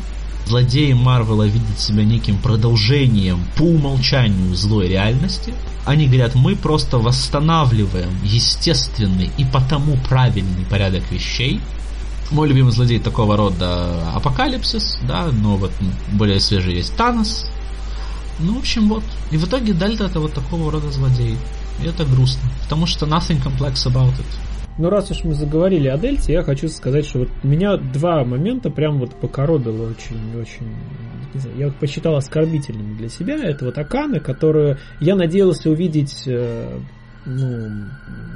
Злодеи Марвела видят себя неким продолжением по умолчанию злой реальности. Они говорят, мы просто восстанавливаем естественный и потому правильный порядок вещей. Мой любимый злодей такого рода Апокалипсис, да, но вот более свежий есть Танос. Ну, в общем, вот. И в итоге Дельта это вот такого рода злодей. И это грустно, потому что nothing complex about it. Ну, раз уж мы заговорили о Дельте, я хочу сказать, что вот меня два момента прям вот покоробило очень-очень... Я вот посчитал оскорбительными для себя. Это вот Акана, которую я надеялся увидеть э, ну,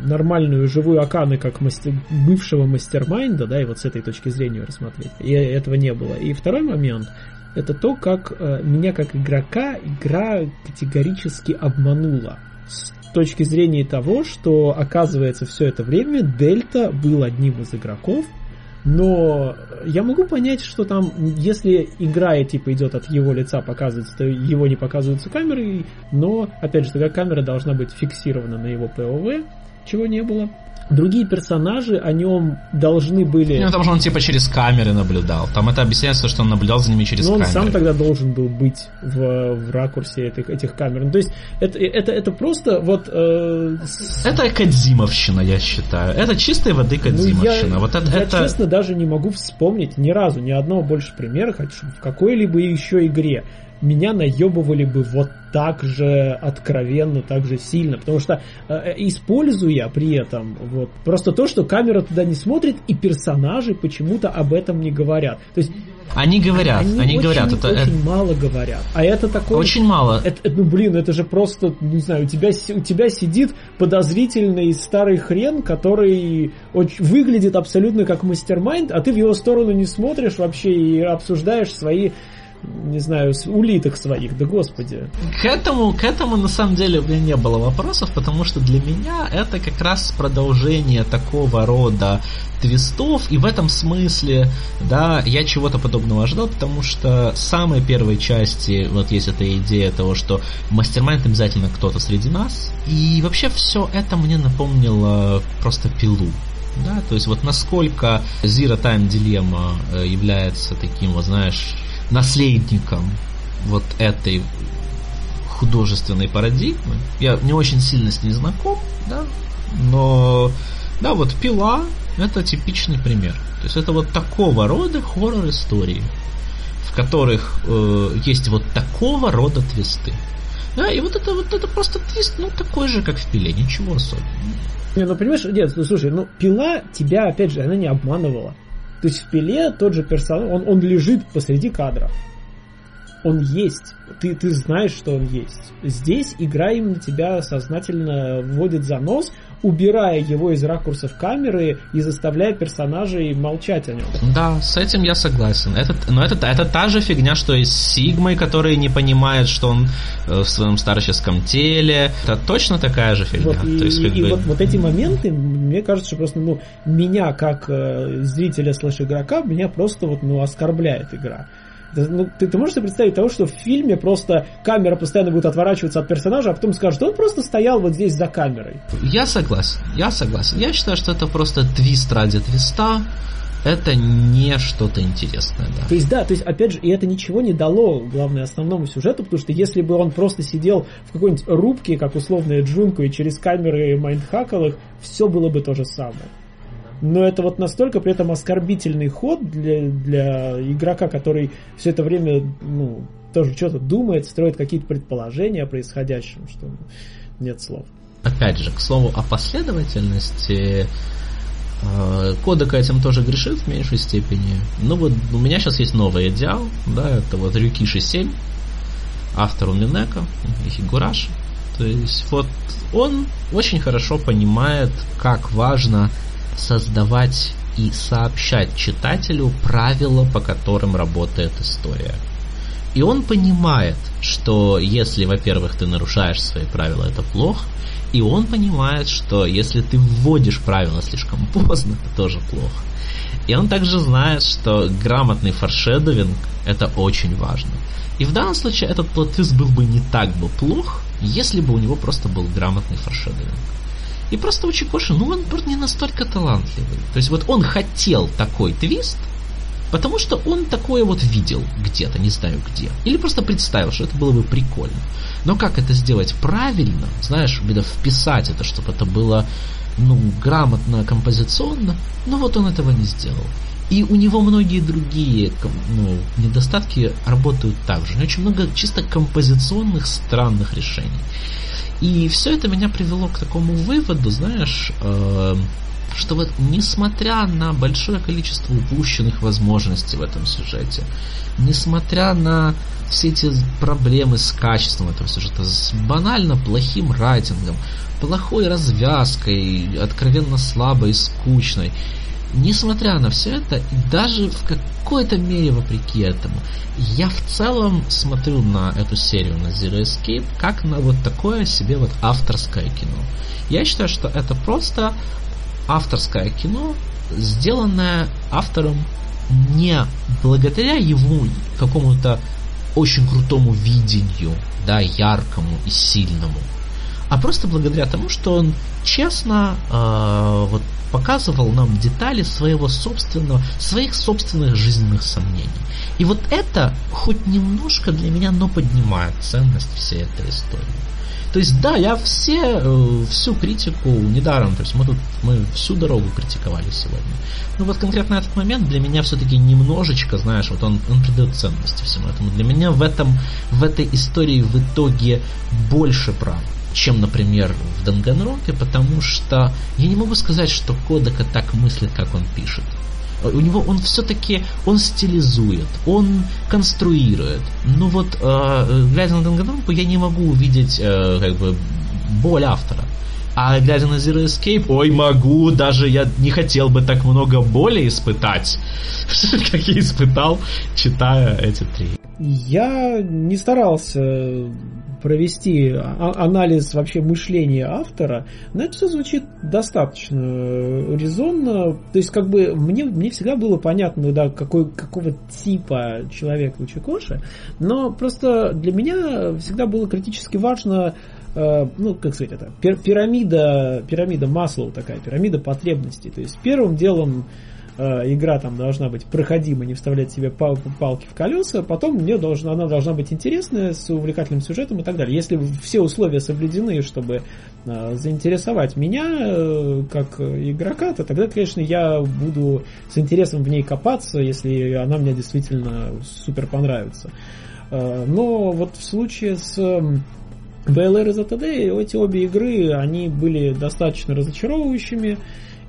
нормальную живую Аканы как мастер, бывшего мастермайнда, да, и вот с этой точки зрения рассмотреть. И этого не было. И второй момент, это то, как э, меня как игрока игра категорически обманула точки зрения того, что оказывается все это время Дельта был одним из игроков, но я могу понять, что там, если игра типа идет от его лица показывается, то его не показываются камеры, но, опять же, такая камера должна быть фиксирована на его ПОВ, чего не было другие персонажи о нем должны были... Ну, потому что он типа через камеры наблюдал. Там это объясняется, что он наблюдал за ними через Но камеры. он сам тогда должен был быть в, в ракурсе этих, этих камер. Ну, то есть это, это, это просто вот... Э. Это Кадзимовщина, я считаю. Это чистой воды Кадзимовщина. Ну, я, вот это, я это... честно даже не могу вспомнить ни разу, ни одного больше примера, хотя в какой-либо еще игре меня наебывали бы вот так же откровенно, так же сильно. Потому что э, используя при этом вот просто то, что камера туда не смотрит, и персонажи почему-то об этом не говорят. То есть они говорят, они, они очень, говорят, это очень это... мало говорят. А это такое. Очень мало. Это, ну блин, это же просто, не знаю, у тебя у тебя сидит подозрительный старый хрен, который очень, выглядит абсолютно как мастермайнд, а ты в его сторону не смотришь вообще и обсуждаешь свои не знаю, улиток своих, да господи. К этому, к этому на самом деле у меня не было вопросов, потому что для меня это как раз продолжение такого рода твистов, и в этом смысле, да, я чего-то подобного ожидал, потому что в самой первой части вот есть эта идея того, что мастер-майнд обязательно кто-то среди нас, и вообще все это мне напомнило просто пилу. Да, то есть вот насколько Zero Time Dilemma э, является таким, вот знаешь, наследником вот этой художественной парадигмы. Я не очень сильно с ней знаком, да, но да, вот пила это типичный пример. То есть это вот такого рода хоррор истории, в которых э, есть вот такого рода твисты. Да, и вот это вот это просто твист, ну такой же, как в пиле, ничего особенного. Не, ну понимаешь, нет, ну слушай, ну пила тебя, опять же, она не обманывала. То есть в пиле тот же персонаж, он, он лежит посреди кадра. Он есть. Ты, ты знаешь, что он есть. Здесь игра именно тебя сознательно вводит за нос, убирая его из ракурсов камеры и заставляя персонажей молчать о нем. Да, с этим я согласен. Это, но это, это та же фигня, что и с Сигмой, который не понимает, что он э, в своем старческом теле. Это точно такая же фигня. Вот, и, То есть, как и бы... вот, вот эти моменты, мне кажется, что просто, ну, меня как э, зрителя слэш игрока, меня просто вот, ну, оскорбляет игра. Ну, ты, ты можешь себе представить того, что в фильме просто камера постоянно будет отворачиваться от персонажа, а потом скажет, он просто стоял вот здесь за камерой. Я согласен, я согласен. Я считаю, что это просто твист ради твиста. Это не что-то интересное, да. То есть, да, то есть, опять же, и это ничего не дало, главное, основному сюжету, потому что если бы он просто сидел в какой-нибудь рубке, как условная Джунку, и через камеры майндхакал их, все было бы то же самое но это вот настолько при этом оскорбительный ход для, для игрока, который все это время ну, тоже что-то думает, строит какие-то предположения о происходящем, что нет слов. Опять же, к слову о последовательности, э, Кодека этим тоже грешит в меньшей степени. Ну вот у меня сейчас есть новый идеал, да, это вот Рюкиши 7, автор у Минека и Хигураши. То есть вот он очень хорошо понимает, как важно создавать и сообщать читателю правила, по которым работает история. И он понимает, что если, во-первых, ты нарушаешь свои правила, это плохо, И он понимает, что если ты вводишь правила слишком поздно, это тоже плохо. И он также знает, что грамотный форшедовинг это очень важно. И в данном случае этот плот был бы не так бы плох, если бы у него просто был грамотный форшедовинг. И просто у Чикоши, ну он просто не настолько талантливый. То есть вот он хотел такой твист, потому что он такое вот видел где-то, не знаю где. Или просто представил, что это было бы прикольно. Но как это сделать правильно, знаешь, где вписать это, чтобы это было ну, грамотно, композиционно, ну вот он этого не сделал. И у него многие другие ну, недостатки работают так же. У него очень много чисто композиционных странных решений. И все это меня привело к такому выводу, знаешь, э, что вот несмотря на большое количество упущенных возможностей в этом сюжете, несмотря на все эти проблемы с качеством этого сюжета, с банально плохим райтингом, плохой развязкой, откровенно слабой и скучной, несмотря на все это, и даже в какой-то мере вопреки этому, я в целом смотрю на эту серию на Zero Escape как на вот такое себе вот авторское кино. Я считаю, что это просто авторское кино, сделанное автором не благодаря его какому-то очень крутому видению, да, яркому и сильному, а просто благодаря тому, что он честно э, вот показывал нам детали своего собственного, своих собственных жизненных сомнений. И вот это хоть немножко для меня, но поднимает ценность всей этой истории. То есть, да, я все, э, всю критику недаром, то есть мы тут мы всю дорогу критиковали сегодня. Но вот конкретно этот момент для меня все-таки немножечко, знаешь, вот он, он придает ценности всему этому. Для меня в этом, в этой истории в итоге больше прав чем, например, в Данганроке, потому что я не могу сказать, что Кодака так мыслит, как он пишет. У него он все-таки он стилизует, он конструирует. Ну вот, э, глядя на Данганронку, я не могу увидеть э, как бы боль автора. А глядя на Zero Escape, ой, могу, даже я не хотел бы так много боли испытать, как я испытал, читая эти три. Я не старался провести анализ вообще мышления автора, но это все звучит достаточно резонно. То есть, как бы, мне, мне всегда было понятно, да, какой, какого типа человек Лучикоши, но просто для меня всегда было критически важно э, ну, как сказать это, пирамида, пирамида Маслоу такая, пирамида потребностей. То есть первым делом э, игра там должна быть проходима, не вставлять себе пал палки в колеса, потом мне должна, она должна быть интересная, с увлекательным сюжетом и так далее. Если все условия соблюдены, чтобы э, заинтересовать меня э, как игрока, то тогда, конечно, я буду с интересом в ней копаться, если она мне действительно супер понравится. Э, но вот в случае с BLR и ZTD, эти обе игры, они были достаточно разочаровывающими.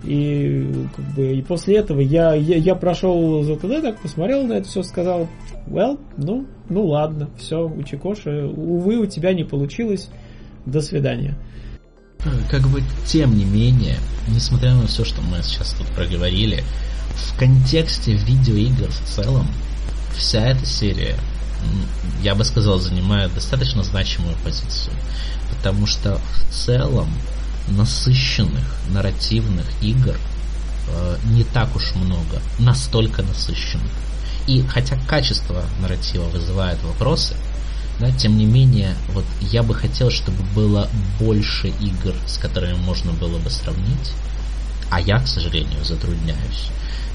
И, как бы, и после этого я, я, я прошел ЗТД, так посмотрел на это все, сказал, well, ну, ну ладно, все, у Чикоши, увы, у тебя не получилось, до свидания. Как бы, тем не менее, несмотря на все, что мы сейчас тут проговорили, в контексте видеоигр в целом, вся эта серия, я бы сказал, занимает достаточно значимую позицию. Потому что в целом насыщенных нарративных игр э, не так уж много, настолько насыщенных. И хотя качество нарратива вызывает вопросы, да, тем не менее, вот я бы хотел, чтобы было больше игр, с которыми можно было бы сравнить, а я, к сожалению, затрудняюсь.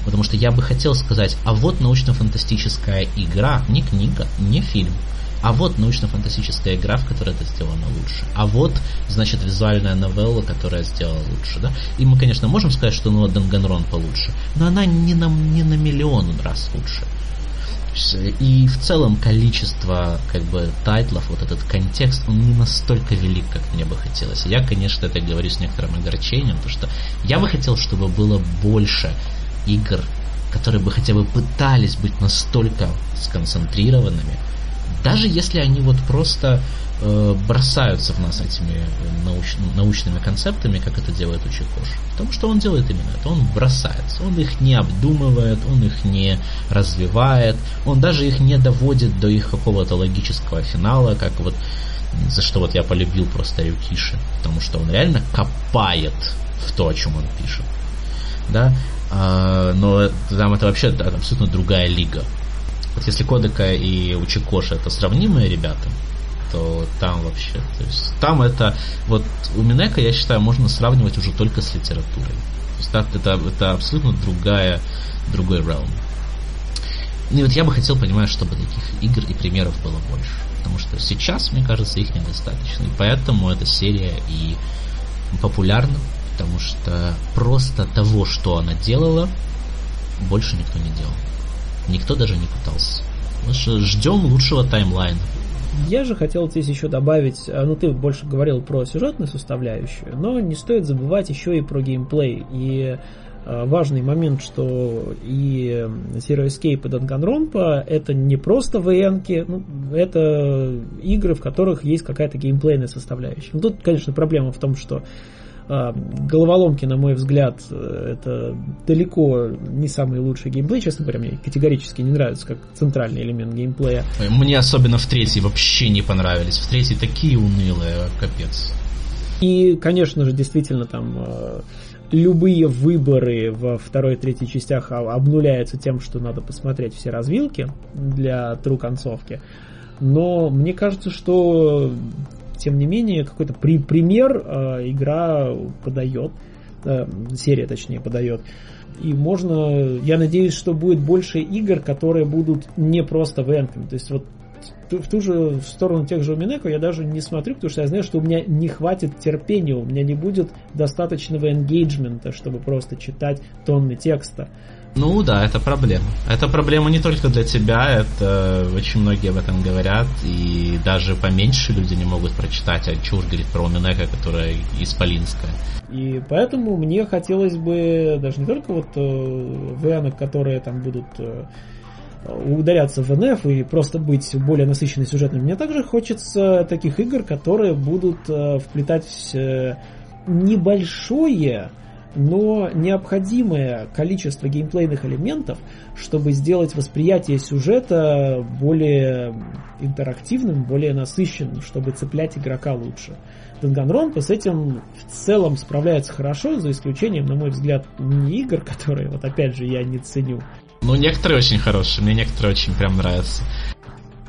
Потому что я бы хотел сказать, а вот научно-фантастическая игра, не книга, не фильм, а вот научно-фантастическая игра, в которой это сделано лучше. А вот, значит, визуальная новелла, которая сделала лучше, да. И мы, конечно, можем сказать, что ну, Данганрон получше, но она не на, не на миллион раз лучше. И в целом количество как бы тайтлов, вот этот контекст, он не настолько велик, как мне бы хотелось. Я, конечно, это говорю с некоторым огорчением, потому что я бы хотел, чтобы было больше игр, которые бы хотя бы пытались быть настолько сконцентрированными, даже если они вот просто э, бросаются в нас этими науч, научными концептами, как это делает Учикош. Потому что он делает именно это, он бросается, он их не обдумывает, он их не развивает, он даже их не доводит до их какого-то логического финала, как вот за что вот я полюбил просто Рюкиши, потому что он реально копает в то, о чем он пишет. Да, а, но там это вообще абсолютно другая лига. Вот если Кодека и Учикоши это сравнимые ребята, то там вообще, то есть там это, вот у Минека, я считаю, можно сравнивать уже только с литературой. То есть это, это абсолютно другая, другой realm. И вот я бы хотел, понимать, чтобы таких игр и примеров было больше. Потому что сейчас, мне кажется, их недостаточно. И поэтому эта серия и популярна, потому что просто того, что она делала, больше никто не делал. Никто даже не пытался. Мы же ждем лучшего таймлайна. Я же хотел здесь еще добавить, а, ну ты больше говорил про сюжетную составляющую, но не стоит забывать еще и про геймплей. И а, важный момент, что и Zero Escape и Danganronpa это не просто vn ну, это игры, в которых есть какая-то геймплейная составляющая. Ну, тут, конечно, проблема в том, что головоломки, на мой взгляд, э, это далеко не самый лучший геймплей, честно говоря, мне категорически не нравится как центральный элемент геймплея. Мне особенно в третьей вообще не понравились. В третьей такие унылые, капец. И, конечно же, действительно там э, любые выборы во второй и третьей частях обнуляются тем, что надо посмотреть все развилки для тру концовки. Но мне кажется, что тем не менее, какой-то при пример э, игра подает, э, серия точнее подает. И можно, я надеюсь, что будет больше игр, которые будут не просто венками. То есть вот в ту же в сторону тех же Уминеко я даже не смотрю, потому что я знаю, что у меня не хватит терпения, у меня не будет достаточного энгейджмента, чтобы просто читать тонны текста. Ну да, это проблема. Это проблема не только для тебя, это очень многие об этом говорят, и даже поменьше люди не могут прочитать, а чушь говорит про Уминека, которая исполинская. И поэтому мне хотелось бы даже не только вот э, ВН, которые там будут э, ударяться в НФ и просто быть более насыщенной сюжетными. Мне также хочется таких игр, которые будут э, вплетать небольшое но необходимое количество геймплейных элементов, чтобы сделать восприятие сюжета более интерактивным, более насыщенным, чтобы цеплять игрока лучше. Данганронпа с этим в целом справляется хорошо, за исключением, на мой взгляд, мини-игр, которые, вот опять же, я не ценю. Ну, некоторые очень хорошие, мне некоторые очень прям нравятся.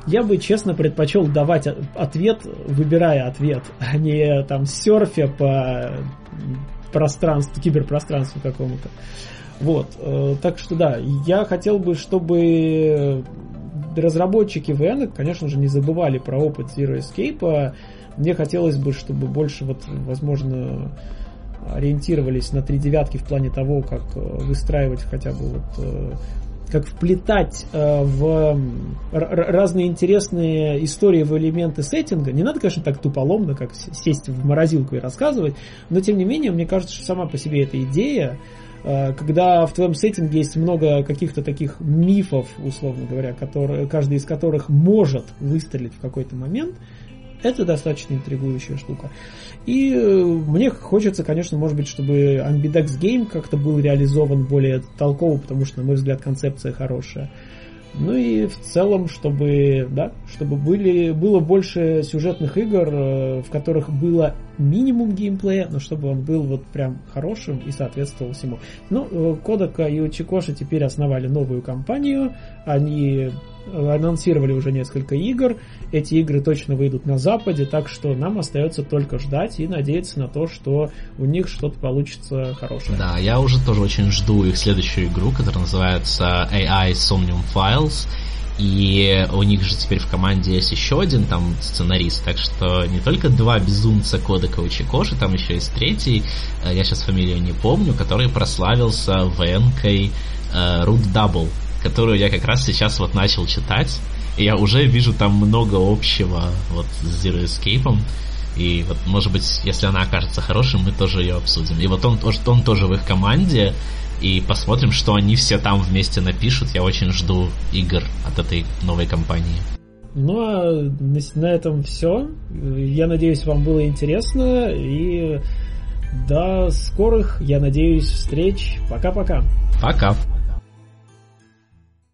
Я бы, честно, предпочел давать ответ, выбирая ответ, а не там серфя по пространству, киберпространству какому-то. Вот, э, так что да, я хотел бы, чтобы разработчики VN, конечно же, не забывали про опыт Zero Escape. Мне хотелось бы, чтобы больше, вот, возможно, ориентировались на три девятки в плане того, как э, выстраивать хотя бы вот э, как вплетать э, в разные интересные истории в элементы сеттинга. Не надо, конечно, так туполомно, как сесть в морозилку и рассказывать, но тем не менее, мне кажется, что сама по себе эта идея, э, когда в твоем сеттинге есть много каких-то таких мифов, условно говоря, которые, каждый из которых может выстрелить в какой-то момент, это достаточно интригующая штука. И э, мне хочется, конечно, может быть, чтобы Ambidex Game как-то был реализован более толково, потому что, на мой взгляд, концепция хорошая. Ну и в целом, чтобы, да, чтобы были, было больше сюжетных игр, э, в которых было минимум геймплея, но чтобы он был вот прям хорошим и соответствовал всему. Ну, Кодака и Учикоши теперь основали новую компанию, они анонсировали уже несколько игр, эти игры точно выйдут на Западе, так что нам остается только ждать и надеяться на то, что у них что-то получится хорошее. Да, я уже тоже очень жду их следующую игру, которая называется AI Somnium Files. И у них же теперь в команде есть еще один там сценарист, так что не только два безумца Кодека Учикоши, там еще есть третий, э, я сейчас фамилию не помню, который прославился ВНКой э, Root Double, которую я как раз сейчас вот начал читать. И я уже вижу там много общего вот с Zero Escape. И вот, может быть, если она окажется хорошей, мы тоже ее обсудим. И вот он, он тоже в их команде, и посмотрим, что они все там вместе напишут. Я очень жду игр от этой новой компании. Ну а на, этом все. Я надеюсь, вам было интересно. И до скорых, я надеюсь, встреч. Пока-пока. Пока. -пока. Пока.